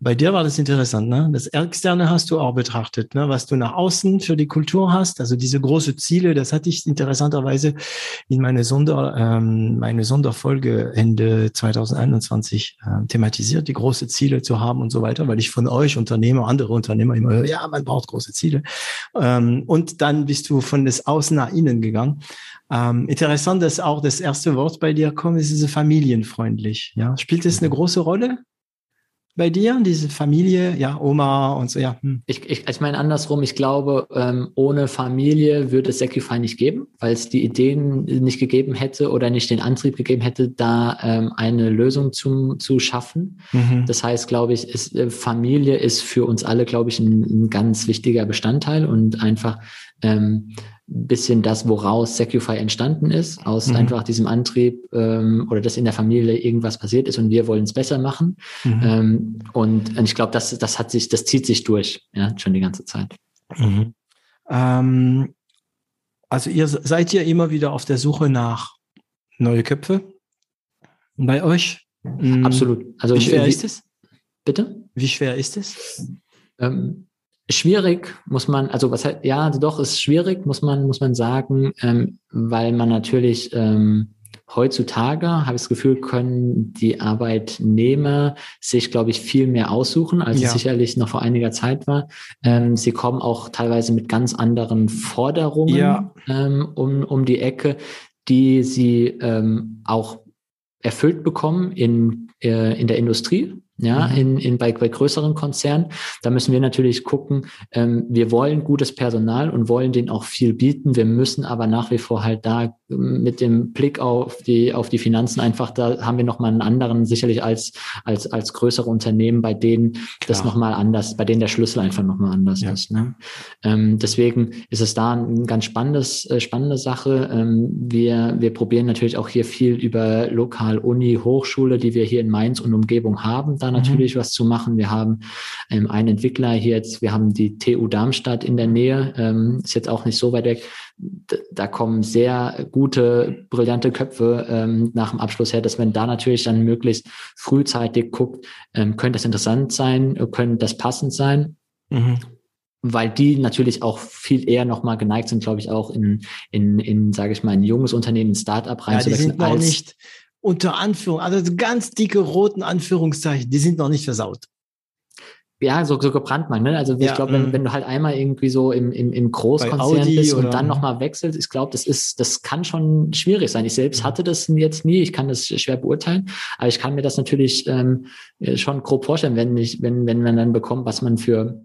Bei dir war das interessant, ne? Das Externe hast du auch betrachtet, ne? Was du nach außen für die Kultur hast, also diese große Ziele, das hatte ich interessanterweise in meine Sonder, ähm, meine Sonderfolge Ende 2021 äh, thematisiert, die große Ziele zu haben und so weiter, weil ich von euch Unternehmer, andere Unternehmer immer höre, ja, man braucht große Ziele. Ähm, und dann bist du von das Außen nach innen gegangen. Ähm, interessant, dass auch das erste Wort bei dir kommt, ist diese familienfreundlich. Ja, spielt das eine mhm. große Rolle bei dir, diese Familie, ja, Oma und so, ja. Hm. Ich, ich, ich meine andersrum, ich glaube, ähm, ohne Familie würde es Secufy nicht geben, weil es die Ideen nicht gegeben hätte oder nicht den Antrieb gegeben hätte, da ähm, eine Lösung zum, zu schaffen. Mhm. Das heißt, glaube ich, ist, äh, Familie ist für uns alle, glaube ich, ein, ein ganz wichtiger Bestandteil und einfach ähm, bisschen das, woraus Secufy entstanden ist, aus mhm. einfach diesem Antrieb ähm, oder dass in der Familie irgendwas passiert ist und wir wollen es besser machen. Mhm. Ähm, und, und ich glaube, das, das hat sich, das zieht sich durch, ja, schon die ganze Zeit. Mhm. Ähm, also ihr seid ja immer wieder auf der Suche nach neue Köpfe bei euch? Mhm. Absolut. Also wie schwer wie, ist es? Bitte? Wie schwer ist es? Ähm, schwierig, muss man, also was halt, ja, also doch ist schwierig, muss man, muss man sagen, ähm, weil man natürlich ähm, heutzutage, habe ich das Gefühl, können die Arbeitnehmer sich, glaube ich, viel mehr aussuchen, als ja. es sicherlich noch vor einiger Zeit war. Ähm, sie kommen auch teilweise mit ganz anderen Forderungen ja. ähm, um, um die Ecke, die sie ähm, auch erfüllt bekommen in, äh, in der Industrie ja, mhm. in, in bei, bei größeren Konzernen. Da müssen wir natürlich gucken, ähm, wir wollen gutes Personal und wollen denen auch viel bieten. Wir müssen aber nach wie vor halt da ähm, mit dem Blick auf die, auf die Finanzen einfach, da haben wir nochmal einen anderen, sicherlich als, als, als größere Unternehmen, bei denen Klar. das nochmal anders, bei denen der Schlüssel einfach nochmal anders ja. ist. Ne? Ähm, deswegen ist es da eine ganz spannendes, äh, spannende Sache. Ähm, wir, wir probieren natürlich auch hier viel über Lokal, Uni, Hochschule, die wir hier in Mainz und Umgebung haben, da mhm. natürlich mhm. was zu machen. Wir haben ähm, einen Entwickler hier jetzt, wir haben die TU Darmstadt in der Nähe, ähm, ist jetzt auch nicht so weit weg. Da kommen sehr gute, brillante Köpfe ähm, nach dem Abschluss her, dass man da natürlich dann möglichst frühzeitig guckt, ähm, könnte das interessant sein, könnte das passend sein. Mhm weil die natürlich auch viel eher nochmal geneigt sind, glaube ich, auch in, in, in sage ich mal, ein junges Unternehmen, ein Startup reinzuwechseln. Ja, die sind noch nicht, unter Anführung, also ganz dicke roten Anführungszeichen, die sind noch nicht versaut. Ja, so, so gebrandmarkt, ne? Also ja, ich glaube, wenn, mm. wenn du halt einmal irgendwie so im, im, im Großkonzern bist und dann nochmal wechselst, ich glaube, das ist, das kann schon schwierig sein. Ich selbst hatte das jetzt nie, ich kann das schwer beurteilen, aber ich kann mir das natürlich ähm, schon grob vorstellen, wenn ich, wenn, wenn man dann bekommt, was man für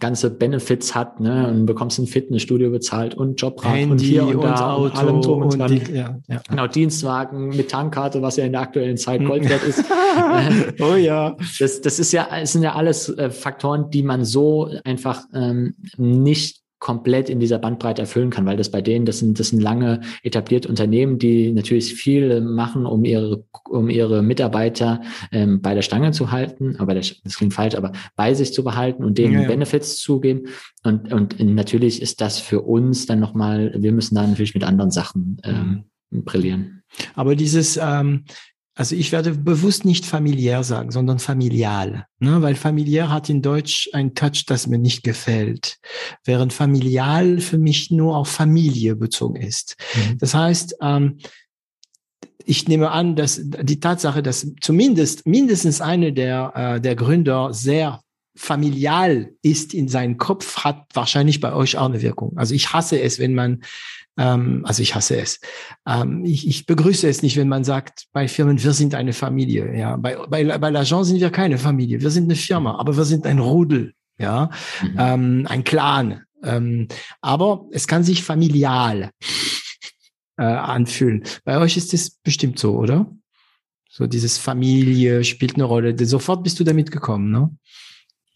ganze Benefits hat, ne, und bekommst ein Fitnessstudio bezahlt und Jobrat Handy und hier und, und da Auto und allem drum und, und die, ja, ja. Genau, Dienstwagen mit Tankkarte, was ja in der aktuellen Zeit Gold wert ist. oh ja. Das, das ist ja, es sind ja alles äh, Faktoren, die man so einfach ähm, nicht komplett in dieser Bandbreite erfüllen kann, weil das bei denen, das sind, das sind lange etablierte Unternehmen, die natürlich viel machen, um ihre, um ihre Mitarbeiter ähm, bei der Stange zu halten, aber das, das klingt falsch, aber bei sich zu behalten und denen ja, ja. Benefits zu geben. Und, und natürlich ist das für uns dann nochmal, wir müssen da natürlich mit anderen Sachen ähm, mhm. brillieren. Aber dieses, ähm, also ich werde bewusst nicht familiär sagen, sondern familial, ne? weil familiär hat in Deutsch ein Touch, das mir nicht gefällt, während familial für mich nur auf Familie bezogen ist. Mhm. Das heißt, ähm, ich nehme an, dass die Tatsache, dass zumindest mindestens eine der, äh, der Gründer sehr familial ist in seinem Kopf, hat wahrscheinlich bei euch auch eine Wirkung. Also ich hasse es, wenn man ähm, also ich hasse es. Ähm, ich, ich begrüße es nicht, wenn man sagt bei Firmen, wir sind eine Familie. Ja, bei bei, bei L'Agent sind wir keine Familie. Wir sind eine Firma, aber wir sind ein Rudel. Ja, mhm. ähm, ein Clan. Ähm, aber es kann sich familial äh, anfühlen. Bei euch ist es bestimmt so, oder? So dieses Familie spielt eine Rolle. Sofort bist du damit gekommen, ne?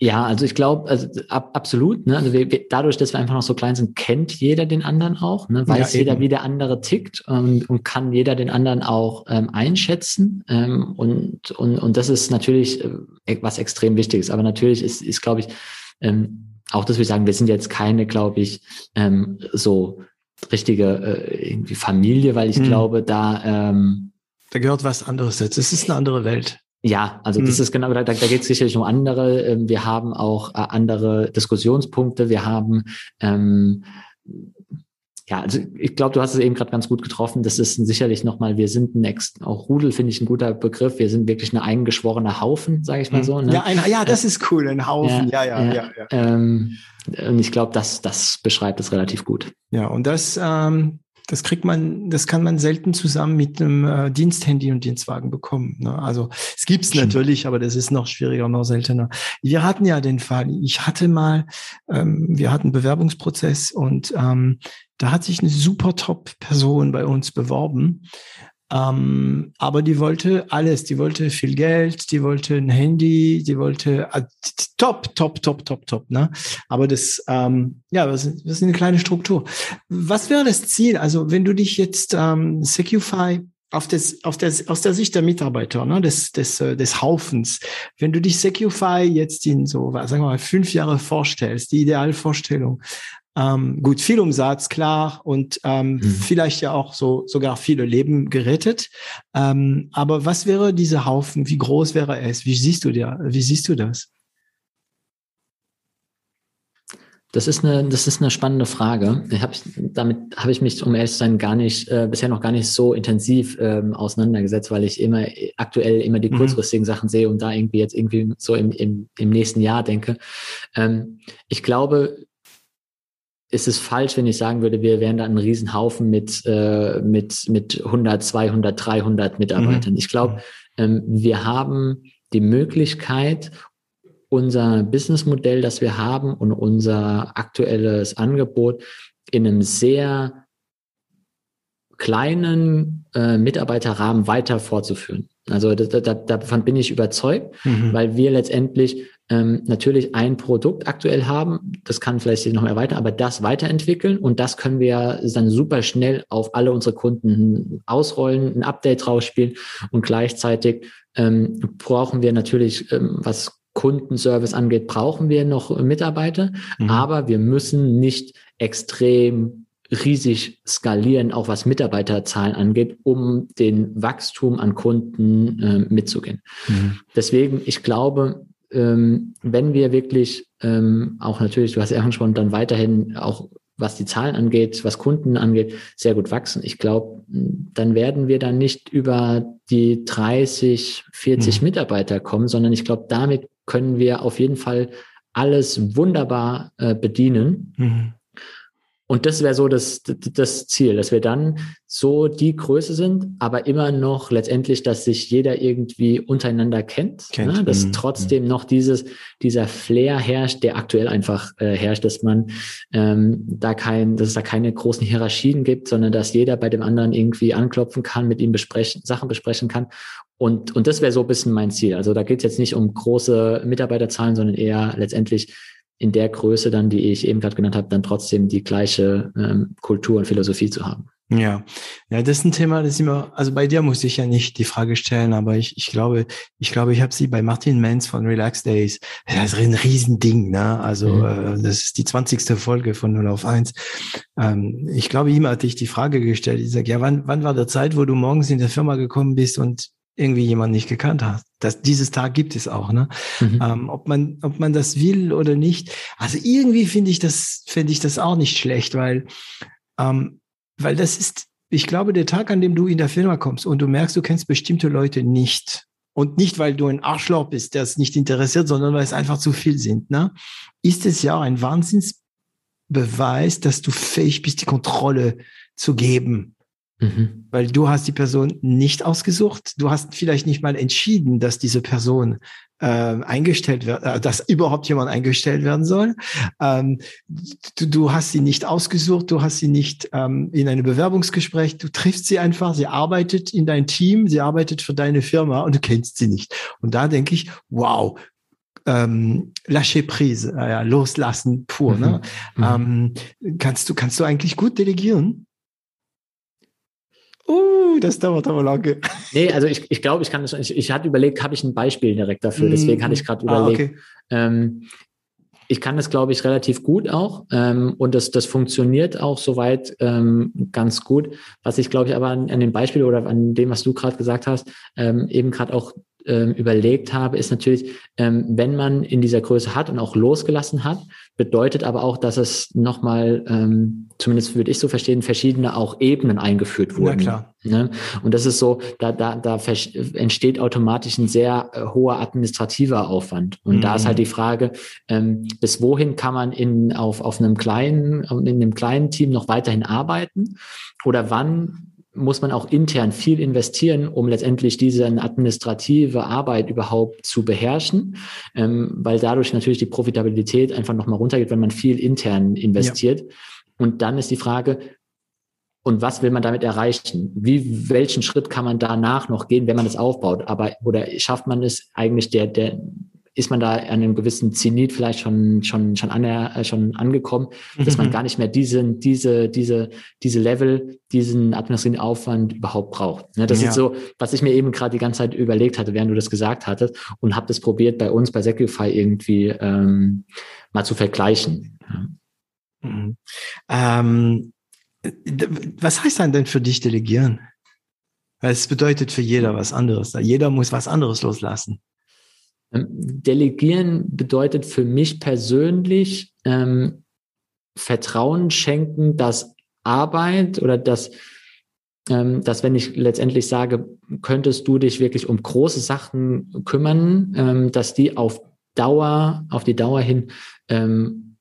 Ja, also ich glaube, also ab, absolut. Ne? Also wir, wir, dadurch, dass wir einfach noch so klein sind, kennt jeder den anderen auch, ne? weiß ja, jeder, wie der andere tickt ähm, und kann jeder den anderen auch ähm, einschätzen. Ähm, und, und, und das ist natürlich äh, was extrem Wichtiges. Aber natürlich ist, ist glaube ich, ähm, auch, dass wir sagen, wir sind jetzt keine, glaube ich, ähm, so richtige äh, irgendwie Familie, weil ich hm. glaube, da ähm, da gehört was anderes jetzt. Es ist eine andere Welt. Ja, also das hm. ist genau, da, da geht es sicherlich um andere. Ähm, wir haben auch äh, andere Diskussionspunkte. Wir haben ähm, ja, also ich glaube, du hast es eben gerade ganz gut getroffen. Das ist sicherlich nochmal, wir sind ein Ex auch Rudel finde ich ein guter Begriff. Wir sind wirklich ein eingeschworener Haufen, sage ich mal hm. so. Ne? Ja, ein, ja, das ist cool, ein Haufen. Ja, ja, ja. ja, ja. Ähm, und ich glaube, das, das beschreibt es relativ gut. Ja, und das ähm, das kriegt man, das kann man selten zusammen mit einem äh, Diensthandy und Dienstwagen bekommen. Ne? Also es gibt's natürlich, aber das ist noch schwieriger, noch seltener. Wir hatten ja den Fall, ich hatte mal, ähm, wir hatten einen Bewerbungsprozess und ähm, da hat sich eine super Top-Person bei uns beworben ähm, aber die wollte alles. Die wollte viel Geld, die wollte ein Handy, die wollte äh, top, top, top, top, top. Ne? Aber das, ähm, ja, das das ist eine kleine Struktur. Was wäre das Ziel? Also wenn du dich jetzt ähm, Secufy auf das, auf das, aus der Sicht der Mitarbeiter, ne, des, des, äh, des Haufens, wenn du dich Secufy jetzt in so, sagen wir mal, fünf Jahre vorstellst, die Idealvorstellung, ähm, gut, viel Umsatz, klar, und ähm, mhm. vielleicht ja auch so sogar viele Leben gerettet. Ähm, aber was wäre dieser Haufen? Wie groß wäre es? Wie siehst du dir? Wie siehst du das? Das ist eine, das ist eine spannende Frage. Ich hab, damit habe ich mich, um ehrlich zu sein, gar nicht, äh, bisher noch gar nicht so intensiv ähm, auseinandergesetzt, weil ich immer aktuell immer die mhm. kurzfristigen Sachen sehe und da irgendwie jetzt irgendwie so im, im, im nächsten Jahr denke. Ähm, ich glaube, ist es falsch, wenn ich sagen würde, wir wären da ein Riesenhaufen mit, äh, mit, mit 100, 200, 300 Mitarbeitern. Mhm. Ich glaube, ähm, wir haben die Möglichkeit, unser Businessmodell, das wir haben und unser aktuelles Angebot in einem sehr kleinen äh, Mitarbeiterrahmen weiter fortzuführen. Also da, da, davon bin ich überzeugt, mhm. weil wir letztendlich ähm, natürlich ein Produkt aktuell haben, das kann vielleicht sich noch erweitern, aber das weiterentwickeln und das können wir dann super schnell auf alle unsere Kunden ausrollen, ein Update rausspielen und gleichzeitig ähm, brauchen wir natürlich, ähm, was Kundenservice angeht, brauchen wir noch Mitarbeiter, mhm. aber wir müssen nicht extrem riesig skalieren, auch was Mitarbeiterzahlen angeht, um den Wachstum an Kunden äh, mitzugehen. Mhm. Deswegen, ich glaube, ähm, wenn wir wirklich ähm, auch natürlich, du hast ja schon dann weiterhin auch was die Zahlen angeht, was Kunden angeht, sehr gut wachsen. Ich glaube, dann werden wir dann nicht über die 30, 40 mhm. Mitarbeiter kommen, sondern ich glaube, damit können wir auf jeden Fall alles wunderbar äh, bedienen. Mhm. Und das wäre so das, das Ziel, dass wir dann so die Größe sind, aber immer noch letztendlich, dass sich jeder irgendwie untereinander kennt, kennt. Ne? dass mhm. trotzdem noch dieses, dieser Flair herrscht, der aktuell einfach äh, herrscht, dass man ähm, da kein, dass es da keine großen Hierarchien gibt, sondern dass jeder bei dem anderen irgendwie anklopfen kann, mit ihm besprechen, Sachen besprechen kann. Und, und das wäre so ein bisschen mein Ziel. Also da geht es jetzt nicht um große Mitarbeiterzahlen, sondern eher letztendlich in der Größe dann, die ich eben gerade genannt habe, dann trotzdem die gleiche ähm, Kultur und Philosophie zu haben. Ja, ja, das ist ein Thema, das immer, also bei dir muss ich ja nicht die Frage stellen, aber ich, ich glaube, ich glaube, ich habe sie bei Martin Menz von Relax Days. Das ist ein Riesending, ne? Also mhm. äh, das ist die zwanzigste Folge von 0 auf 1. Ähm, ich glaube, ihm hatte ich die Frage gestellt. Ich sage, ja, wann, wann war der Zeit, wo du morgens in der Firma gekommen bist und irgendwie jemand nicht gekannt hast. Das, dieses Tag gibt es auch, ne? Mhm. Ähm, ob man, ob man das will oder nicht. Also irgendwie finde ich das, finde ich das auch nicht schlecht, weil ähm, weil das ist, ich glaube, der Tag, an dem du in der Firma kommst und du merkst, du kennst bestimmte Leute nicht. Und nicht, weil du ein Arschloch bist, der es nicht interessiert, sondern weil es einfach zu viel sind, ne? Ist es ja ein Wahnsinnsbeweis, dass du fähig bist, die Kontrolle zu geben. Mhm. Weil du hast die Person nicht ausgesucht. Du hast vielleicht nicht mal entschieden, dass diese Person äh, eingestellt wird, äh, dass überhaupt jemand eingestellt werden soll. Ähm, du, du, hast sie nicht ausgesucht, du hast sie nicht ähm, in einem Bewerbungsgespräch, du triffst sie einfach, sie arbeitet in dein Team, sie arbeitet für deine Firma und du kennst sie nicht. Und da denke ich, wow, ähm, lâcher prise, äh, loslassen pur. Ne? Mhm. Ähm, kannst du kannst du eigentlich gut delegieren? Uh, das dauert aber lange. Nee, also ich, ich glaube, ich kann das, ich, ich hatte überlegt, habe ich ein Beispiel direkt dafür, deswegen hatte ich gerade ah, überlegt. Ah, okay. ähm, ich kann das, glaube ich, relativ gut auch ähm, und das, das funktioniert auch soweit ähm, ganz gut. Was ich, glaube ich, aber an, an dem Beispiel oder an dem, was du gerade gesagt hast, ähm, eben gerade auch ähm, überlegt habe, ist natürlich, ähm, wenn man in dieser Größe hat und auch losgelassen hat, bedeutet aber auch, dass es nochmal, ähm, zumindest würde ich so verstehen, verschiedene auch Ebenen eingeführt wurden. Ja, klar. Ne? Und das ist so, da, da, da entsteht automatisch ein sehr äh, hoher administrativer Aufwand. Und mhm. da ist halt mhm. die Frage, ähm, bis wohin kann man in, auf, auf einem kleinen, in einem kleinen Team noch weiterhin arbeiten? Oder wann muss man auch intern viel investieren, um letztendlich diese administrative Arbeit überhaupt zu beherrschen, ähm, weil dadurch natürlich die Profitabilität einfach nochmal runtergeht, wenn man viel intern investiert. Ja. Und dann ist die Frage, und was will man damit erreichen? Wie, welchen Schritt kann man danach noch gehen, wenn man das aufbaut? Aber, oder schafft man es eigentlich der, der, ist man da an einem gewissen Zenit vielleicht schon schon schon, an äh, schon angekommen, mhm. dass man mhm. gar nicht mehr diesen diese diese diese Level, diesen administrativen Aufwand überhaupt braucht. Ne, das ja. ist so, was ich mir eben gerade die ganze Zeit überlegt hatte, während du das gesagt hattest und habe das probiert bei uns bei Securify irgendwie ähm, mal zu vergleichen. Ja. Mhm. Ähm, was heißt dann denn für dich delegieren? Weil es bedeutet für jeder was anderes. Jeder muss was anderes loslassen. Ähm, delegieren bedeutet für mich persönlich ähm, Vertrauen schenken, dass Arbeit oder dass, ähm, dass wenn ich letztendlich sage, könntest du dich wirklich um große Sachen kümmern, ähm, dass die auf Dauer, auf die Dauer hin ähm,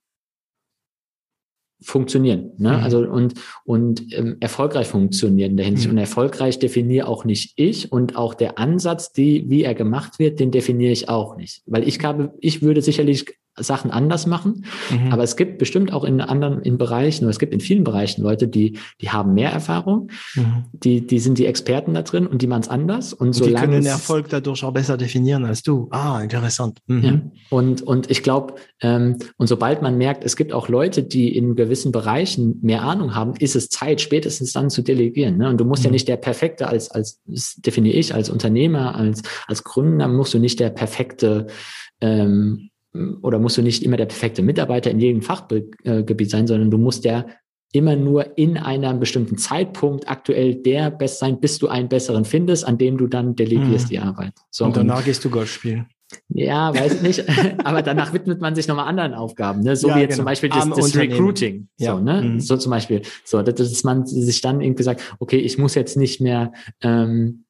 funktionieren. Ne? Mhm. Also und, und ähm, erfolgreich funktionieren in der Hinsicht. Mhm. Und erfolgreich definiere auch nicht ich und auch der Ansatz, die, wie er gemacht wird, den definiere ich auch nicht. Weil ich glaube, ich würde sicherlich Sachen anders machen. Mhm. Aber es gibt bestimmt auch in anderen in Bereichen, oder es gibt in vielen Bereichen Leute, die, die haben mehr Erfahrung, mhm. die, die sind die Experten da drin und die machen es anders. Und, und die können den Erfolg dadurch auch besser definieren als du. Ah, interessant. Mhm. Ja. Und, und ich glaube, ähm, und sobald man merkt, es gibt auch Leute, die in gewissen Bereichen mehr Ahnung haben, ist es Zeit, spätestens dann zu delegieren. Ne? Und du musst ja mhm. nicht der Perfekte als, als, das definiere ich, als Unternehmer, als, als Gründer, musst du nicht der perfekte ähm, oder musst du nicht immer der perfekte Mitarbeiter in jedem Fachgebiet sein, sondern du musst ja immer nur in einem bestimmten Zeitpunkt aktuell der Best sein, bis du einen besseren findest, an dem du dann delegierst mhm. die Arbeit. So, und danach und, gehst du Golf spielen. Ja, weiß ich nicht. Aber danach widmet man sich nochmal anderen Aufgaben, ne? So ja, wie jetzt genau. zum Beispiel das, das Recruiting. Ja. So, ne? Mhm. So zum Beispiel. So, dass man sich dann irgendwie sagt, okay, ich muss jetzt nicht mehr ähm,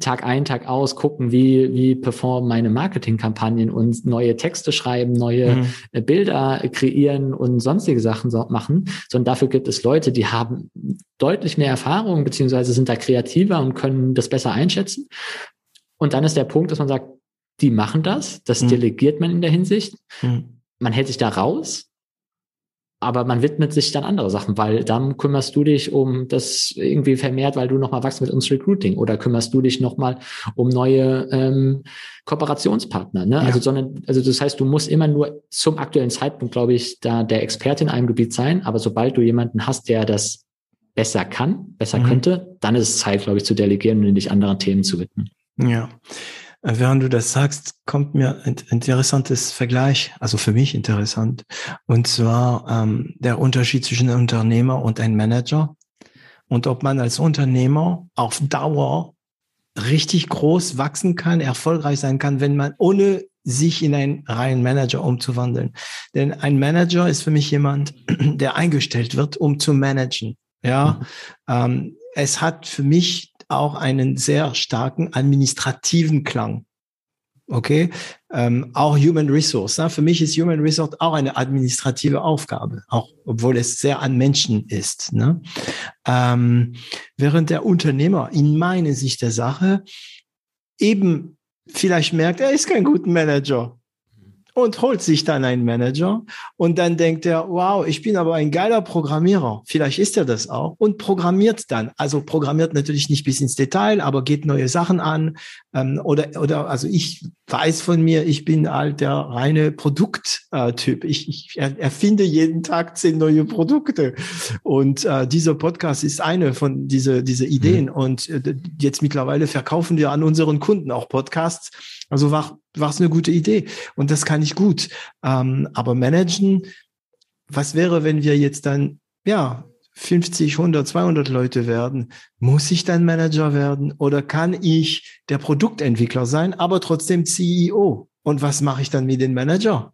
Tag ein, Tag aus gucken, wie, wie performen meine Marketingkampagnen und neue Texte schreiben, neue mhm. Äh, Bilder kreieren und sonstige Sachen so machen, sondern dafür gibt es Leute, die haben deutlich mehr Erfahrung, beziehungsweise sind da kreativer und können das besser einschätzen. Und dann ist der Punkt, dass man sagt, die machen das, das mhm. delegiert man in der Hinsicht. Mhm. Man hält sich da raus, aber man widmet sich dann andere Sachen, weil dann kümmerst du dich um das irgendwie vermehrt, weil du nochmal wachst mit uns Recruiting oder kümmerst du dich nochmal um neue ähm, Kooperationspartner. Ne? Ja. Also, sondern, also das heißt, du musst immer nur zum aktuellen Zeitpunkt, glaube ich, da der Experte in einem Gebiet sein, aber sobald du jemanden hast, der das besser kann, besser mhm. könnte, dann ist es Zeit, glaube ich, zu delegieren und dich anderen Themen zu widmen. Ja. Äh, während du das sagst, kommt mir ein interessantes Vergleich, also für mich interessant, und zwar ähm, der Unterschied zwischen einem Unternehmer und einem Manager und ob man als Unternehmer auf Dauer richtig groß wachsen kann, erfolgreich sein kann, wenn man ohne sich in einen reinen Manager umzuwandeln. Denn ein Manager ist für mich jemand, der eingestellt wird, um zu managen. Ja, mhm. ähm, es hat für mich auch einen sehr starken administrativen Klang. Okay, ähm, auch Human Resource. Ne? Für mich ist Human Resource auch eine administrative Aufgabe, auch obwohl es sehr an Menschen ist. Ne? Ähm, während der Unternehmer in meiner Sicht der Sache eben vielleicht merkt, er ist kein guter Manager und holt sich dann einen Manager und dann denkt er, wow, ich bin aber ein geiler Programmierer. Vielleicht ist er das auch und programmiert dann. Also programmiert natürlich nicht bis ins Detail, aber geht neue Sachen an. Ähm, oder, oder, also ich weiß von mir, ich bin halt der reine Produkttyp. ich, ich erfinde jeden Tag zehn neue Produkte. Und äh, dieser Podcast ist eine von diese, diese Ideen. Mhm. Und äh, jetzt mittlerweile verkaufen wir an unseren Kunden auch Podcasts also war war es eine gute Idee und das kann ich gut. Ähm, aber managen, was wäre, wenn wir jetzt dann ja 50, 100, 200 Leute werden? Muss ich dann Manager werden oder kann ich der Produktentwickler sein, aber trotzdem CEO? Und was mache ich dann mit dem Manager?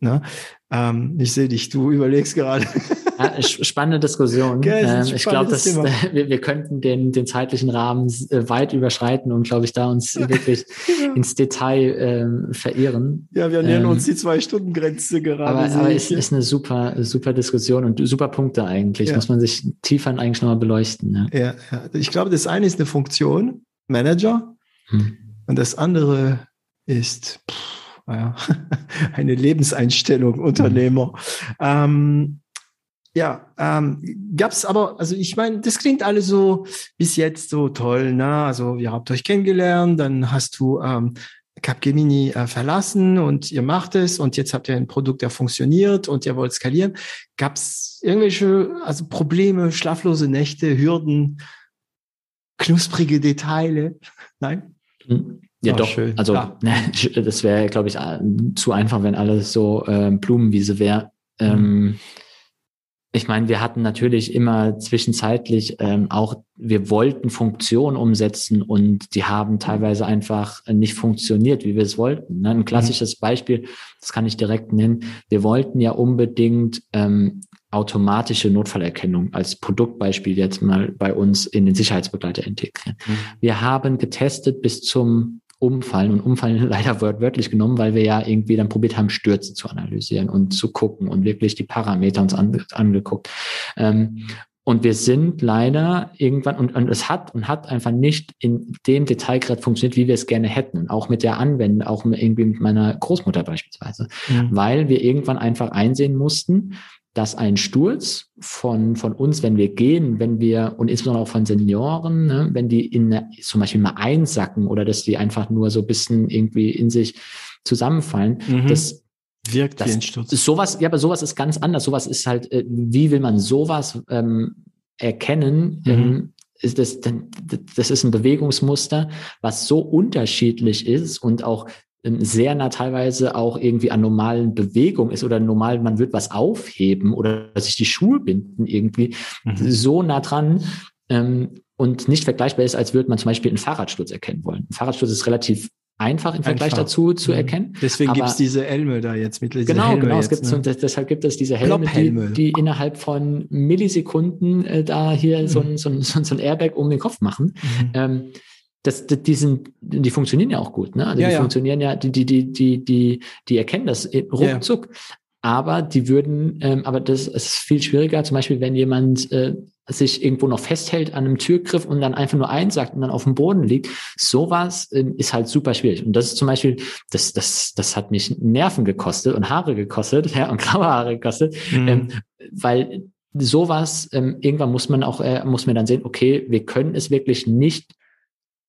Ne? Ähm, ich sehe dich, du überlegst gerade. Ja, spannende Diskussion. ähm, ich glaube, dass wir, wir könnten den, den zeitlichen Rahmen äh, weit überschreiten und glaube ich da uns wirklich ja. ins Detail ähm, verirren. Ja, wir nähern ähm, uns die Zwei-Stunden-Grenze gerade. Aber, aber es ist eine super, super Diskussion und super Punkte eigentlich. Ja. Muss man sich tiefer eigentlich nochmal beleuchten. Ja. Ja, ich glaube, das eine ist eine Funktion, Manager, hm. und das andere ist pff, eine Lebenseinstellung, Unternehmer. Mhm. Ähm, ja, ähm, gab es aber, also ich meine, das klingt alles so bis jetzt so toll, ne? Also ihr habt euch kennengelernt, dann hast du ähm, Capgemini äh, verlassen und ihr macht es und jetzt habt ihr ein Produkt, der funktioniert und ihr wollt skalieren. Gab es irgendwelche also Probleme, schlaflose Nächte, Hürden, knusprige Details? Nein? Hm. Ja, oh, doch. Schön. Also ja. das wäre, glaube ich, zu einfach, wenn alles so äh, Blumenwiese wäre. Mhm. Ich meine, wir hatten natürlich immer zwischenzeitlich ähm, auch, wir wollten Funktionen umsetzen und die haben teilweise einfach nicht funktioniert, wie wir es wollten. Ne? Ein klassisches mhm. Beispiel, das kann ich direkt nennen. Wir wollten ja unbedingt ähm, automatische Notfallerkennung als Produktbeispiel jetzt mal bei uns in den Sicherheitsbegleiter integrieren. Mhm. Wir haben getestet bis zum umfallen und umfallen leider wörtlich genommen, weil wir ja irgendwie dann probiert haben, Stürze zu analysieren und zu gucken und wirklich die Parameter uns an, angeguckt. Ähm, und wir sind leider irgendwann, und, und es hat und hat einfach nicht in dem Detailgrad funktioniert, wie wir es gerne hätten. Auch mit der Anwendung, auch irgendwie mit meiner Großmutter beispielsweise. Mhm. Weil wir irgendwann einfach einsehen mussten, dass ein Sturz von, von uns, wenn wir gehen, wenn wir, und insbesondere auch von Senioren, ne, wenn die in zum Beispiel mal einsacken oder dass die einfach nur so ein bisschen irgendwie in sich zusammenfallen, mhm. das wirkt das, wie ein Sturz. Sowas, ja, aber sowas ist ganz anders. Sowas ist halt, äh, wie will man sowas ähm, erkennen? Mhm. Ähm, ist das, das ist ein Bewegungsmuster, was so unterschiedlich ist und auch sehr nah teilweise auch irgendwie an normalen Bewegungen ist oder normal, man wird was aufheben oder sich die Schuhe binden irgendwie mhm. so nah dran ähm, und nicht vergleichbar ist, als würde man zum Beispiel einen Fahrradsturz erkennen wollen. Ein Fahrradsturz ist relativ einfach im Vergleich einfach. dazu zu mhm. erkennen. Deswegen gibt es diese Helme da jetzt mit Genau, Helme genau. Es gibt, ne? und deshalb gibt es diese Helme, die, die, innerhalb von Millisekunden äh, da hier mhm. so, ein, so, ein, so ein Airbag um den Kopf machen. Mhm. Ähm, das, das, die, sind, die funktionieren ja auch gut. Ne? Also ja, die ja. funktionieren ja, die, die, die, die, die, die erkennen das ruckzuck. Ja. aber die würden, ähm, aber das ist viel schwieriger, zum Beispiel, wenn jemand äh, sich irgendwo noch festhält an einem Türgriff und dann einfach nur eins sagt und dann auf dem Boden liegt. Sowas ähm, ist halt super schwierig. Und das ist zum Beispiel, das, das, das hat mich Nerven gekostet und Haare gekostet, ja, und graue Haare gekostet, mhm. ähm, weil sowas, ähm, irgendwann muss man auch, äh, muss man dann sehen, okay, wir können es wirklich nicht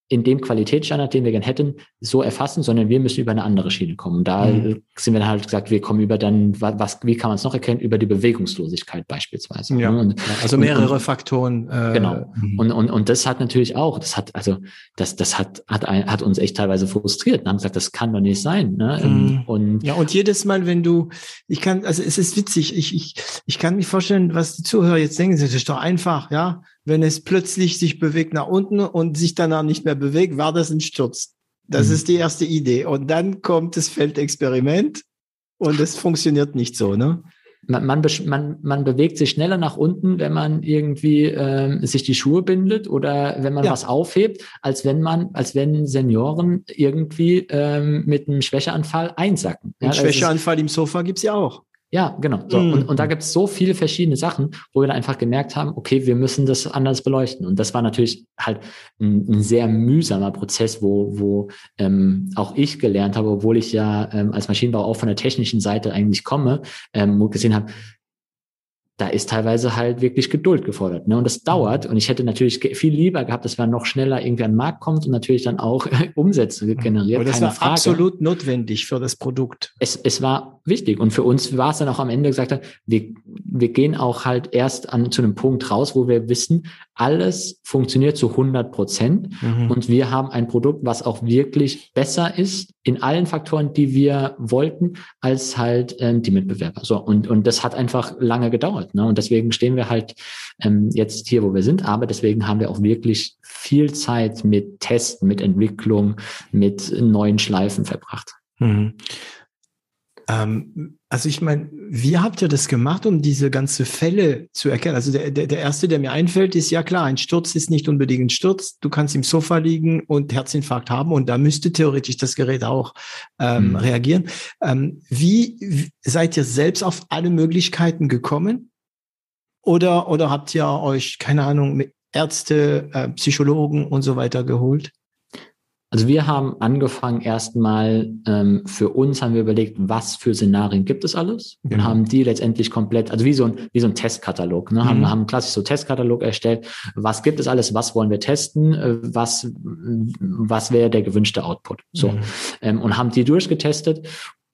in dem Qualitätsstandard, den wir gerne hätten, so erfassen, sondern wir müssen über eine andere Schiene kommen. Da mhm. sind wir dann halt gesagt, wir kommen über dann, was, wie kann man es noch erkennen? Über die Bewegungslosigkeit beispielsweise. Ja. Ne? Und, also mehrere und, Faktoren. Äh, genau. Mhm. Und, und, und das hat natürlich auch, das hat, also, das, das hat, hat, ein, hat uns echt teilweise frustriert. Wir haben gesagt, das kann doch nicht sein. Ne? Mhm. Und, ja, und jedes Mal, wenn du, ich kann, also es ist witzig, ich, ich, ich kann mir vorstellen, was die Zuhörer jetzt denken, das ist doch einfach, ja wenn es plötzlich sich bewegt nach unten und sich danach nicht mehr bewegt, war das ein Sturz. Das mhm. ist die erste Idee. Und dann kommt das Feldexperiment und es funktioniert nicht so, ne? Man, man, man, man bewegt sich schneller nach unten, wenn man irgendwie ähm, sich die Schuhe bindet oder wenn man ja. was aufhebt, als wenn man, als wenn Senioren irgendwie ähm, mit einem Schwächeanfall einsacken. Ja, Schwächeanfall im Sofa gibt's ja auch. Ja, genau. So, mm. und, und da gibt es so viele verschiedene Sachen, wo wir dann einfach gemerkt haben, okay, wir müssen das anders beleuchten. Und das war natürlich halt ein, ein sehr mühsamer Prozess, wo, wo ähm, auch ich gelernt habe, obwohl ich ja ähm, als Maschinenbauer auch von der technischen Seite eigentlich komme, ähm, wo gesehen habe, da ist teilweise halt wirklich Geduld gefordert. Ne? Und das dauert. Und ich hätte natürlich viel lieber gehabt, dass man noch schneller irgendwie an den Markt kommt und natürlich dann auch Umsätze mhm. generiert. Aber das war Frage. absolut notwendig für das Produkt. Es, es war wichtig. Und für uns war es dann auch am Ende gesagt, wir, wir gehen auch halt erst an, zu einem Punkt raus, wo wir wissen, alles funktioniert zu 100 Prozent. Mhm. Und wir haben ein Produkt, was auch wirklich besser ist in allen Faktoren, die wir wollten, als halt ähm, die Mitbewerber. So. Und, und das hat einfach lange gedauert. Ne? Und deswegen stehen wir halt ähm, jetzt hier, wo wir sind. Aber deswegen haben wir auch wirklich viel Zeit mit Testen, mit Entwicklung, mit neuen Schleifen verbracht. Mhm. Ähm, also ich meine, wie habt ihr das gemacht, um diese ganze Fälle zu erkennen? Also der, der, der erste, der mir einfällt, ist ja klar, ein Sturz ist nicht unbedingt ein Sturz. Du kannst im Sofa liegen und Herzinfarkt haben und da müsste theoretisch das Gerät auch ähm, mhm. reagieren. Ähm, wie, wie seid ihr selbst auf alle Möglichkeiten gekommen? Oder, oder habt ihr euch, keine Ahnung, mit Ärzte, äh, Psychologen und so weiter geholt? Also wir haben angefangen erstmal, ähm, für uns haben wir überlegt, was für Szenarien gibt es alles und genau. haben die letztendlich komplett, also wie so ein, wie so ein Testkatalog, ne? Mhm. haben, haben klassisch so Testkatalog erstellt, was gibt es alles, was wollen wir testen, äh, was, was wäre der gewünschte Output. So. Mhm. Ähm, und haben die durchgetestet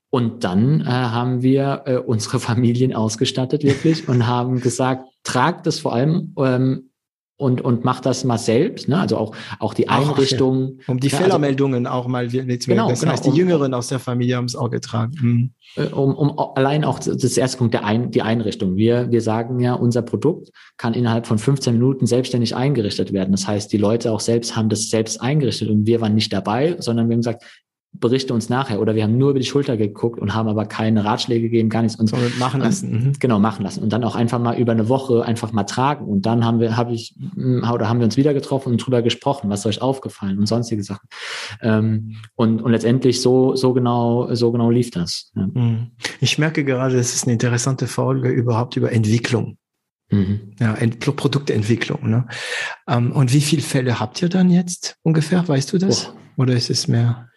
und dann äh, haben wir äh, unsere Familien ausgestattet wirklich und haben gesagt, tragt das vor allem ähm, und, und macht das mal selbst, ne? also auch, auch die Einrichtung. Okay. Um die ja, also Fehlermeldungen also, auch mal mitzumelden. Genau, das genau, heißt, die um, Jüngeren aus der Familie haben es auch getragen. Mhm. Um, um allein auch das erste Punkt, der Ein, die Einrichtung. Wir, wir sagen ja, unser Produkt kann innerhalb von 15 Minuten selbstständig eingerichtet werden. Das heißt, die Leute auch selbst haben das selbst eingerichtet und wir waren nicht dabei, sondern wir haben gesagt, berichte uns nachher. Oder wir haben nur über die Schulter geguckt und haben aber keine Ratschläge gegeben, gar nichts. Und so machen lassen. Mhm. Genau, machen lassen. Und dann auch einfach mal über eine Woche einfach mal tragen. Und dann haben wir, habe ich, hm, oder haben wir uns wieder getroffen und drüber gesprochen, was euch aufgefallen und sonstige Sachen. Ähm, und, und letztendlich so, so genau, so genau lief das. Ja. Mhm. Ich merke gerade, es ist eine interessante Folge überhaupt über Entwicklung. Mhm. Ja, Ent Produktentwicklung. Ne? Ähm, und wie viele Fälle habt ihr dann jetzt ungefähr? Weißt du das? Oh. Oder ist es mehr?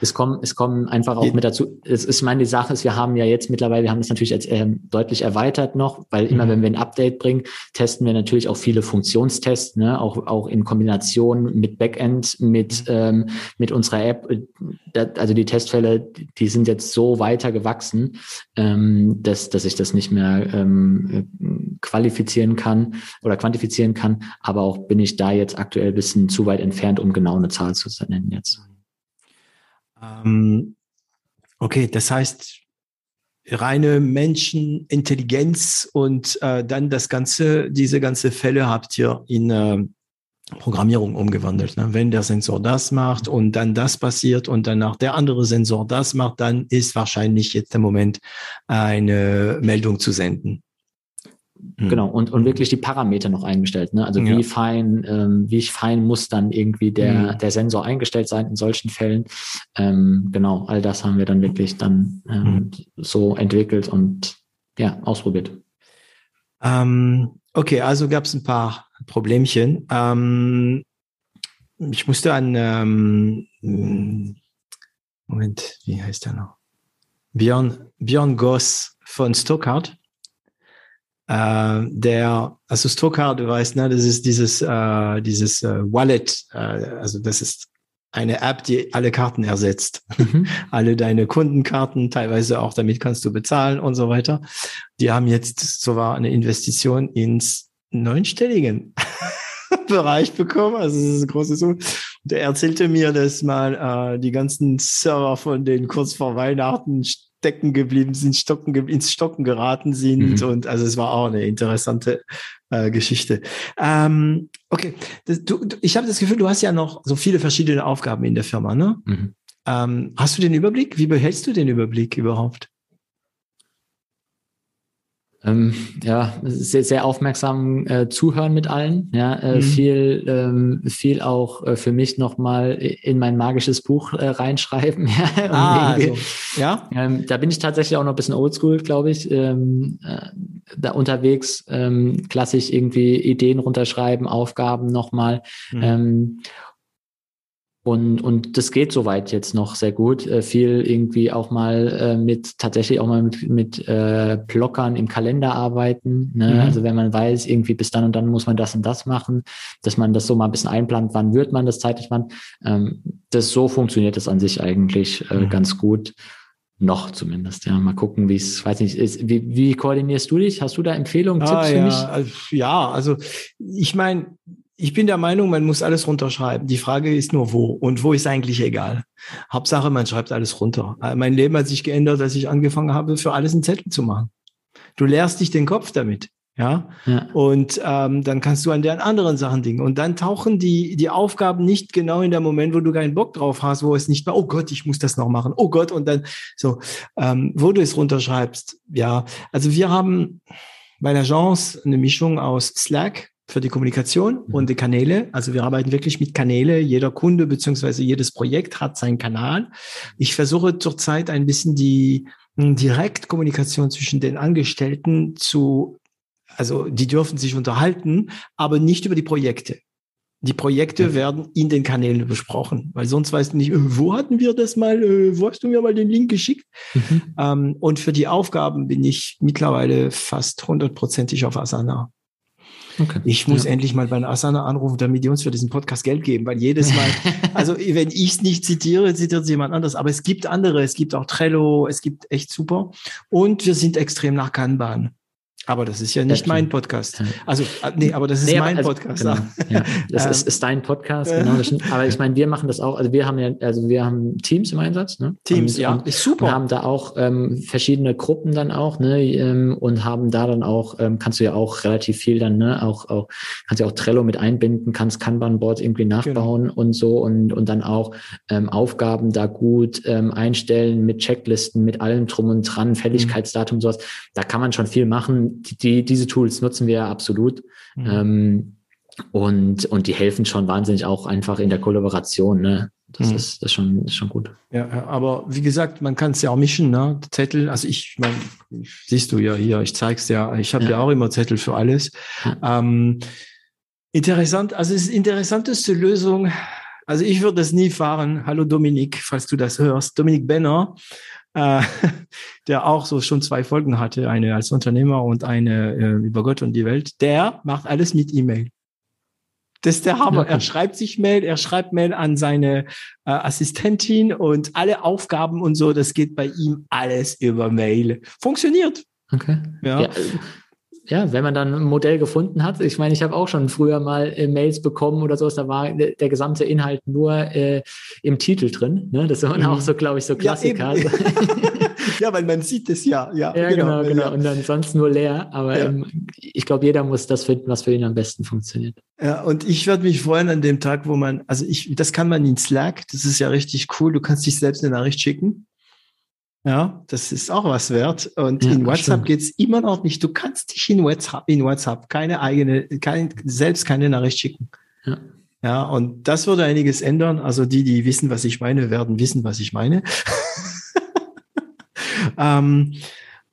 Es kommen, es kommen einfach auch mit dazu. Es ist, ich meine, die Sache ist, wir haben ja jetzt mittlerweile, wir haben das natürlich jetzt ähm, deutlich erweitert noch, weil immer, mhm. wenn wir ein Update bringen, testen wir natürlich auch viele Funktionstests, ne, auch, auch in Kombination mit Backend, mit, mhm. ähm, mit unserer App. also die Testfälle, die sind jetzt so weiter gewachsen, ähm, dass, dass ich das nicht mehr ähm, qualifizieren kann oder quantifizieren kann. Aber auch bin ich da jetzt aktuell bisschen zu weit entfernt, um genau eine Zahl zu nennen jetzt. Ähm, okay, das heißt, reine Menschenintelligenz und äh, dann das ganze, diese ganze Fälle habt ihr in äh, Programmierung umgewandelt. Ne? Wenn der Sensor das macht und dann das passiert und danach der andere Sensor das macht, dann ist wahrscheinlich jetzt der Moment, eine Meldung zu senden. Mhm. Genau, und, und wirklich die Parameter noch eingestellt. Ne? Also ja. wie fein, ähm, wie fein muss dann irgendwie der, mhm. der Sensor eingestellt sein in solchen Fällen. Ähm, genau, all das haben wir dann wirklich dann ähm, mhm. so entwickelt und ja, ausprobiert. Ähm, okay, also gab es ein paar Problemchen. Ähm, ich musste an, ähm, Moment, wie heißt der noch? Björn, Björn Goss von Stockard. Äh, der, also Stockard, du weißt, ne, das ist dieses, äh, dieses äh, Wallet, äh, also das ist eine App, die alle Karten ersetzt. Mhm. alle deine Kundenkarten, teilweise auch damit kannst du bezahlen und so weiter. Die haben jetzt so war eine Investition ins neunstelligen Bereich bekommen. Also das ist eine große Summe. Und er erzählte mir, dass mal äh, die ganzen Server von denen kurz vor Weihnachten stecken geblieben sind, stocken, ins Stocken geraten sind. Mhm. Und also es war auch eine interessante äh, Geschichte. Ähm, okay, das, du, du, ich habe das Gefühl, du hast ja noch so viele verschiedene Aufgaben in der Firma, ne? Mhm. Ähm, hast du den Überblick? Wie behältst du den Überblick überhaupt? Ähm, ja, sehr, sehr aufmerksam äh, zuhören mit allen. Ja, äh, mhm. viel, ähm, viel auch äh, für mich nochmal in mein magisches Buch äh, reinschreiben. ja, ah, also, ja. Ähm, da bin ich tatsächlich auch noch ein bisschen oldschool, glaube ich. Ähm, äh, da unterwegs ähm, klassisch irgendwie Ideen runterschreiben, Aufgaben nochmal. Mhm. Und, und das geht soweit jetzt noch sehr gut. Äh, viel irgendwie auch mal äh, mit, tatsächlich auch mal mit, mit äh, Blockern im Kalender arbeiten. Ne? Mhm. Also wenn man weiß, irgendwie bis dann und dann muss man das und das machen, dass man das so mal ein bisschen einplant, wann wird man das zeitlich wann. Ähm, das so funktioniert das an sich eigentlich äh, mhm. ganz gut. Noch zumindest, ja. Mal gucken, wie es, weiß nicht, ist, wie, wie koordinierst du dich? Hast du da Empfehlungen, ah, Tipps für ja. mich? Also, ja, also ich meine, ich bin der Meinung, man muss alles runterschreiben. Die Frage ist nur wo. Und wo ist eigentlich egal. Hauptsache, man schreibt alles runter. Äh, mein Leben hat sich geändert, als ich angefangen habe, für alles einen Zettel zu machen. Du lehrst dich den Kopf damit. Ja. ja. Und ähm, dann kannst du an den anderen Sachen dingen. Und dann tauchen die, die Aufgaben nicht genau in der Moment, wo du keinen Bock drauf hast, wo es nicht mehr, oh Gott, ich muss das noch machen. Oh Gott, und dann so, ähm, wo du es runterschreibst. Ja. Also wir haben bei der Chance eine Mischung aus Slack, für die Kommunikation mhm. und die Kanäle. Also wir arbeiten wirklich mit Kanäle. Jeder Kunde beziehungsweise jedes Projekt hat seinen Kanal. Ich versuche zurzeit ein bisschen die hm, Direktkommunikation zwischen den Angestellten zu, also die dürfen sich unterhalten, aber nicht über die Projekte. Die Projekte werden in den Kanälen besprochen, weil sonst weißt du nicht, äh, wo hatten wir das mal, äh, wo hast du mir mal den Link geschickt? Mhm. Ähm, und für die Aufgaben bin ich mittlerweile fast hundertprozentig auf Asana. Okay. Ich muss ja. endlich mal bei Asana anrufen, damit die uns für diesen Podcast Geld geben, weil jedes Mal, also wenn ich es nicht zitiere, zitiert es jemand anders. Aber es gibt andere, es gibt auch Trello, es gibt echt super. Und wir sind extrem nach Kanban. Aber das ist ja nicht mein Podcast. Also, äh, nee, aber das ist nee, mein also, Podcast. Genau, ja, das ist, ist dein Podcast, genau. aber ich meine, wir machen das auch, also wir haben ja, also wir haben Teams im Einsatz, ne? Teams, und, ja, und, ist super. Wir haben da auch ähm, verschiedene Gruppen dann auch, ne? Ähm, und haben da dann auch, ähm, kannst du ja auch relativ viel dann, ne? Auch, auch kannst ja auch Trello mit einbinden, kannst Kanban-Boards irgendwie nachbauen genau. und so und, und dann auch ähm, Aufgaben da gut ähm, einstellen mit Checklisten, mit allem drum und dran, Fälligkeitsdatum, mhm. sowas. Da kann man schon viel machen die, diese Tools nutzen wir absolut. Mhm. Ähm, und, und die helfen schon wahnsinnig auch einfach in der Kollaboration. Ne? Das, mhm. ist, das ist, schon, ist schon gut. Ja, aber wie gesagt, man kann es ja auch mischen, ne? Zettel, also ich, mein, siehst du ja hier, ich zeig's ja, ich habe ja. ja. auch immer Zettel für alles. Ja. Ähm, interessant, also es ist interessanteste Lösung. Also ich würde das nie fahren. Hallo Dominik, falls du das hörst. Dominik Benner äh, der auch so schon zwei Folgen hatte, eine als Unternehmer und eine äh, über Gott und die Welt, der macht alles mit E-Mail. Das ist der Hammer. Okay. Er schreibt sich Mail, er schreibt Mail an seine äh, Assistentin und alle Aufgaben und so, das geht bei ihm alles über Mail. Funktioniert. Okay. Ja. ja ja, wenn man dann ein Modell gefunden hat, ich meine, ich habe auch schon früher mal äh, Mails bekommen oder sowas, da war der, der gesamte Inhalt nur äh, im Titel drin. Ne? Das waren mhm. auch so, glaube ich, so Klassiker. Ja, ja, weil man sieht es ja. Ja, ja genau, genau. genau. Und dann sonst nur leer. Aber ja. ähm, ich glaube, jeder muss das finden, was für ihn am besten funktioniert. Ja, und ich würde mich freuen an dem Tag, wo man, also ich, das kann man in Slack, das ist ja richtig cool. Du kannst dich selbst eine Nachricht schicken. Ja, das ist auch was wert. Und ja, in WhatsApp geht es immer noch nicht. Du kannst dich in WhatsApp, in WhatsApp keine eigene, kein, selbst keine Nachricht schicken. Ja. Ja, und das würde einiges ändern. Also die, die wissen, was ich meine, werden wissen, was ich meine. ähm,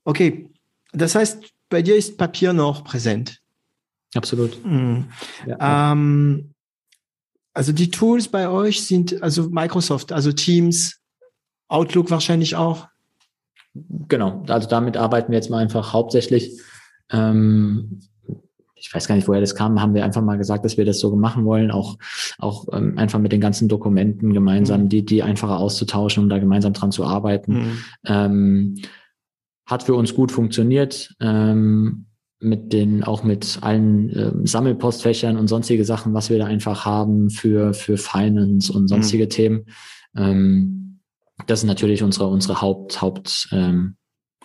okay, Das heißt, bei dir ist Papier noch präsent. Absolut. Mhm. Ja, ähm, also die Tools bei euch sind also Microsoft, also Teams, Outlook wahrscheinlich auch. Genau, also damit arbeiten wir jetzt mal einfach hauptsächlich. Ähm, ich weiß gar nicht, woher das kam, haben wir einfach mal gesagt, dass wir das so machen wollen, auch, auch ähm, einfach mit den ganzen Dokumenten gemeinsam, mhm. die, die einfacher auszutauschen, um da gemeinsam dran zu arbeiten. Mhm. Ähm, hat für uns gut funktioniert. Ähm, mit den, auch mit allen ähm, Sammelpostfächern und sonstige Sachen, was wir da einfach haben für, für Finance und sonstige mhm. Themen. Ähm, das sind natürlich unsere, unsere Haupt, Haupt ähm,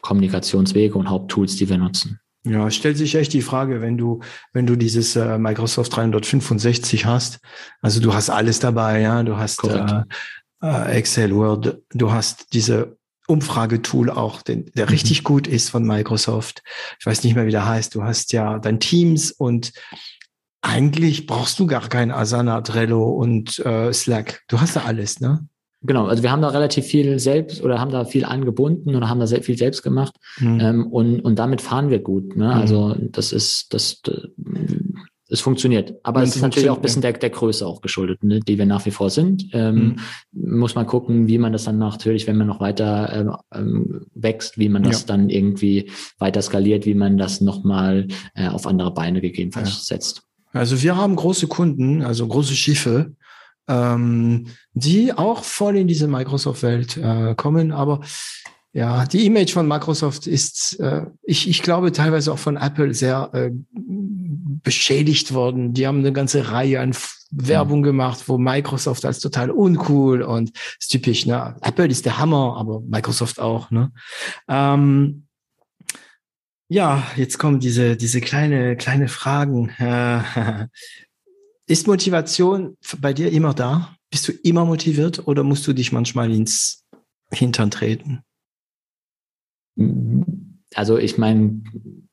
Kommunikationswege und Haupttools, die wir nutzen. Ja, stellt sich echt die Frage, wenn du, wenn du dieses äh, Microsoft 365 hast, also du hast alles dabei, ja, du hast äh, äh, Excel, Word, du hast diese Umfragetool auch, den, der mhm. richtig gut ist von Microsoft. Ich weiß nicht mehr, wie der heißt. Du hast ja dein Teams und eigentlich brauchst du gar kein Asana, Trello und äh, Slack. Du hast da alles, ne? Genau, also wir haben da relativ viel selbst oder haben da viel angebunden oder haben da sehr viel selbst gemacht mhm. ähm, und, und damit fahren wir gut. Ne? Mhm. Also das ist, das, es funktioniert. Aber es ist natürlich auch ein bisschen der, der Größe auch geschuldet, ne, die wir nach wie vor sind. Ähm, mhm. Muss man gucken, wie man das dann natürlich, wenn man noch weiter ähm, ähm, wächst, wie man das ja. dann irgendwie weiter skaliert, wie man das nochmal äh, auf andere Beine gegebenenfalls ja. setzt. Also wir haben große Kunden, also große Schiffe, ähm, die auch voll in diese Microsoft-Welt äh, kommen, aber ja, die Image von Microsoft ist, äh, ich, ich glaube, teilweise auch von Apple sehr äh, beschädigt worden. Die haben eine ganze Reihe an Werbung gemacht, wo Microsoft als total uncool und ist typisch, ne? Apple ist der Hammer, aber Microsoft auch, ne? Ähm, ja, jetzt kommen diese, diese kleine, kleine Fragen. ist Motivation bei dir immer da? Bist du immer motiviert oder musst du dich manchmal ins Hintern treten? Also ich meine,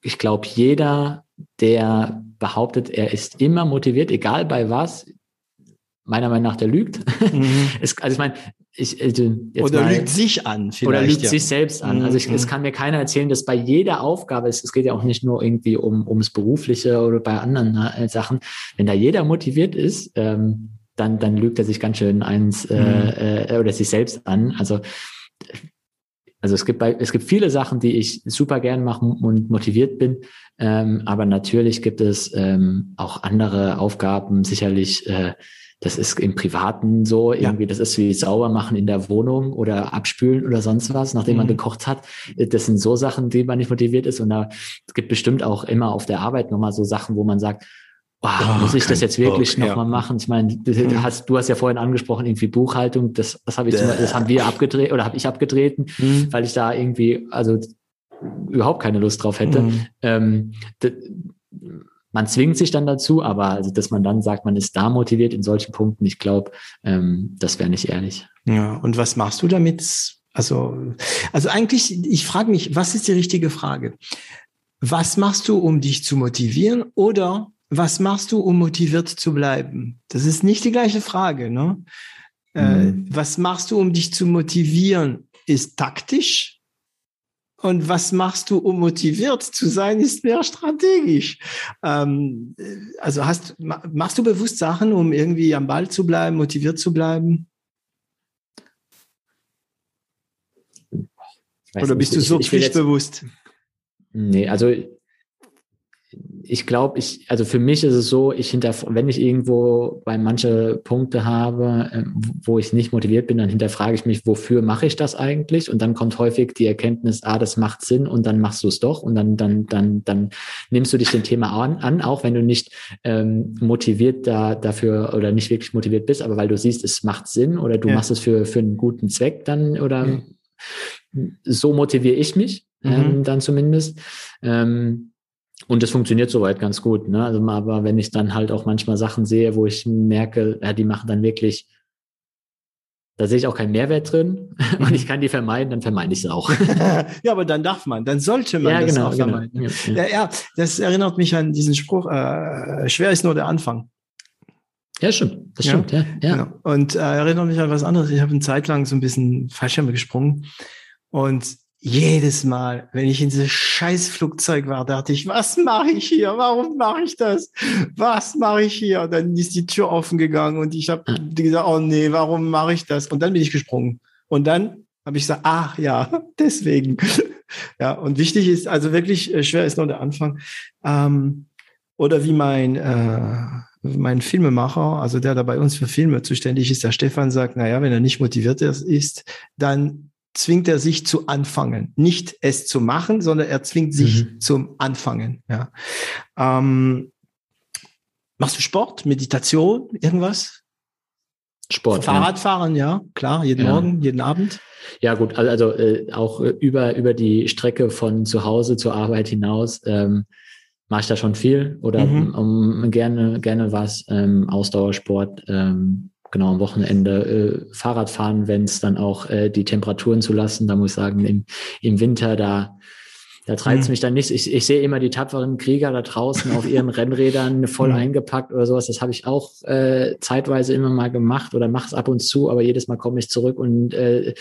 ich glaube, jeder, der behauptet, er ist immer motiviert, egal bei was, meiner Meinung nach, der lügt. Mhm. es, also ich meine, ich, also oder mal, lügt sich an, vielleicht. Oder lügt ja. sich selbst an. Also ich, mhm. es kann mir keiner erzählen, dass bei jeder Aufgabe, es, es geht ja auch nicht nur irgendwie um ums Berufliche oder bei anderen äh, Sachen, wenn da jeder motiviert ist, ähm, dann, dann lügt er sich ganz schön eins äh, mhm. äh, oder sich selbst an. Also also es gibt, bei, es gibt viele Sachen, die ich super gern mache und motiviert bin, ähm, aber natürlich gibt es ähm, auch andere Aufgaben, sicherlich, äh, das ist im Privaten so, irgendwie, ja. das ist wie sauber machen in der Wohnung oder abspülen oder sonst was, nachdem mhm. man gekocht hat. Das sind so Sachen, die man nicht motiviert ist. Und da es gibt bestimmt auch immer auf der Arbeit nochmal so Sachen, wo man sagt, oh, muss ich das jetzt wirklich nochmal ja. machen? Ich meine, du mhm. hast, du hast ja vorhin angesprochen, irgendwie Buchhaltung, das, das habe ich, zum, das haben wir abgedreht oder habe ich abgetreten, mhm. weil ich da irgendwie, also überhaupt keine Lust drauf hätte. Mhm. Ähm, man zwingt sich dann dazu, aber also, dass man dann sagt, man ist da motiviert in solchen Punkten, ich glaube, ähm, das wäre nicht ehrlich. Ja, und was machst du damit? Also, also eigentlich, ich frage mich, was ist die richtige Frage? Was machst du, um dich zu motivieren? Oder was machst du, um motiviert zu bleiben? Das ist nicht die gleiche Frage. Ne? Äh, mhm. Äh, was machst du, um dich zu motivieren? Ist taktisch. Und was machst du, um motiviert zu sein, ist mehr strategisch. Ähm, also hast, machst du bewusst Sachen, um irgendwie am Ball zu bleiben, motiviert zu bleiben? Oder bist du so pflichtbewusst? Nee, also ich glaube, ich, also für mich ist es so, ich hinter, wenn ich irgendwo bei manche Punkte habe, äh, wo ich nicht motiviert bin, dann hinterfrage ich mich, wofür mache ich das eigentlich? Und dann kommt häufig die Erkenntnis, ah, das macht Sinn und dann machst du es doch und dann, dann, dann, dann nimmst du dich dem Thema an, an auch wenn du nicht ähm, motiviert da dafür oder nicht wirklich motiviert bist, aber weil du siehst, es macht Sinn oder du ja. machst es für, für einen guten Zweck dann oder mhm. so motiviere ich mich mhm. ähm, dann zumindest. Ähm, und das funktioniert soweit ganz gut. Ne? Also, aber wenn ich dann halt auch manchmal Sachen sehe, wo ich merke, ja, die machen dann wirklich, da sehe ich auch keinen Mehrwert drin und ich kann die vermeiden, dann vermeide ich sie auch. ja, aber dann darf man, dann sollte man ja, das genau, auch genau. vermeiden. Genau. Ja, ja. ja, das erinnert mich an diesen Spruch, äh, schwer ist nur der Anfang. Ja, stimmt. Das stimmt, ja. ja, Genau. Und äh, erinnert mich an was anderes. Ich habe eine Zeit lang so ein bisschen Fallschirme gesprungen und jedes Mal, wenn ich in dieses scheiß Flugzeug war, dachte ich, was mache ich hier? Warum mache ich das? Was mache ich hier? Und dann ist die Tür offen gegangen und ich habe gesagt, oh nee, warum mache ich das? Und dann bin ich gesprungen. Und dann habe ich gesagt, ach ja, deswegen. ja, und wichtig ist, also wirklich äh, schwer ist nur der Anfang. Ähm, oder wie mein äh, mein Filmemacher, also der da bei uns für Filme zuständig ist, der Stefan sagt, na ja, wenn er nicht motiviert ist, dann zwingt er sich zu anfangen. Nicht es zu machen, sondern er zwingt sich mhm. zum Anfangen. Ja. Ähm, machst du Sport, Meditation, irgendwas? Sport. Fahrradfahren, ja. ja, klar, jeden ja. Morgen, jeden Abend. Ja, gut, also, äh, auch über, über die Strecke von zu Hause zur Arbeit hinaus ähm, mache ich da schon viel oder mhm. um, gerne, gerne was, ähm, Ausdauersport, ähm, genau am Wochenende äh, Fahrrad fahren, wenn es dann auch äh, die Temperaturen zulassen. Da muss ich sagen, im, im Winter, da da treibt es mhm. mich dann nicht. Ich, ich sehe immer die tapferen Krieger da draußen auf ihren Rennrädern voll mhm. eingepackt oder sowas. Das habe ich auch äh, zeitweise immer mal gemacht oder mache es ab und zu, aber jedes Mal komme ich zurück und äh,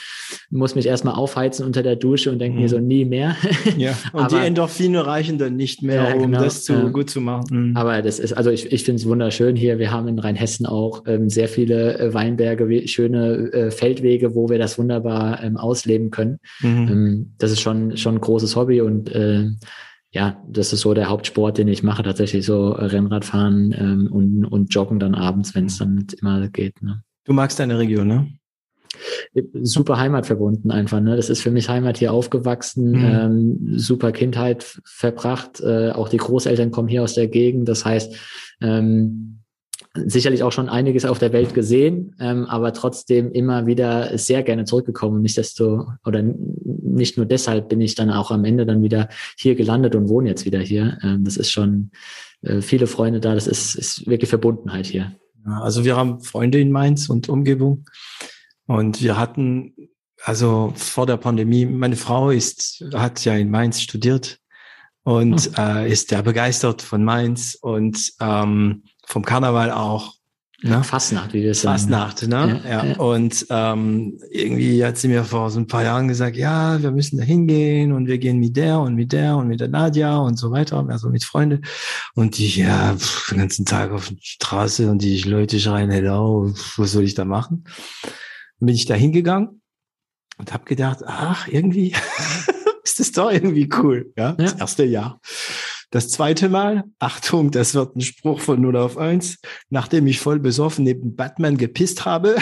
muss mich erstmal aufheizen unter der Dusche und denke mhm. mir so nie mehr. ja, und aber, die Endorphine reichen dann nicht mehr, ja, um genau, das zu, äh, gut zu machen. Mhm. Aber das ist, also ich, ich finde es wunderschön hier. Wir haben in Rheinhessen auch ähm, sehr viele äh, Weinberge, schöne äh, Feldwege, wo wir das wunderbar ähm, ausleben können. Mhm. Ähm, das ist schon, schon ein großes Hobby und und äh, ja, das ist so der Hauptsport, den ich mache, tatsächlich so Rennradfahren ähm, und, und Joggen dann abends, wenn es dann immer geht. Ne? Du magst deine Region, ne? Super Heimat verbunden einfach. Ne? Das ist für mich Heimat hier aufgewachsen, mhm. ähm, super Kindheit verbracht. Äh, auch die Großeltern kommen hier aus der Gegend. Das heißt, ähm, sicherlich auch schon einiges auf der Welt gesehen, ähm, aber trotzdem immer wieder sehr gerne zurückgekommen. Nicht desto oder nicht nur deshalb bin ich dann auch am Ende dann wieder hier gelandet und wohne jetzt wieder hier. Ähm, das ist schon äh, viele Freunde da. Das ist, ist wirklich Verbundenheit hier. Ja, also wir haben Freunde in Mainz und Umgebung und wir hatten also vor der Pandemie. Meine Frau ist hat ja in Mainz studiert und hm. äh, ist ja begeistert von Mainz und ähm, vom Karneval auch. Ne? Fastnacht, wie wir es sagen. Fastnacht, ne? Ja, ja. ja. Und ähm, irgendwie hat sie mir vor so ein paar Jahren gesagt, ja, wir müssen da hingehen und wir gehen mit der und mit der und mit der Nadja und so weiter, also mit Freunde. Und die, ja, pff, den ganzen Tag auf der Straße und die Leute schreien, hello, was soll ich da machen? Dann bin ich da hingegangen und habe gedacht, ach, irgendwie ist das doch irgendwie cool, ja, das erste Jahr. Das zweite Mal, Achtung, das wird ein Spruch von 0 auf 1, nachdem ich voll besoffen neben Batman gepisst habe,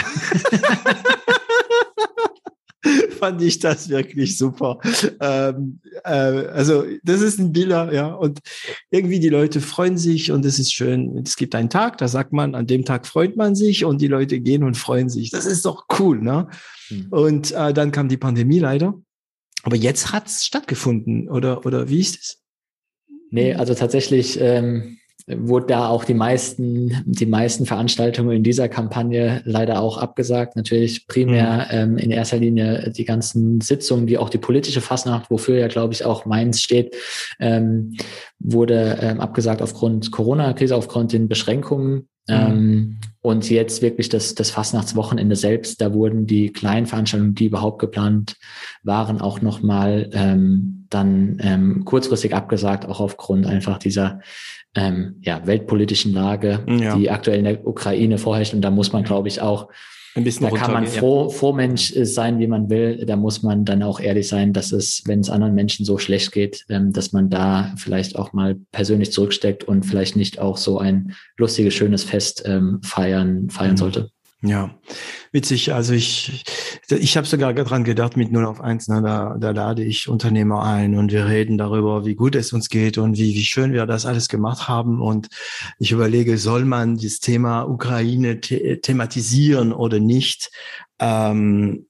fand ich das wirklich super. Ähm, äh, also das ist ein Bilder, ja, und irgendwie die Leute freuen sich und es ist schön. Es gibt einen Tag, da sagt man, an dem Tag freut man sich und die Leute gehen und freuen sich. Das ist doch cool, ne? Mhm. Und äh, dann kam die Pandemie leider. Aber jetzt hat es stattgefunden, oder, oder wie ist es? Nee, also tatsächlich ähm, wurde da auch die meisten, die meisten Veranstaltungen in dieser Kampagne leider auch abgesagt. Natürlich primär mhm. ähm, in erster Linie die ganzen Sitzungen, die auch die politische Fasnacht, wofür ja, glaube ich, auch Mainz steht, ähm, wurde ähm, abgesagt aufgrund Corona-Krise, aufgrund den Beschränkungen. Mhm. Ähm, und jetzt wirklich das, das Fastnachtswochenende selbst, da wurden die kleinen Veranstaltungen, die überhaupt geplant waren, auch nochmal ähm, dann ähm, kurzfristig abgesagt, auch aufgrund einfach dieser ähm, ja, weltpolitischen Lage, ja. die aktuell in der Ukraine vorherrscht. Und da muss man, glaube ich, auch ein bisschen da kann man froh, froh Mensch sein, wie man will. Da muss man dann auch ehrlich sein, dass es, wenn es anderen Menschen so schlecht geht, ähm, dass man da vielleicht auch mal persönlich zurücksteckt und vielleicht nicht auch so ein lustiges, schönes Fest ähm, feiern, feiern mhm. sollte. Ja, witzig. Also ich, ich habe sogar dran gedacht mit 0 auf 1, ne, da, da lade ich Unternehmer ein und wir reden darüber, wie gut es uns geht und wie, wie schön wir das alles gemacht haben. Und ich überlege, soll man das Thema Ukraine the thematisieren oder nicht? Ähm,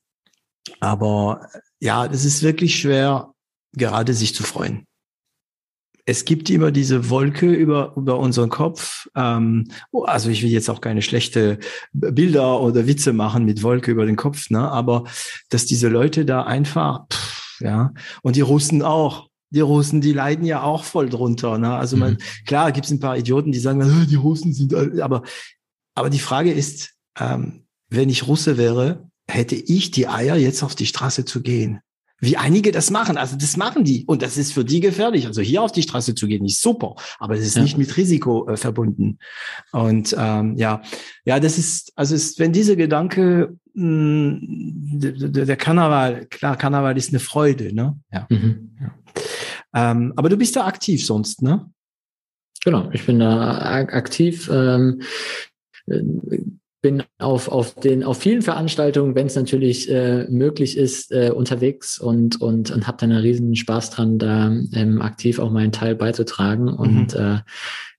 aber ja, das ist wirklich schwer, gerade sich zu freuen es gibt immer diese Wolke über, über unseren Kopf. Ähm, oh, also ich will jetzt auch keine schlechte Bilder oder Witze machen mit Wolke über den Kopf, ne? aber dass diese Leute da einfach, pff, ja, und die Russen auch. Die Russen, die leiden ja auch voll drunter. Ne? Also man, mhm. klar, gibt es ein paar Idioten, die sagen, äh, die Russen sind, aber, aber die Frage ist, ähm, wenn ich Russe wäre, hätte ich die Eier, jetzt auf die Straße zu gehen? Wie einige das machen. Also das machen die und das ist für die gefährlich. Also hier auf die Straße zu gehen, ist super, aber das ist ja. nicht mit Risiko äh, verbunden. Und ähm, ja, ja, das ist also ist, wenn diese Gedanke mh, hm, der, der Karneval, klar, Karneval ist eine Freude, ne? Ja. Mhm. ja. Ähm, aber du bist da aktiv sonst, ne? Genau, ich bin da aktiv. Ähm, bin auf, auf den auf vielen Veranstaltungen, wenn es natürlich äh, möglich ist, äh, unterwegs und und und habe da einen riesen Spaß dran, da ähm, aktiv auch meinen Teil beizutragen. Mhm. Und äh,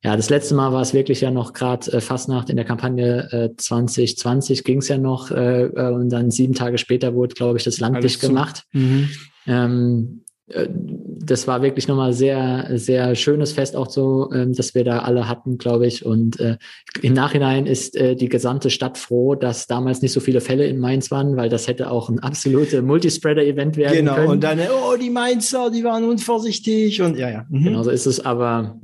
ja, das letzte Mal war es wirklich ja noch gerade äh, fast nach in der Kampagne äh, 2020 ging es ja noch äh, äh, und dann sieben Tage später wurde, glaube ich, das Land dicht gemacht. Mhm. Ähm, äh, das war wirklich nochmal sehr, sehr schönes Fest auch so, ähm, dass wir da alle hatten, glaube ich. Und äh, im Nachhinein ist äh, die gesamte Stadt froh, dass damals nicht so viele Fälle in Mainz waren, weil das hätte auch ein absolutes Multispreader-Event werden genau. können. Genau, und dann, oh, die Mainzer, die waren unvorsichtig und ja, ja. Mhm. Genau so ist es, aber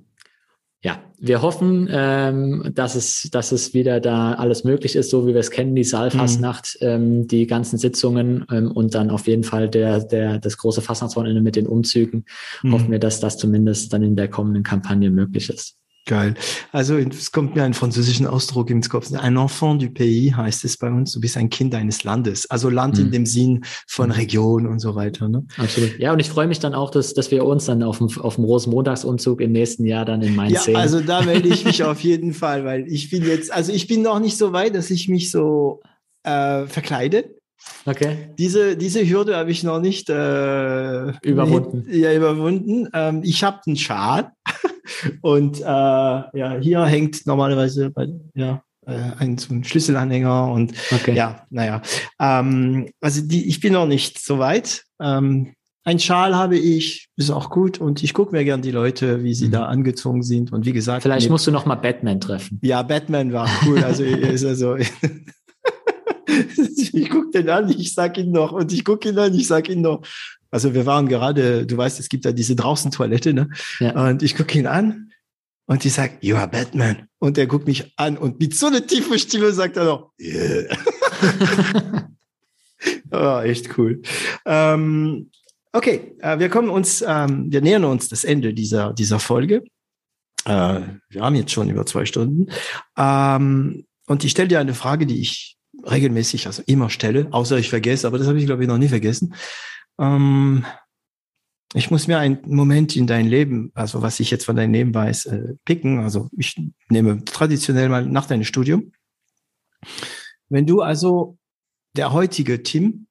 ja, wir hoffen, ähm, dass es, dass es wieder da alles möglich ist, so wie wir es kennen, die Saalfastnacht, mhm. ähm, die ganzen Sitzungen ähm, und dann auf jeden Fall der, der, das große Fastnachtswochenende mit den Umzügen. Mhm. Hoffen wir, dass das zumindest dann in der kommenden Kampagne möglich ist. Geil. Also es kommt mir ein französischen Ausdruck ins Kopf. Ein enfant du pays heißt es bei uns. Du bist ein Kind eines Landes. Also Land mhm. in dem Sinn von mhm. Region und so weiter. Ne? Absolut. Ja, und ich freue mich dann auch, dass, dass wir uns dann auf dem, auf dem Rosenmontagsumzug im nächsten Jahr dann in Mainz ja, sehen. Also da melde ich mich auf jeden Fall, weil ich bin jetzt, also ich bin noch nicht so weit, dass ich mich so äh, verkleide. Okay. Diese, diese Hürde habe ich noch nicht äh, überwunden. Ja, überwunden. Ähm, ich habe einen Schal und äh, ja, hier hängt normalerweise bei, ja, äh, ein, so ein Schlüsselanhänger und okay. ja, naja. Ähm, also die, ich bin noch nicht so weit. Ähm, ein Schal habe ich, ist auch gut und ich gucke mir gern die Leute, wie sie mhm. da angezogen sind und wie gesagt. Vielleicht musst du noch mal Batman treffen. Ja, Batman war cool. Also ist also ich gucke den an, ich sag ihn noch und ich gucke ihn an, ich sag ihn noch. Also wir waren gerade, du weißt, es gibt da diese draußen Toilette, ne? Ja. Und ich gucke ihn an und ich sag, you are Batman. Und er guckt mich an und mit so einer tiefen Stimme sagt er noch, yeah. oh, echt cool. Ähm, okay, äh, wir kommen uns, ähm, wir nähern uns das Ende dieser, dieser Folge. Äh, wir haben jetzt schon über zwei Stunden. Ähm, und ich stelle dir eine Frage, die ich regelmäßig, also immer stelle, außer ich vergesse, aber das habe ich glaube ich noch nie vergessen. Ähm, ich muss mir einen Moment in dein Leben, also was ich jetzt von deinem Leben weiß, äh, picken. Also ich nehme traditionell mal nach deinem Studium. Wenn du also der heutige Tim,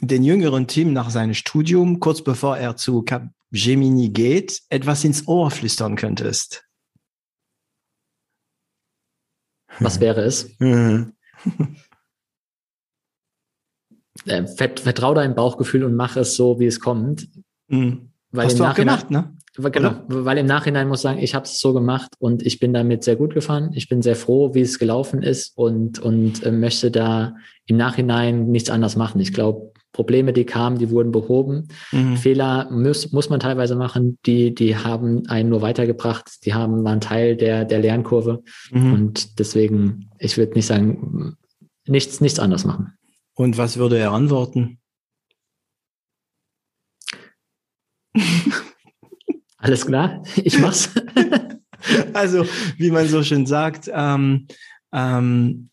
den jüngeren Tim nach seinem Studium, kurz bevor er zu Capgemini geht, etwas ins Ohr flüstern könntest. Was wäre es? äh, vertrau deinem Bauchgefühl und mach es so, wie es kommt. Mhm. Weil Hast du auch gemacht, ne? Genau, Oder? weil im Nachhinein muss ich sagen, ich habe es so gemacht und ich bin damit sehr gut gefahren. Ich bin sehr froh, wie es gelaufen ist und, und äh, möchte da im Nachhinein nichts anders machen. Ich glaube, Probleme, die kamen, die wurden behoben. Mhm. Fehler muss, muss man teilweise machen, die, die haben einen nur weitergebracht, die haben waren Teil der, der Lernkurve. Mhm. Und deswegen, ich würde nicht sagen, nichts, nichts anders machen. Und was würde er antworten? Alles klar, ich mach's. also, wie man so schön sagt, ähm, ähm,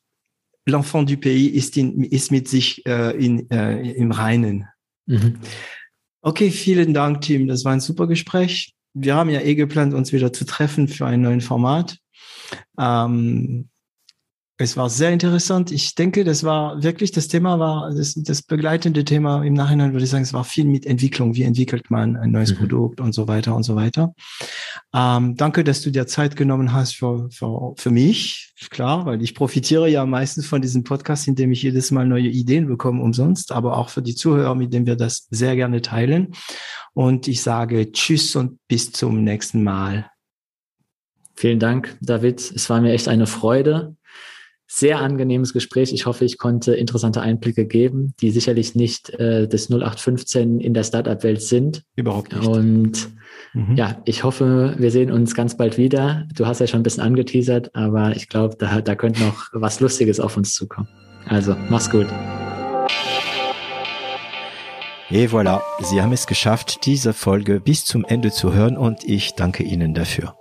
l'enfant du pays ist, in, ist mit sich äh, in, äh, im Reinen. Mhm. Okay, vielen Dank, Tim. Das war ein super Gespräch. Wir haben ja eh geplant, uns wieder zu treffen für einen neuen Format. Ähm, es war sehr interessant. Ich denke, das war wirklich, das Thema war, das, das begleitende Thema im Nachhinein würde ich sagen, es war viel mit Entwicklung. Wie entwickelt man ein neues mhm. Produkt und so weiter und so weiter. Ähm, danke, dass du dir Zeit genommen hast für, für, für mich. Klar, weil ich profitiere ja meistens von diesem Podcast, indem ich jedes Mal neue Ideen bekomme umsonst, aber auch für die Zuhörer, mit denen wir das sehr gerne teilen. Und ich sage Tschüss und bis zum nächsten Mal. Vielen Dank, David. Es war mir echt eine Freude sehr angenehmes Gespräch. Ich hoffe, ich konnte interessante Einblicke geben, die sicherlich nicht äh, des 0815 in der Startup-Welt sind. Überhaupt nicht. Und mhm. ja, ich hoffe, wir sehen uns ganz bald wieder. Du hast ja schon ein bisschen angeteasert, aber ich glaube, da, da könnte noch was Lustiges auf uns zukommen. Also, mach's gut. Et voilà, Sie haben es geschafft, diese Folge bis zum Ende zu hören und ich danke Ihnen dafür.